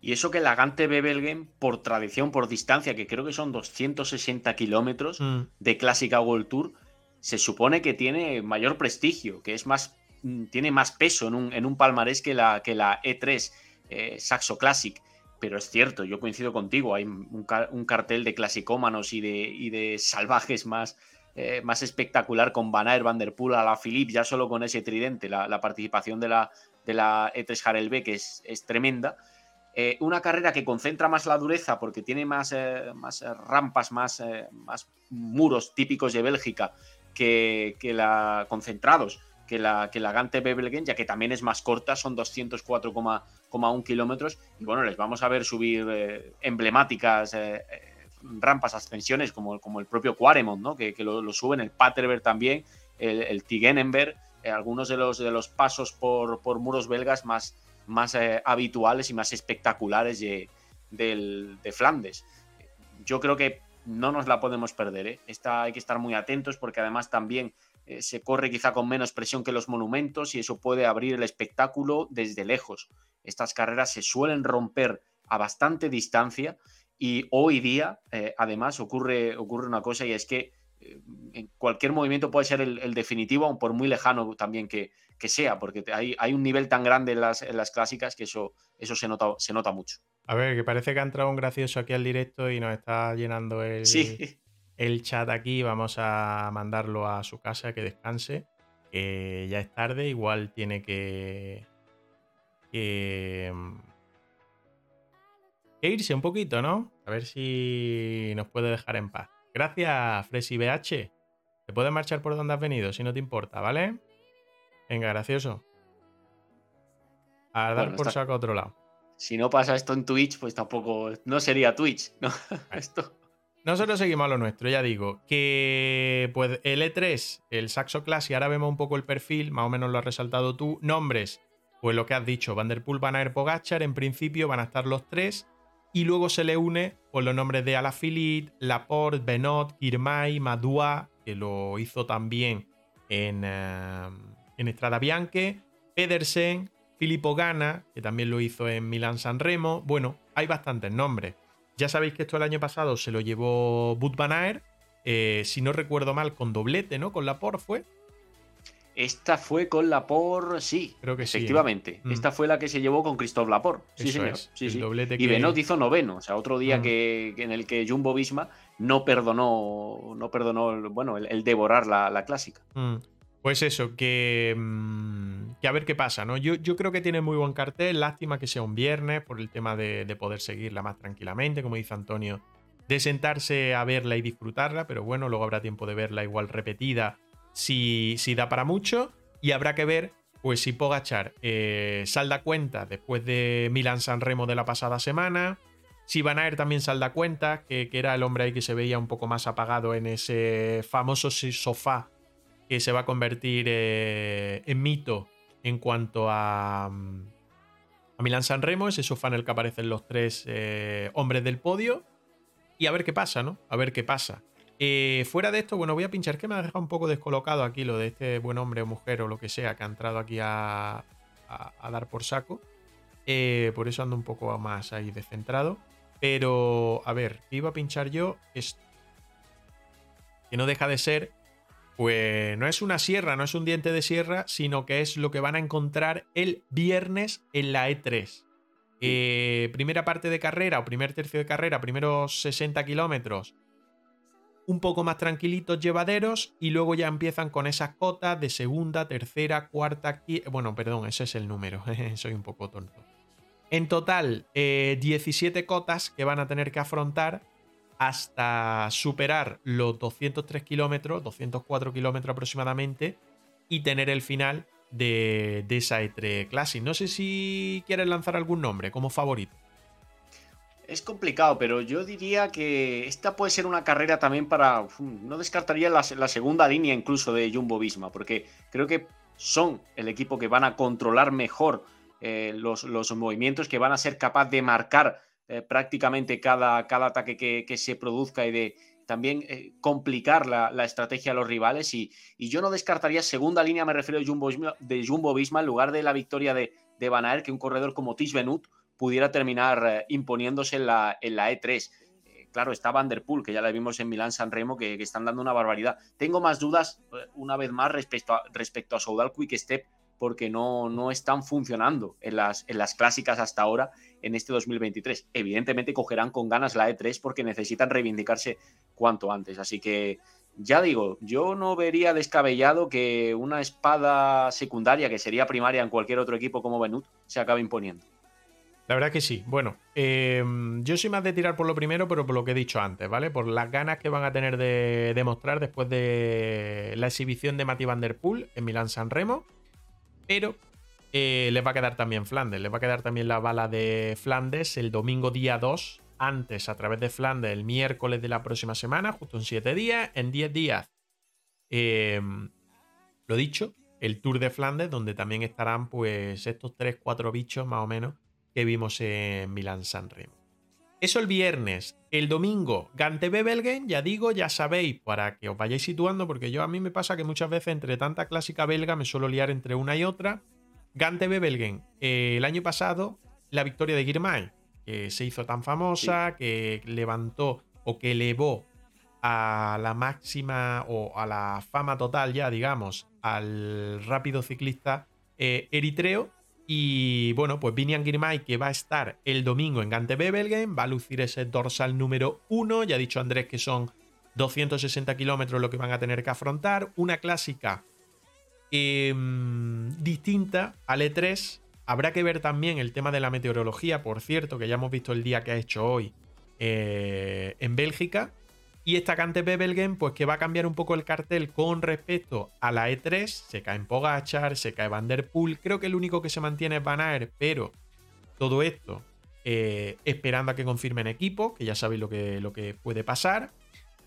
Y eso que la Gante Bebelgen, por tradición, por distancia, que creo que son 260 kilómetros mm. de Clásica World Tour, se supone que tiene mayor prestigio, que es más, mm, tiene más peso en un, en un palmarés que la, que la E3 eh, Saxo Classic. Pero es cierto, yo coincido contigo, hay un, cartel de clasicómanos y de, y de salvajes más, eh, más espectacular con Van Aert, Van Der Poel, a la Philippe, ya solo con ese tridente, la, participación de la, de la E3 Harel B, que es, es tremenda. Eh, una carrera que concentra más la dureza porque tiene más, eh, más eh, rampas, más, más, muros típicos de Bélgica que, la concentrados que la, que la Gante Bebelgen, ya que también es más corta, son 204,1 kilómetros. Y bueno, les vamos a ver subir emblemáticas rampas, ascensiones, como, como el propio Quaremont, ¿no? que, lo, suben, el Paterberg también, el, el algunos de los, de los pasos por, por muros belgas más, más eh, habituales y más espectaculares de, Flandes. Yo creo que no nos la podemos perder. ¿eh? Hay que estar muy atentos porque además también eh, se corre quizá con menos presión que los monumentos y eso puede abrir el espectáculo desde lejos. Estas carreras se suelen romper a bastante distancia y hoy día además ocurre, ocurre una cosa y es que en cualquier movimiento puede ser el, definitivo, aun por muy lejano también que, sea, porque hay, hay, un nivel tan grande en las, las, clásicas que eso, eso se, nota, se nota mucho. A ver, que parece que ha entrado un gracioso aquí al directo y nos está llenando el, el chat aquí. Vamos a mandarlo a su casa que descanse, que ya es tarde, igual tiene que... que que irse un poquito, ¿no? A ver si nos puede dejar en paz. Gracias, Fresi BH. Te puedes marchar por donde has venido, si no te importa, ¿vale? Venga, gracioso. A dar por saco a otro lado. Si no pasa esto en Twitch, pues tampoco. No sería Twitch, ¿no? esto. Nosotros seguimos lo nuestro, ya digo, que pues el E3, el Saxo Classic, ahora vemos un poco el perfil, más o menos lo has resaltado tú. Nombres, pues lo que has dicho, Vanderpool, Van Aert, Pogachar, en principio van a estar los tres, y luego se le une pues, los nombres de Alaphilippe, Laporte, Benot, Girmay, Madua, que lo hizo también en, uh, en Estrada Bianche, Pedersen, Filippo Gana, que también lo hizo en Milán San Remo. Bueno, hay bastantes nombres. Ya sabéis que esto el año pasado se lo llevó Bud Van Aert, eh, si no recuerdo mal, con doblete, ¿no? Con la por fue. Esta fue con la por, sí, creo que efectivamente. Sí, ¿eh? Esta fue la que se llevó con Christophe Lapor. Sí, señor. Sí, sí. Y Benot hizo noveno, o sea, otro día que, en el que Jumbo Visma no perdonó, no perdonó, bueno, el, devorar la, clásica. Mm. Pues eso, que, mm, que, a ver qué pasa, ¿no? Yo, creo que tiene muy buen cartel, lástima que sea un viernes por el tema de, de, poder seguirla más tranquilamente, como dice Antonio, de sentarse a verla y disfrutarla, pero bueno, luego habrá tiempo de verla igual repetida si, si da para mucho y habrá que ver pues si Pogachar eh, salda cuenta después de Milan San Remo de la pasada semana, si Van Aert también salda cuenta, que, que, era el hombre ahí que se veía un poco más apagado en ese famoso sofá que se va a convertir eh, en mito en cuanto a, a Milan San Remo, ese sofá en el que aparecen los tres eh, hombres del podio. Y a ver qué pasa, ¿no? A ver qué pasa. Eh, fuera de esto, bueno, voy a pinchar que me ha dejado un poco descolocado aquí lo de este buen hombre o mujer o lo que sea que ha entrado aquí a, a, dar por saco. Por eso ando un poco más ahí descentrado. Pero, a ver, iba a pinchar yo esto. Que no deja de ser, pues no es una sierra, no es un diente de sierra, sino que es lo que van a encontrar el viernes en la E3. Eh, primera parte de carrera o primer tercio de carrera, primeros 60 kilómetros, un poco más tranquilitos, llevaderos, y luego ya empiezan con esas cotas de segunda, tercera, cuarta, bueno, perdón, ese es el número, soy un poco tonto. En total, 17 eh, cotas que van a tener que afrontar hasta superar los 203 kilómetros, 204 kilómetros aproximadamente, y tener el final de, de esa E3 Classic. No sé si quieres lanzar algún nombre como favorito. Es complicado, pero yo diría que esta puede ser una carrera también para. No descartaría la, segunda línea incluso de Jumbo Visma, porque creo que son el equipo que van a controlar mejor eh, los, movimientos, que van a ser capaz de marcar eh, prácticamente cada, cada ataque que, se produzca y de también eh, complicar la, estrategia de los rivales. Y, yo no descartaría segunda línea, me refiero de Jumbo, de Jumbo Visma, en lugar de la victoria de, de Van Aert, que un corredor como Tis Benut pudiera terminar eh, imponiéndose en la, en la E3. Eh, claro, está Van Der Poel, que ya la vimos en Milán San Remo, que, están dando una barbaridad. Tengo más dudas, una vez más, respecto a, respecto a Soudal Quick Step, porque no, no están funcionando en las, en las clásicas hasta ahora en este 2023. Evidentemente cogerán con ganas la E3 porque necesitan reivindicarse cuanto antes. Así que ya digo, yo no vería descabellado que una espada secundaria, que sería primaria en cualquier otro equipo como Benut, se acabe imponiendo. La verdad que sí. Bueno, em, yo soy más de tirar por lo primero, pero por lo que he dicho antes, ¿vale? Por las ganas que van a tener de demostrar después de la exhibición de Mati Van Der Poel en Milán San Remo. Pero eh, les va a quedar también Flandes. Les va a quedar también la bala de Flandes el domingo día 2. Antes, a través de Flandes, el miércoles de la próxima semana, justo en 7 días, en 10 días. Em, lo dicho, el Tour de Flandes, donde también estarán pues estos 3-4 bichos más o menos que vimos en Milán San Remo. Eso el viernes. El domingo, Gante Belgen, ya digo, ya sabéis, para que os vayáis situando, porque yo a mí me pasa que muchas veces entre tanta clásica belga me suelo liar entre una y otra. Gante Belgen, eh, el año pasado, la victoria de Girmay, que se hizo tan famosa, que levantó o que elevó a la máxima o a la fama total ya, digamos, al rápido ciclista eh, eritreo y bueno, pues Vinian Girmay, que va a estar el domingo en Gante Bebelgen, va a lucir ese dorsal número 1. Ya ha dicho Andrés que son 260 kilómetros lo que van a tener que afrontar. Una clásica em, distinta al E3, Habrá que ver también el tema de la meteorología, por cierto, que ya hemos visto el día que ha hecho hoy eh, en Bélgica. Y esta Cante Bebelgen, pues que va a cambiar un poco el cartel con respecto a la E3. Se cae en Pogachar, se cae Van Der Poel. Creo que el único que se mantiene es Van Aert, pero todo esto eh, esperando a que confirmen equipo, que ya sabéis lo que, lo que puede pasar.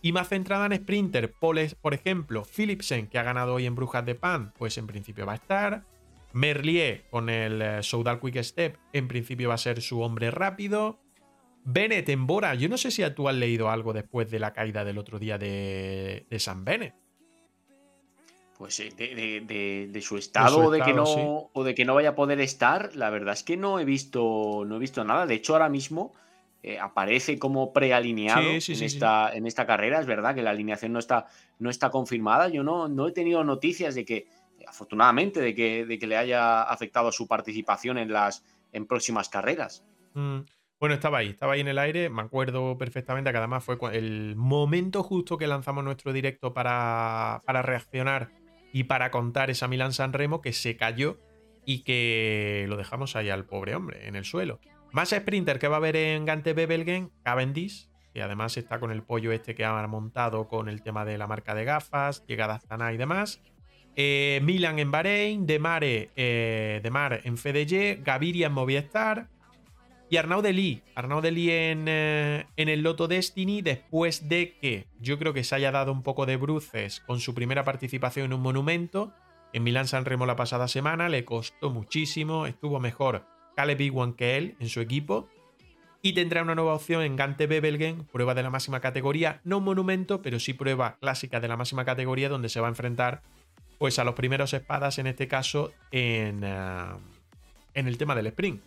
Y más centrada en Sprinter, por ejemplo, Philipsen, que ha ganado hoy en Brujas de Pan, pues en principio va a estar. Merlier con el eh, Soudal Quick Step, en principio va a ser su hombre rápido. Bennett en Bora. Yo no sé si tú has leído algo después de la caída del otro día de, San Bennett. Pues eh, de, su estado, o, de que no, o de que no vaya a poder estar, la verdad es que no he visto, no he visto nada. De hecho, ahora mismo eh, aparece como prealineado en, esta, en esta carrera. Es verdad que la alineación no está, no está confirmada. Yo no, no he tenido noticias de que, afortunadamente, de que, de que le haya afectado su participación en las en próximas carreras. Mm. Bueno, estaba ahí, estaba ahí en el aire, me acuerdo perfectamente que además fue el momento justo que lanzamos nuestro directo para, reaccionar y para contar esa Milan San Remo que se cayó y que lo dejamos ahí al pobre hombre en el suelo. Más sprinter que va a haber en Gante Bebelgen, Cavendish, que además está con el pollo este que ha montado con el tema de la marca de gafas, llegada hasta y demás. Eh, Milan en Bahrein, Demare, eh, Demar en FDG, Gaviria en Movistar, y Arnaud Deli, Arnaud Deli en, eh, en, el Loto Destiny, después de que yo creo que se haya dado un poco de bruces con su primera participación en un monumento. En Milán San Remo la pasada semana le costó muchísimo, estuvo mejor Caleb Iwan que él en su equipo. Y tendrá una nueva opción en Gante Bebelgen, prueba de la máxima categoría, no monumento, pero sí prueba clásica de la máxima categoría, donde se va a enfrentar pues a los primeros espadas, en este caso en, eh, en el tema del sprint.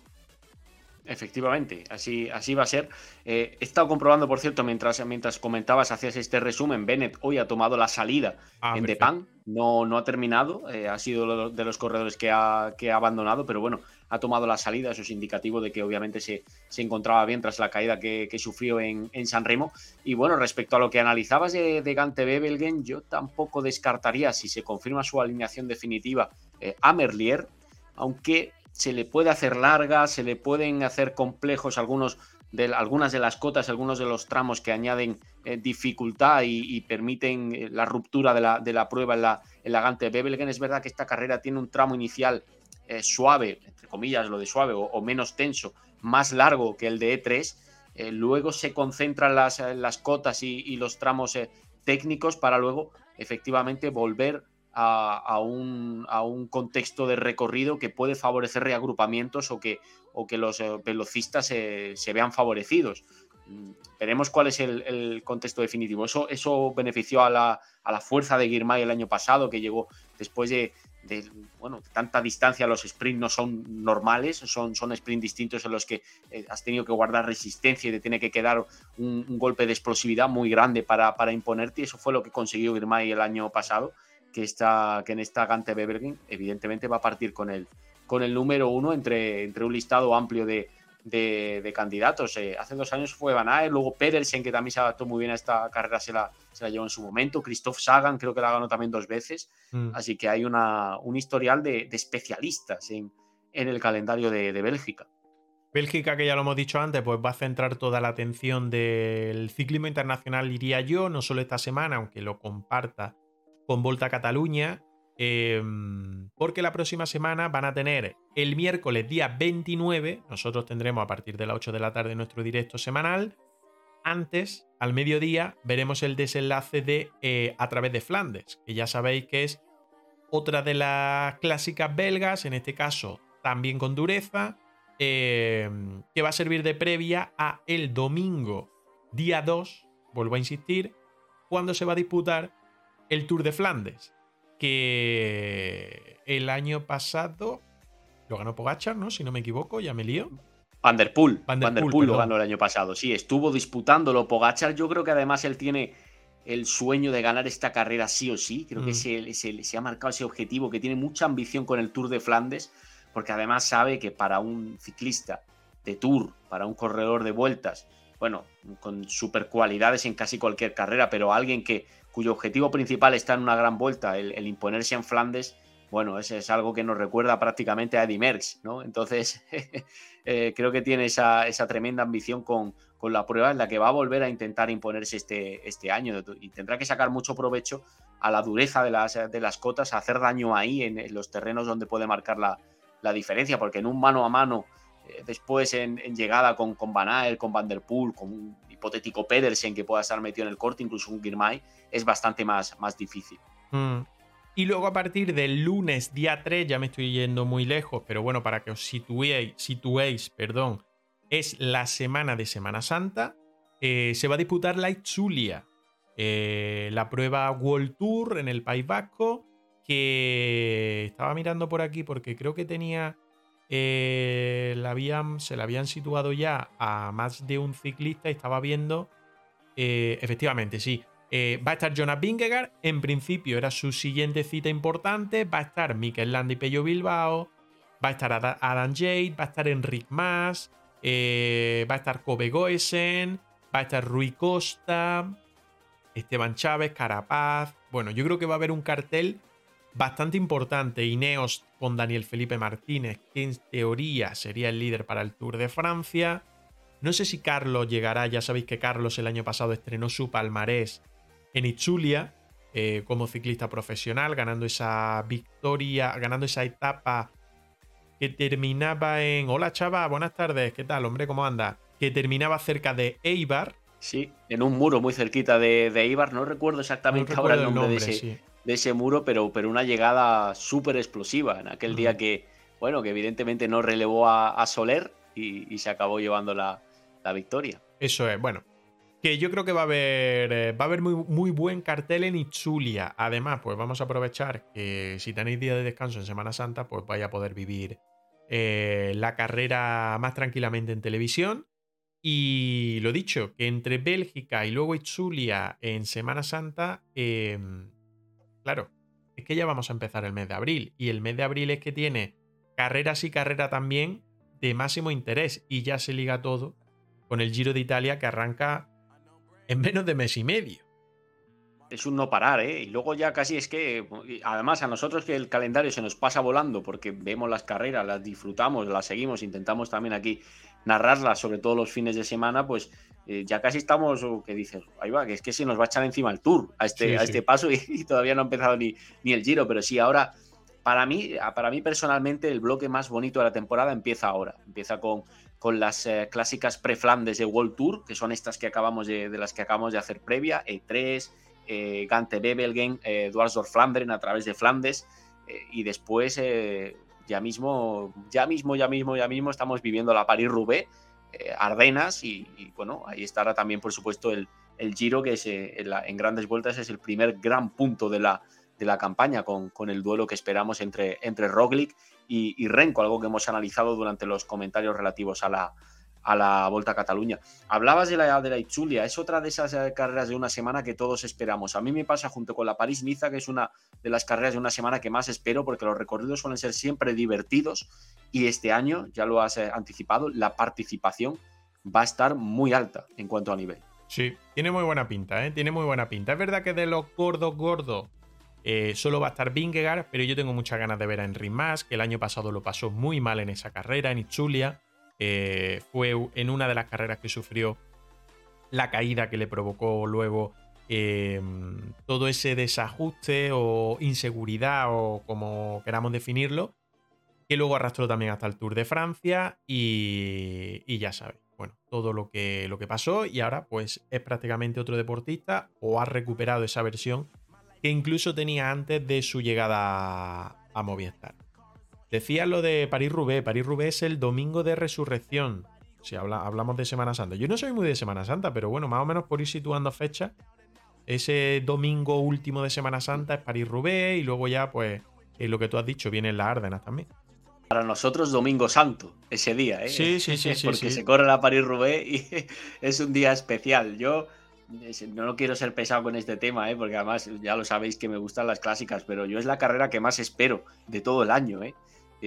Efectivamente, así, así va a ser. Eh, he estado comprobando, por cierto, mientras, mientras comentabas, hacías este resumen, Bennett hoy ha tomado la salida ah, en Depan, no, no ha terminado, eh, ha sido de los corredores que ha, que ha abandonado, pero bueno, ha tomado la salida, eso es indicativo de que obviamente se, se encontraba bien tras la caída que, sufrió en, en, San Remo. Y bueno, respecto a lo que analizabas de, de Gante Bebelgen, yo tampoco descartaría, si se confirma su alineación definitiva, eh, a Merlier, aunque se le puede hacer larga, se le pueden hacer complejos algunos de, algunas de las cotas, algunos de los tramos que añaden eh, dificultad y, permiten eh, la ruptura de la, de la, prueba en la, en la Gante Bebelgen. Es verdad que esta carrera tiene un tramo inicial suave, comillas lo de suave, o, menos tenso, más largo que el de E3. luego se concentran las, las cotas y, los tramos técnicos para luego efectivamente volver a, un, a, un, contexto de recorrido que puede favorecer reagrupamientos o que, o que los eh, velocistas se, vean favorecidos. Mm, veremos cuál es el, contexto definitivo. Eso, eso benefició a la, a la fuerza de Girmay el año pasado, que llegó después de, bueno, tanta distancia. Los sprints no son normales, son, son sprints distintos en los que eh, has tenido que guardar resistencia y te tiene que quedar un, golpe de explosividad muy grande para, para imponerte. Y eso fue lo que consiguió Girmay el año pasado que, está, que en esta Gante Bebergin evidentemente va a partir con el, con el número uno entre, entre un listado amplio de, de, candidatos. Eh, hace dos años fue Van Aert, luego Pedersen, que también se adaptó muy bien a esta carrera, se la, se la llevó en su momento. Christoph Sagan, creo que la ganó también dos veces. Mm. Así que hay una, un historial de, especialistas en, en, el calendario de, de, Bélgica. Bélgica, que ya lo hemos dicho antes, pues va a centrar toda la atención del ciclismo internacional, diría yo, no solo esta semana, aunque lo comparta con Volta a Cataluña, em, porque la próxima semana van a tener el miércoles día 29, nosotros tendremos a partir de las 8 de la tarde nuestro directo semanal, antes, al mediodía, veremos el desenlace de eh, A través de Flandes, que ya sabéis que es otra de las clásicas belgas, en este caso también con dureza, em, que va a servir de previa a el domingo día 2, vuelvo a insistir, cuando se va a disputar el Tour de Flandes, que el año pasado lo ganó Pogachar, ¿no? Si no me equivoco, ya me lío. Van der Poel. Van der, Poel, lo ganó el año pasado. Sí, estuvo disputándolo Pogachar. Yo creo que además él tiene el sueño de ganar esta carrera sí o sí. Creo que mm. se, se, ha marcado ese objetivo, que tiene mucha ambición con el Tour de Flandes, porque además sabe que para un ciclista de Tour, para un corredor de vueltas, bueno, con super cualidades en casi cualquier carrera, pero alguien que cuyo objetivo principal está en una gran vuelta, el, imponerse en Flandes, bueno, es, es algo que nos recuerda prácticamente a Eddie Merckx, ¿no? Entonces, eh, creo que tiene esa, esa tremenda ambición con, con, la prueba en la que va a volver a intentar imponerse este, este año y tendrá que sacar mucho provecho a la dureza de las, de las cotas, a hacer daño ahí en, los terrenos donde puede marcar la, la, diferencia, porque en un mano a mano, eh, después en, llegada con, con Van con Van der Poel, con hipotético Pedersen que pueda estar metido en el corte, incluso un Girmay, es bastante más, más difícil. Mm. Y luego a partir del lunes día 3, ya me estoy yendo muy lejos, pero bueno, para que os situéis, situéis perdón, es la semana de Semana Santa. Eh, se va a disputar la Itzulia, eh, la prueba World Tour en el País Vasco, que estaba mirando por aquí porque creo que tenía, eh, la habían, se la habían situado ya a más de un ciclista y estaba viendo, efectivamente, sí, eh, va a estar Jonas Vingegaard, en principio era su siguiente cita importante. Va a estar Mikel Landa y Pello Bilbao. Va a estar Adam Jade. Va a estar Enric Mas. Eh, va a estar Kobe Goesen. Va a estar Rui Costa. Esteban Chávez, Carapaz. Bueno, yo creo que va a haber un cartel bastante importante. Ineos con Daniel Felipe Martínez, que en teoría sería el líder para el Tour de Francia. No sé si Carlos llegará, ya sabéis que Carlos el año pasado estrenó su palmarés en Itzulia eh, como ciclista profesional, ganando esa victoria, ganando esa etapa que terminaba en. Hola chava, buenas tardes, ¿qué tal, hombre? ¿Cómo anda? Que terminaba cerca de Eibar. Sí, en un muro muy cerquita de, Eibar, no recuerdo exactamente ahora el nombre, de, ese, muro, pero, pero una llegada súper explosiva en aquel día que, bueno, que evidentemente no relevó a, Soler y, se acabó llevando la, la victoria. Eso es, bueno, que yo creo que va a haber, eh, va a haber muy, muy, buen cartel en Itzulia. Además, pues vamos a aprovechar que si tenéis día de descanso en Semana Santa, pues vais a poder vivir eh, la carrera más tranquilamente en televisión. Y lo dicho, que entre Bélgica y luego Itzulia en Semana Santa, em, claro, es que ya vamos a empezar el mes de abril. Y el mes de abril es que tiene carreras y carrera también de máximo interés. Y ya se liga todo con el Giro de Italia que arranca en menos de mes y medio. Es un no parar, ¿eh? Y luego ya casi es que, además a nosotros que el calendario se nos pasa volando porque vemos las carreras, las disfrutamos, las seguimos, intentamos también aquí narrarlas, sobre todo los fines de semana, pues eh, ya casi estamos, que dices, ahí va, que es que se nos va a echar encima el tour a este, a este paso y, todavía no ha empezado ni, ni el giro, pero sí, ahora, para mí, para mí personalmente, el bloque más bonito de la temporada empieza ahora, empieza con con las eh, clásicas pre-Flandes de World Tour, que son estas que acabamos de, las que acabamos de hacer previa, E3, eh, Gante Bebelgen, eh, Flanderen a través de Flandes, eh, y después ya mismo, ya mismo, ya mismo, ya mismo estamos viviendo la París-Roubaix, Ardenas, y, bueno, ahí estará también, por supuesto, el, el Giro, que es, en, grandes vueltas es el primer gran punto de la, de la campaña, con, con, el duelo que esperamos entre, entre Roglic y, Renko, algo que hemos analizado durante los comentarios relativos a la, a la Volta a Cataluña. Hablabas de la de la Itzulia, es otra de esas eh, carreras de una semana que todos esperamos. A mí me pasa junto con la París-Niza, que es una de las carreras de una semana que más espero porque los recorridos suelen ser siempre divertidos y este año, ya lo has eh, anticipado, la participación va a estar muy alta en cuanto a nivel. Sí, tiene muy buena pinta, ¿eh? Tiene muy buena pinta. Es verdad que de los gordos gordos eh, solo va a estar Vingegaard, pero yo tengo muchas ganas de ver a Henry Mas, que el año pasado lo pasó muy mal en esa carrera, en Itzulia. Eh, fue en una de las carreras que sufrió la caída que le provocó luego em, todo ese desajuste o inseguridad o como queramos definirlo, que luego arrastró también hasta el Tour de Francia y, y ya sabéis, bueno, todo lo que, lo que pasó y ahora pues es prácticamente otro deportista o ha recuperado esa versión que incluso tenía antes de su llegada a Movistar. Decía lo de París-Roubaix. París-Roubaix es el domingo de resurrección. Si hablamos de Semana Santa. Yo no soy muy de Semana Santa, pero bueno, más o menos por ir situando fechas. Ese domingo último de Semana Santa es París-Roubaix y luego ya, pues, lo que tú has dicho, vienen las Árdenas también. Para nosotros, Domingo Santo, ese día, ¿eh? Sí, sí, sí. sí Porque se corre la París-Roubaix y es un día especial. Yo no quiero ser pesado con este tema, ¿eh? porque además ya lo sabéis que me gustan las clásicas, pero yo es la carrera que más espero de todo el año, ¿eh?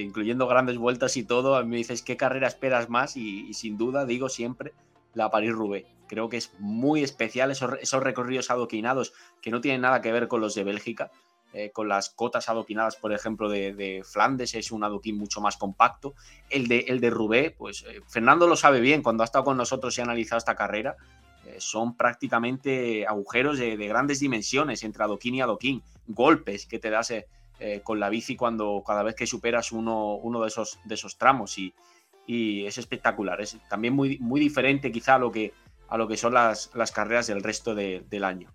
Incluyendo grandes vueltas y todo. A mí me dices, ¿qué carrera esperas más? Y, sin duda digo siempre la París-Roubaix. Creo que es muy especial esos, recorridos adoquinados que no tienen nada que ver con los de Bélgica. eh, con las cotas adoquinadas, por ejemplo, de, Flandes, es un adoquín mucho más compacto. El de, el de Rubé, pues eh, Fernando lo sabe bien, cuando ha estado con nosotros y ha analizado esta carrera, eh, son prácticamente agujeros de, grandes dimensiones entre adoquín y adoquín, golpes que te das con la bici cuando cada vez que superas uno, uno de, esos, de esos tramos y, es espectacular. Es también muy, muy diferente quizá a lo que, a lo que son las, las carreras del resto del año.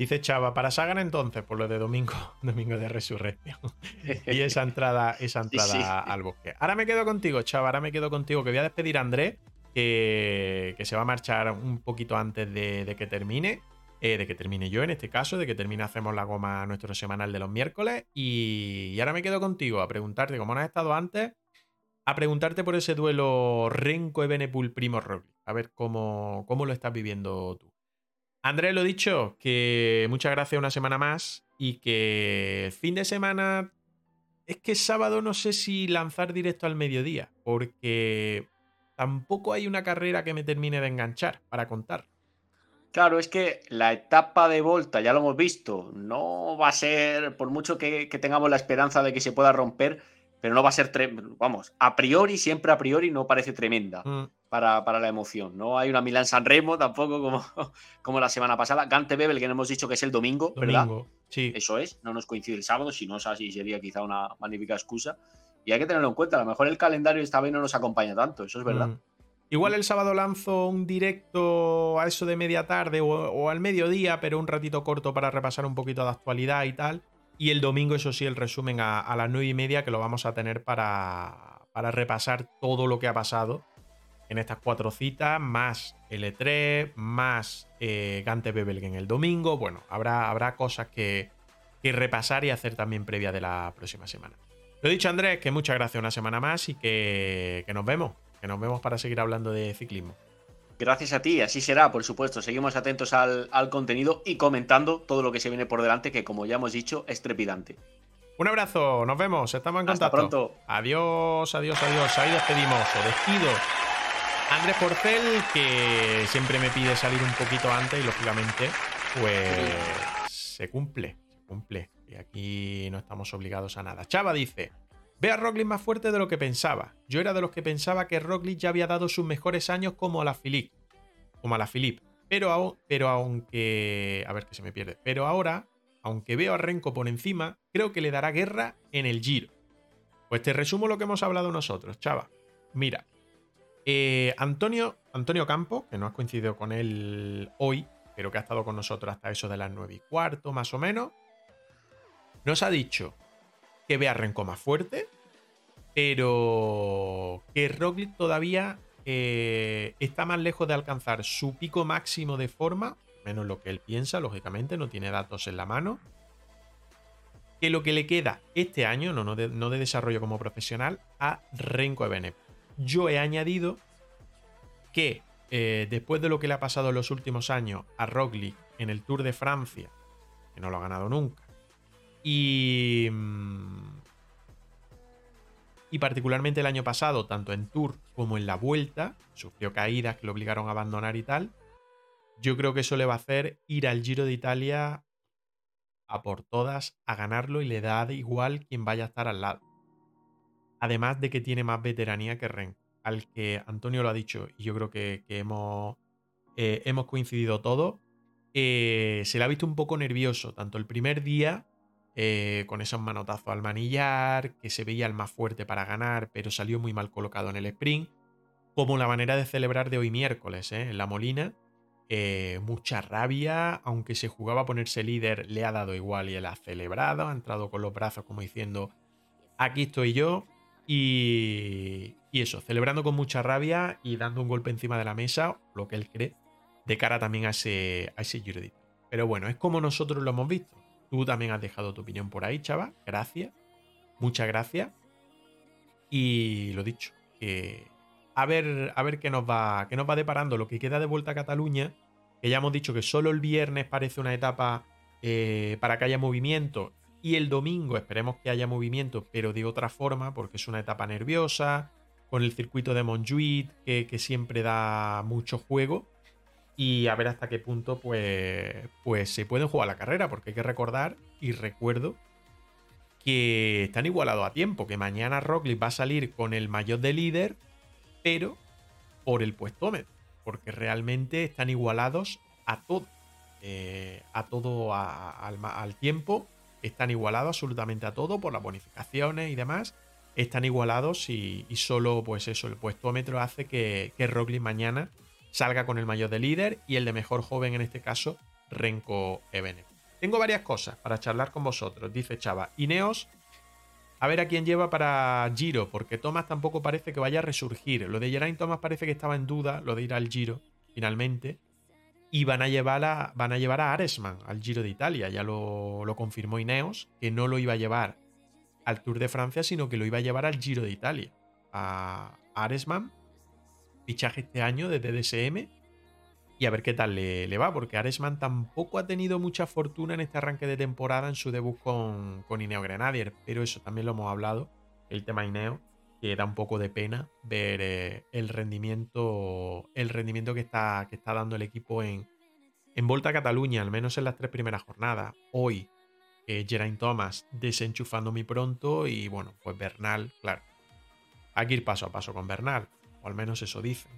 Dice Chava, para Sagan entonces, por lo de domingo, domingo de resurrección. y esa entrada, esa entrada al bosque. Ahora me quedo contigo, Chava, ahora me quedo contigo, que voy a despedir a André, que, se va a marchar un poquito antes de, que termine. Eh, de que termine yo en este caso, de que termine Hacemos la Goma nuestro semanal de los miércoles. Y, ahora me quedo contigo a preguntarte, como no has estado antes, a preguntarte por ese duelo Renko Ebenepul Primo Roglic. A ver cómo, cómo lo estás viviendo tú. Andrés, lo dicho, que muchas gracias una semana más y que fin de semana es que sábado no sé si lanzar directo al mediodía, porque tampoco hay una carrera que me termine de enganchar para contar. Claro, es que la etapa de Volta, ya lo hemos visto, no va a ser, por mucho que, tengamos la esperanza de que se pueda romper, pero no va a ser, vamos, a priori, siempre a priori no parece tremenda. Mm para, la emoción. No hay una Milán San Remo tampoco como, como la semana pasada. Gante Bebel, que no hemos dicho que es el domingo, ¿verdad? Sí. Eso es, no nos coincide el sábado, si no es así sería quizá una magnífica excusa. Y hay que tenerlo en cuenta, a lo mejor el calendario esta vez no nos acompaña tanto, eso es verdad. Mm. Igual el sábado lanzo un directo a eso de media tarde o, al mediodía, pero un ratito corto para repasar un poquito de actualidad y tal. Y el domingo, eso sí, el resumen a, las nueve y media que lo vamos a tener para, para repasar todo lo que ha pasado en estas cuatro citas, más L3, más eh, Gante Bebelgen el domingo. Bueno, habrá, habrá cosas que, repasar y hacer también previa de la próxima semana. Lo dicho, Andrés, que muchas gracias una semana más y que, nos vemos. Que nos vemos para seguir hablando de ciclismo. Gracias a ti, así será, por supuesto. Seguimos atentos al, al, contenido y comentando todo lo que se viene por delante, que como ya hemos dicho, es trepidante. Un abrazo, nos vemos, estamos en contacto. Hasta pronto. Adiós, adiós, adiós. Ahí despedimos, o despido Andrés Porcel, que siempre me pide salir un poquito antes y lógicamente, pues se cumple, se cumple. Y aquí no estamos obligados a nada. Chava dice: Ve a Roglic más fuerte de lo que pensaba. Yo era de los que pensaba que Roglic ya había dado sus mejores años como a la Philip. Como a la Philip. Pero, pero aunque. A ver que se me pierde. Pero ahora, aunque veo a Renko por encima, creo que le dará guerra en el Giro. Pues te resumo lo que hemos hablado nosotros, chava. Mira, eh, Antonio, Antonio Campo, que no has coincidido con él hoy, pero que ha estado con nosotros hasta eso de las 9 y cuarto, más o menos, nos ha dicho que ve a Renko más fuerte, pero que Roglic todavía eh, está más lejos de alcanzar su pico máximo de forma, menos lo que él piensa, lógicamente, no tiene datos en la mano, que lo que le queda este año, no, no, de, no de desarrollo como profesional, a Renko Ebenep yo he añadido que eh, después de lo que le ha pasado en los últimos años a Roglic en el Tour de Francia, que no lo ha ganado nunca, y, mm, y particularmente el año pasado, tanto en Tour como en la Vuelta, sufrió caídas que lo obligaron a abandonar y tal, yo creo que eso le va a hacer ir al Giro de Italia a por todas, a ganarlo y le da igual quien vaya a estar al lado. Además de que tiene más veteranía que Ren, al que Antonio lo ha dicho y yo creo que, hemos, eh, hemos coincidido todos. Eh, se le ha visto un poco nervioso, tanto el primer día, eh, con esos manotazos al manillar, que se veía el más fuerte para ganar, pero salió muy mal colocado en el sprint, como la manera de celebrar de hoy miércoles, en la Molina. mucha rabia, aunque se jugaba a ponerse líder, le ha dado igual y él ha celebrado, ha entrado con los brazos como diciendo, aquí estoy yo, y, eso, celebrando con mucha rabia y dando un golpe encima de la mesa, lo que él cree, de cara también a ese, a Pero bueno, es como nosotros lo hemos visto. Tú también has dejado tu opinión por ahí, chava. Gracias. Muchas gracias. Y lo dicho, que a ver, a ver qué nos va, qué nos va deparando lo que queda de vuelta a Cataluña. Que ya hemos dicho que solo el viernes parece una etapa eh, para que haya movimiento y el domingo esperemos que haya movimiento, pero de otra forma, porque es una etapa nerviosa, con el circuito de Montjuic, que, siempre da mucho juego. Y a ver hasta qué punto pues, pues se pueden jugar la carrera, porque hay que recordar y recuerdo que están igualados a tiempo, que mañana Roglic va a salir con el mayor de líder, pero por el puestómetro, porque realmente están igualados a todo, eh, a todo al, tiempo, están igualados absolutamente a todo por las bonificaciones y demás, están igualados y, solo pues eso, el puestómetro hace que, que mañana salga con el mayor de líder y el de mejor joven en este caso, Renko Evenepoel. Tengo varias cosas para charlar con vosotros, dice Chava. Ineos, a ver a quién lleva para Giro, porque Thomas tampoco parece que vaya a resurgir. Lo de Geraint Thomas parece que estaba en duda, lo de ir al Giro, finalmente. Y van a llevar a, van a, llevar a Aresman al Giro de Italia. Ya lo, lo confirmó Ineos, que no lo iba a llevar al Tour de Francia, sino que lo iba a llevar al Giro de Italia. A Aresman, fichaje este año de DSM y a ver qué tal le, va, porque Aresman tampoco ha tenido mucha fortuna en este arranque de temporada en su debut con, con Ineo Grenadier, pero eso también lo hemos hablado, el tema Ineo, que da un poco de pena ver eh, el rendimiento, el rendimiento que está, que está dando el equipo en, en Volta a Cataluña, al menos en las tres primeras jornadas. Hoy, eh, Geraint Thomas desenchufando muy pronto y bueno, pues Bernal, claro, hay que ir paso a paso con Bernal, o al menos eso dicen.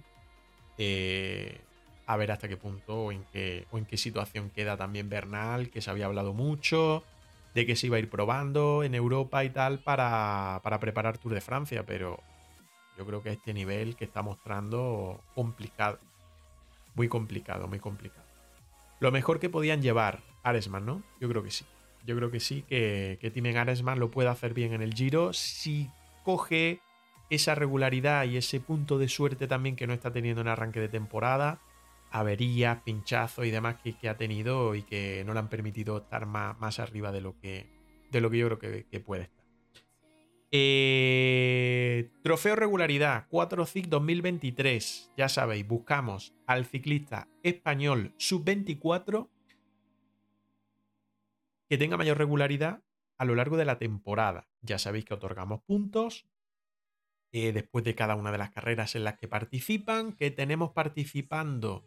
Eh, a ver hasta qué punto o en qué, situación queda también Bernal, que se había hablado mucho, de que se iba a ir probando en Europa y tal para, para preparar Tour de Francia, pero yo creo que este nivel que está mostrando complicado. Muy complicado, muy complicado. Lo mejor que podían llevar Aresman, ¿no? Yo creo que sí. Yo creo que sí, que, que Timen Aresman lo puede hacer bien en el Giro si coge esa regularidad y ese punto de suerte también que no está teniendo en arranque de temporada averías, pinchazos y demás que, ha tenido y que no le han permitido estar más, más arriba de lo, que, de lo que yo creo que, puede estar. Eh, trofeo regularidad 4 CIC 2023. Ya sabéis, buscamos al ciclista español sub-24 que tenga mayor regularidad a lo largo de la temporada. Ya sabéis que otorgamos puntos eh, después de cada una de las carreras en las que participan, que tenemos participando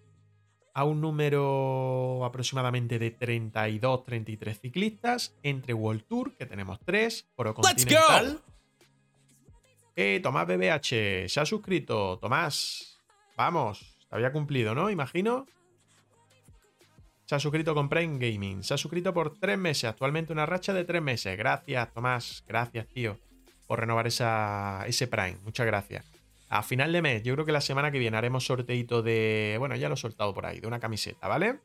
a un número aproximadamente de 32, 33 ciclistas entre World Tour, que tenemos 3, Pro Continental. Eh, Tomás BBH, se ha suscrito. Tomás, vamos, había cumplido, ¿no? Imagino. Se ha suscrito con Prime Gaming. Se ha suscrito por 3 meses. Actualmente una racha de 3 meses. Gracias, Tomás. Gracias, tío, por renovar esa, ese Prime. Muchas gracias. A final de mes, yo creo que la semana que viene haremos sorteito de. Bueno, ya lo he soltado por ahí, de una camiseta, ¿vale?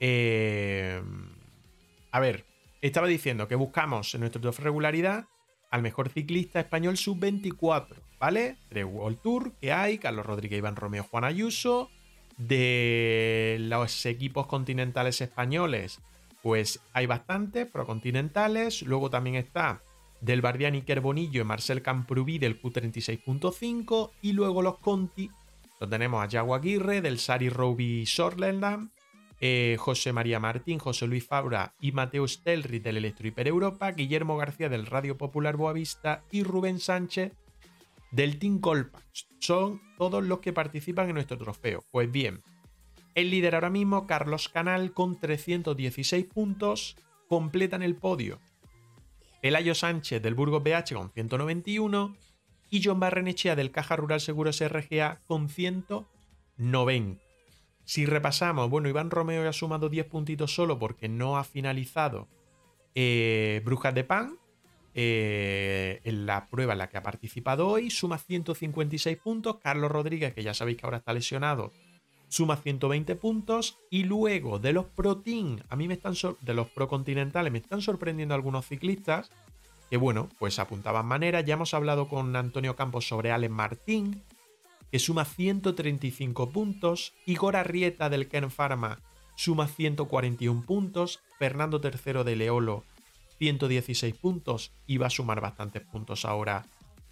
Eh, a ver, estaba diciendo que buscamos en nuestro top regularidad al mejor ciclista español sub-24, ¿vale? De World Tour que hay, Carlos Rodríguez, Iván Romeo, Juan Ayuso. De los equipos continentales españoles, pues hay bastantes, continentales Luego también está del Bardiani Bonillo y Marcel Camprubí del Q36.5 y luego los Conti, lo tenemos a Jago Aguirre del Sari Roby Sorlenland, eh, José María Martín, José Luis Fabra y Mateo Stelri del Electro Hiper Europa, Guillermo García del Radio Popular Boavista y Rubén Sánchez del Team Colpax. Son todos los que participan en nuestro trofeo. Pues bien, el líder ahora mismo, Carlos Canal, con 316 puntos, completan el podio Pelayo Sánchez del Burgos BH con 191 y John Barrenechea del Caja Rural Seguros RGA con 190. Si repasamos, bueno, Iván Romeo ha sumado 10 puntitos solo porque no ha finalizado eh, Brujas de Pan eh, en la prueba en la que ha participado hoy, suma 156 puntos. Carlos Rodríguez, que ya sabéis que ahora está lesionado, suma 120 puntos. Y luego de los Pro Team, a mí me están de los Pro Continentales, me están sorprendiendo algunos ciclistas que, bueno, pues apuntaban manera. Ya hemos hablado con Antonio Campos sobre Allen Martín, que suma 135 puntos. Igor Arrieta del Ken Pharma suma 141 puntos. Fernando III de Leolo, 116 puntos. Y va a sumar bastantes puntos ahora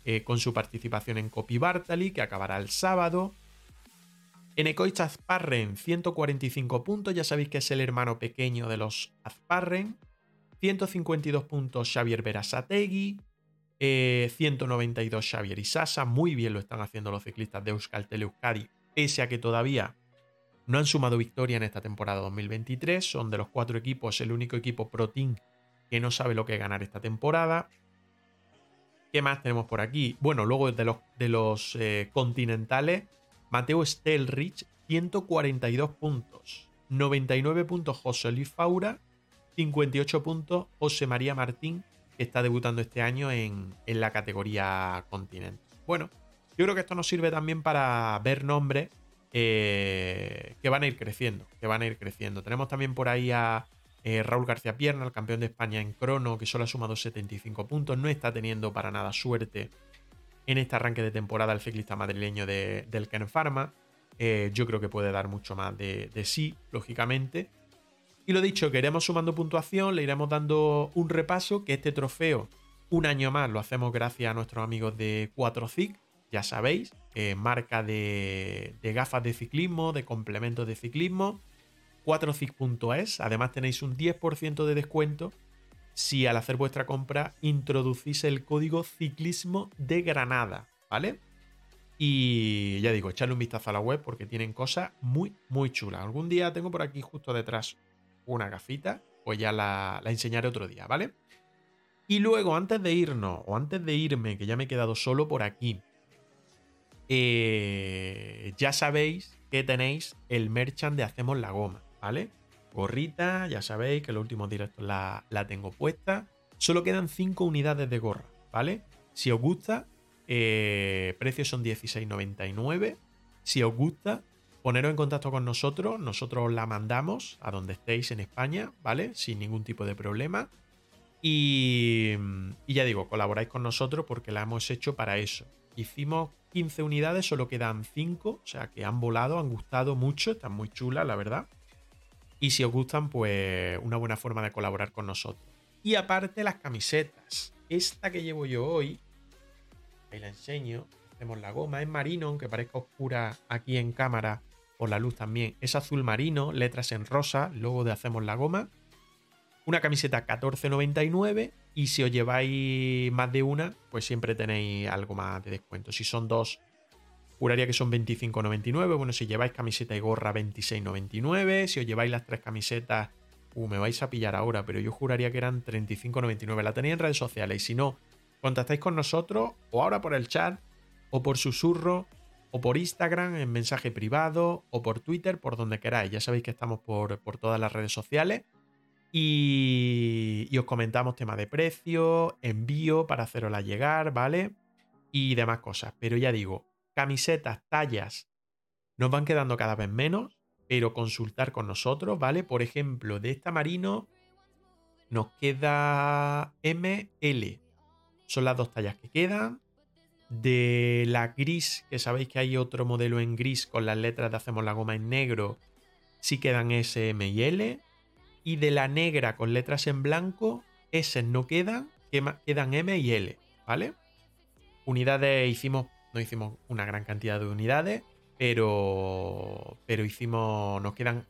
eh, con su participación en Copy Bartali, que acabará el sábado. Enecoich Azparren, 145 puntos, ya sabéis que es el hermano pequeño de los Azparren. 152 puntos Xavier Berasategui. 192 eh, Xavier Isasa. Muy bien lo están haciendo los ciclistas de Euskaltel Euskadi, pese a que todavía no han sumado victoria en esta temporada 2023. Son de los cuatro equipos el único equipo Pro Team que no sabe lo que ganar esta temporada. ¿Qué más tenemos por aquí? Bueno, luego de los, de los eh, continentales, Mateo Stelrich, 142 puntos. 99 puntos José Luis Faura, 58 puntos José María Martín, que está debutando este año en, en la categoría continente. Bueno, yo creo que esto nos sirve también para ver nombres eh, que van a ir creciendo, que van a ir creciendo. Tenemos también por ahí a eh, Raúl García Pierna, el campeón de España en crono, que solo ha sumado 75 puntos, no está teniendo para nada suerte en este arranque de temporada el ciclista madrileño del Ken Pharma. Eh, yo creo que puede dar mucho más de, de, sí, lógicamente. Y lo dicho, que iremos sumando puntuación, le iremos dando un repaso, que este trofeo, un año más, lo hacemos gracias a nuestros amigos de 4CIC, ya sabéis, eh, marca de, gafas de ciclismo, de complementos de ciclismo, 4cic.es. Además tenéis un 10% de descuento si al hacer vuestra compra introducís el código ciclismo de Granada, ¿vale? Y ya digo, echarle un vistazo a la web porque tienen cosas muy, muy chulas. Algún día tengo por aquí justo detrás una gafita, pues ya la, la enseñaré otro día, ¿vale? Y luego, antes de irnos, o antes de irme, que ya me he quedado solo por aquí, eh, ya sabéis que tenéis el merchant de Hacemos la Goma, ¿vale? Gorrita, ya sabéis que los últimos directos la, tengo puesta. Solo quedan 5 unidades de gorra, ¿vale? Si os gusta, eh, precios son 16.99. Si os gusta, poneros en contacto con nosotros. Nosotros la mandamos a donde estéis en España, ¿vale? Sin ningún tipo de problema. Y, y ya digo, colaboráis con nosotros porque la hemos hecho para eso. Hicimos 15 unidades, solo quedan 5, o sea que han volado, han gustado mucho, están muy chulas, la verdad. Y si os gustan, pues una buena forma de colaborar con nosotros. Y aparte las camisetas. Esta que llevo yo hoy, ahí la enseño, hacemos la goma, es marino, aunque parezca oscura aquí en cámara, por la luz también. Es azul marino, letras en rosa, logo de Hacemos la goma. Una camiseta 14.99 y si os lleváis más de una, pues siempre tenéis algo más de descuento. Si son dos, juraría que son 25.99. Bueno, si lleváis camiseta y gorra, 26.99. Si os lleváis las tres camisetas, uh, me vais a pillar ahora, pero yo juraría que eran 35.99. La tenéis en redes sociales y si no, contactáis con nosotros o ahora por el chat o por susurro o por Instagram en mensaje privado o por Twitter, por donde queráis. Ya sabéis que estamos por, por todas las redes sociales. Y, os comentamos tema de precio, envío para hacerosla llegar, ¿vale? Y demás cosas. Pero ya digo, camisetas, tallas, nos van quedando cada vez menos, pero consultar con nosotros, ¿vale? Por ejemplo, de esta marino nos queda ML. Son las dos tallas que quedan. De la gris, que sabéis que hay otro modelo en gris con las letras de Hacemos la Goma en negro, sí quedan S, M y L y de la negra con letras en blanco, S no quedan, quedan M y L, ¿vale? Unidades hicimos, no hicimos una gran cantidad de unidades, pero, pero hicimos, nos quedan,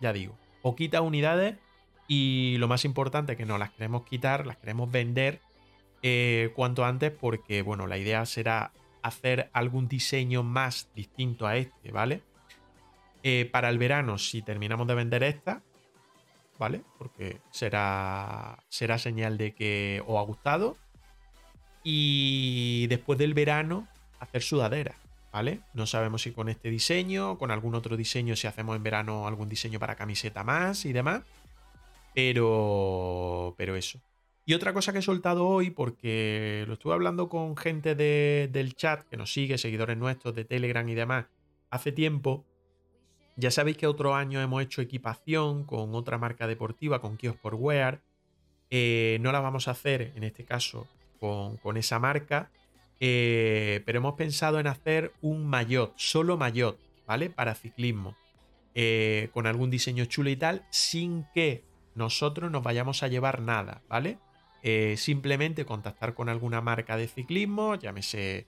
ya digo, poquitas unidades y lo más importante que no las queremos quitar, las queremos vender eh, cuanto antes porque, bueno, la idea será hacer algún diseño más distinto a este, ¿vale? Eh, para el verano, si terminamos de vender esta, ¿vale? Porque será, será señal de que os ha gustado. Y después del verano, hacer sudadera, ¿vale? No sabemos si con este diseño, con algún otro diseño, si hacemos en verano algún diseño para camiseta más y demás. Pero, pero eso. Y otra cosa que he soltado hoy, porque lo estuve hablando con gente del chat que nos sigue, seguidores nuestros de Telegram y demás, hace tiempo, ya sabéis que otro año hemos hecho equipación con otra marca deportiva, con Kios por Wear. Eh, no la vamos a hacer en este caso con, esa marca, eh, pero hemos pensado en hacer un maillot, solo maillot, ¿vale? Para ciclismo, eh, con algún diseño chulo y tal, sin que nosotros nos vayamos a llevar nada, ¿vale? simplemente contactar con alguna marca de ciclismo, llámese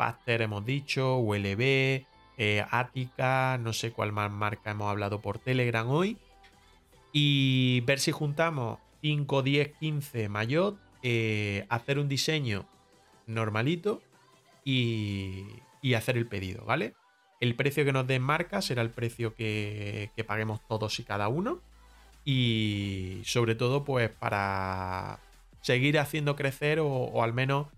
Faster, hemos dicho, ULB, eh, Ática, no sé cuál más marca hemos hablado por Telegram hoy. Y ver si juntamos 5, 10, 15 maillot, eh, hacer un diseño normalito y, hacer el pedido, ¿vale? El precio que nos den marca será el precio que, paguemos todos y cada uno. Y sobre todo, pues para seguir haciendo crecer o, al menos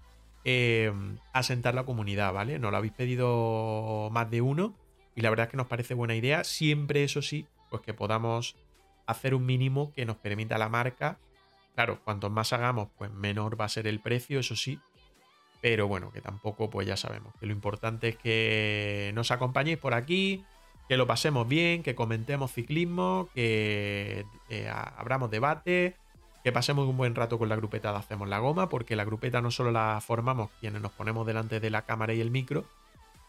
em, asentar la comunidad, ¿vale? Nos lo habéis pedido más de uno y la verdad es que nos parece buena idea. Siempre, eso sí, pues que podamos hacer un mínimo que nos permita la marca. Claro, cuanto más hagamos, pues menor va a ser el precio, eso sí. Pero bueno, que tampoco, pues ya sabemos, que lo importante es que nos acompañéis por aquí, que lo pasemos bien, que comentemos ciclismo, que eh, abramos debate, que pasemos un buen rato con la grupeta de Hacemos la Goma, porque la grupeta no solo la formamos quienes nos ponemos delante de la cámara y el micro,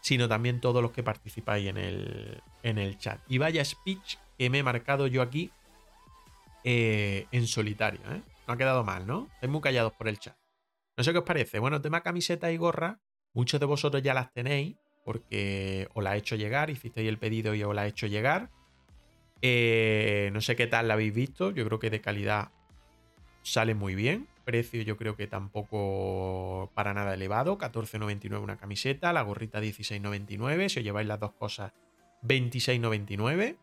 sino también todos los que participáis en el, en el chat. Y vaya speech que me he marcado yo aquí eh, en solitario, ¿eh? No ha quedado mal, ¿no? Estáis muy callados por el chat. No sé qué os parece. Bueno, tema camiseta y gorra, muchos de vosotros ya las tenéis porque os la he hecho llegar, hicisteis el pedido y os la he hecho llegar. Eh, no sé qué tal la habéis visto, yo creo que de calidad sale muy bien. Precio yo creo que tampoco para nada elevado, 14.99 una camiseta, la gorrita 16.99, si os lleváis las dos cosas 26.99.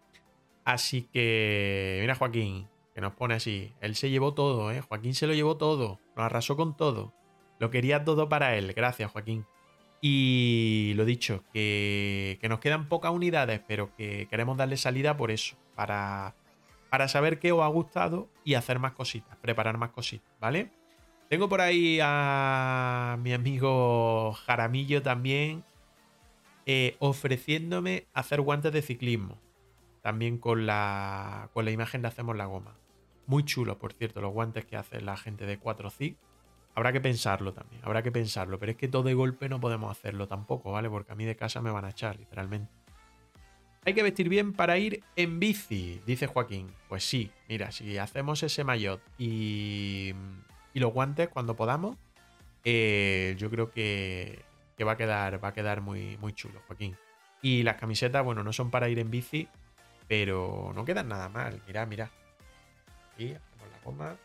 Así que, mira Joaquín, que nos pone así, él se llevó todo, ¿eh? Joaquín se lo llevó todo, nos arrasó con todo. Lo quería todo para él. Gracias, Joaquín. Y lo dicho, que, nos quedan pocas unidades, pero que queremos darle salida por eso, para, para saber qué os ha gustado y hacer más cositas, preparar más cositas, ¿vale? Tengo por ahí a mi amigo Jaramillo también eh, ofreciéndome hacer guantes de ciclismo. También con la, con la imagen de Hacemos la Goma. Muy chulo, por cierto, los guantes que hace la gente de 4C. Habrá que pensarlo también, habrá que pensarlo, pero es que todo de golpe no podemos hacerlo tampoco, ¿vale? Porque a mí de casa me van a echar, literalmente. Hay que vestir bien para ir en bici, dice Joaquín. Pues sí, mira, si hacemos ese maillot y, y los guantes cuando podamos, eh, yo creo que, va a quedar, va a quedar muy, muy chulo, Joaquín. Y las camisetas, bueno, no son para ir en bici, pero no quedan nada mal. Mira, mira. Aquí hacemos la goma,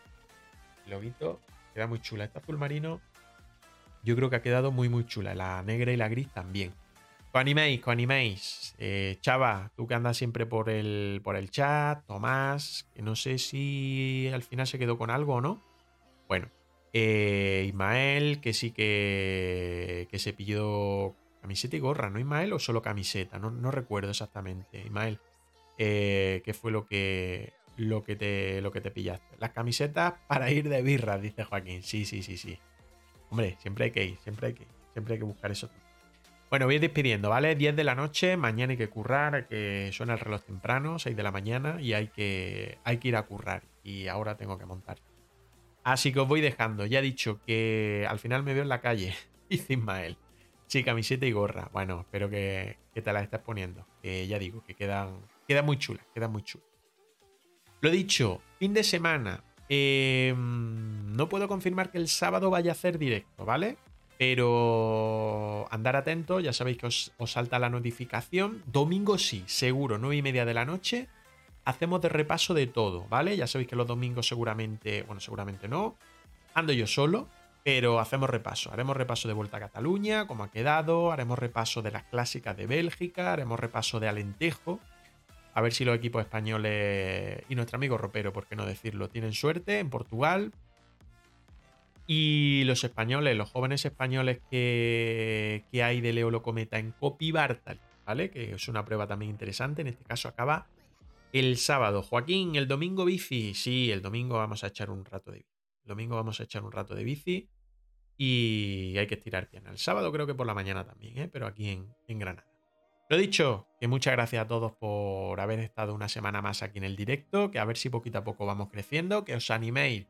el lobito, Queda muy chula. Esta azul marino yo creo que ha quedado muy muy chula. La negra y la gris también. Coaniméis, coaniméis. Eh, Chava, tú que andas siempre por el, por el chat. Tomás, que no sé si al final se quedó con algo o no. Bueno, eh, Ismael, que sí que, que se pilló camiseta y gorra, ¿no, Ismael? O solo camiseta, no, no recuerdo exactamente. Ismael, eh, ¿qué fue lo que, lo que te, lo que te pillaste. Las camisetas para ir de birra, dice Joaquín. Sí, sí, sí, sí. Hombre, siempre hay que ir, siempre hay que siempre hay que buscar eso. Bueno, voy despidiendo, ¿vale? 10 de la noche, mañana hay que currar, que suena el reloj temprano, 6 de la mañana, y hay que, hay que ir a currar. Y ahora tengo que montar. Así que os voy dejando. Ya he dicho que al final me veo en la calle, dice Ismael. Sí, camiseta y gorra. Bueno, espero que, que te las estés poniendo. Que ya digo, que quedan, quedan muy chulas, quedan muy chulas. Lo dicho, fin de semana. Em, no puedo confirmar que el sábado vaya a hacer directo, ¿vale? Pero andar atento, ya sabéis que os, salta la notificación. Domingo sí, seguro, 9 y media de la noche. Hacemos de repaso de todo, ¿vale? Ya sabéis que los domingos seguramente, bueno, seguramente no. Ando yo solo, pero hacemos repaso. Haremos repaso de Vuelta a Cataluña, cómo ha quedado. Haremos repaso de las clásicas de Bélgica. Haremos repaso de Alentejo a ver si los equipos españoles y nuestro amigo Ropero, por qué no decirlo, tienen suerte en Portugal. Y los españoles, los jóvenes españoles que, hay de Leo Locometa en Copy Bartal, ¿vale? Que es una prueba también interesante. En este caso acaba el sábado. Joaquín, el domingo bici. Sí, el domingo vamos a echar un rato de bici. El domingo vamos a echar un rato de bici. Y hay que estirar pierna. El sábado creo que por la mañana también, ¿eh? pero aquí en Granada. Lo dicho, que muchas gracias a todos por haber estado una semana más aquí en el directo, que a ver si poquito a poco vamos creciendo, que os animéis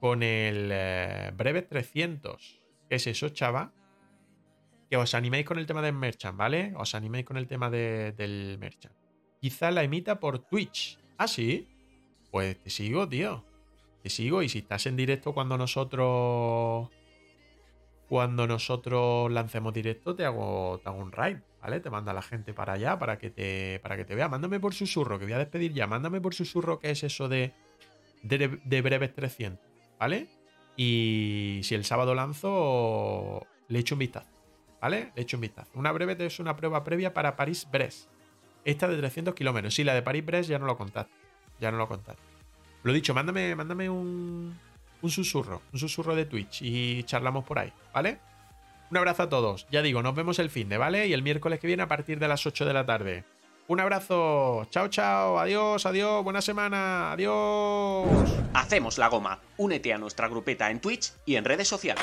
con el eh, breve 300. ¿Qué es eso, chava? Que os animéis con el tema del merchant, ¿vale? Os animéis con el tema del merchant. Quizá la emita por Twitch. ¿Ah, sí? Pues te sigo, tío. Te sigo y si estás en directo cuando nosotros... Cuando nosotros lancemos directo te hago, un raid. ¿vale? Te manda la gente para allá para que te, para que te vea. Mándame por susurro, que voy a despedir ya. Mándame por susurro qué es eso de, de, breves 300, ¿vale? Y si el sábado lanzo, le echo un vistazo. ¿vale? De hecho un vistazo. Una breve es una prueba previa para París-Brest. Esta de 300 kilómetros. Sí, la de París-Brest ya no lo contaste. Ya no lo contaste. Lo dicho, mándame, mándame un, un susurro, un susurro de Twitch y charlamos por ahí, ¿vale? Un abrazo a todos. Ya digo, nos vemos el fin de, ¿vale? Y el miércoles que viene a partir de las 8 de la tarde. Un abrazo. Chao, chao. Adiós, adiós. Buena semana. Adiós. Hacemos la goma. Únete a nuestra grupeta en Twitch y en redes sociales.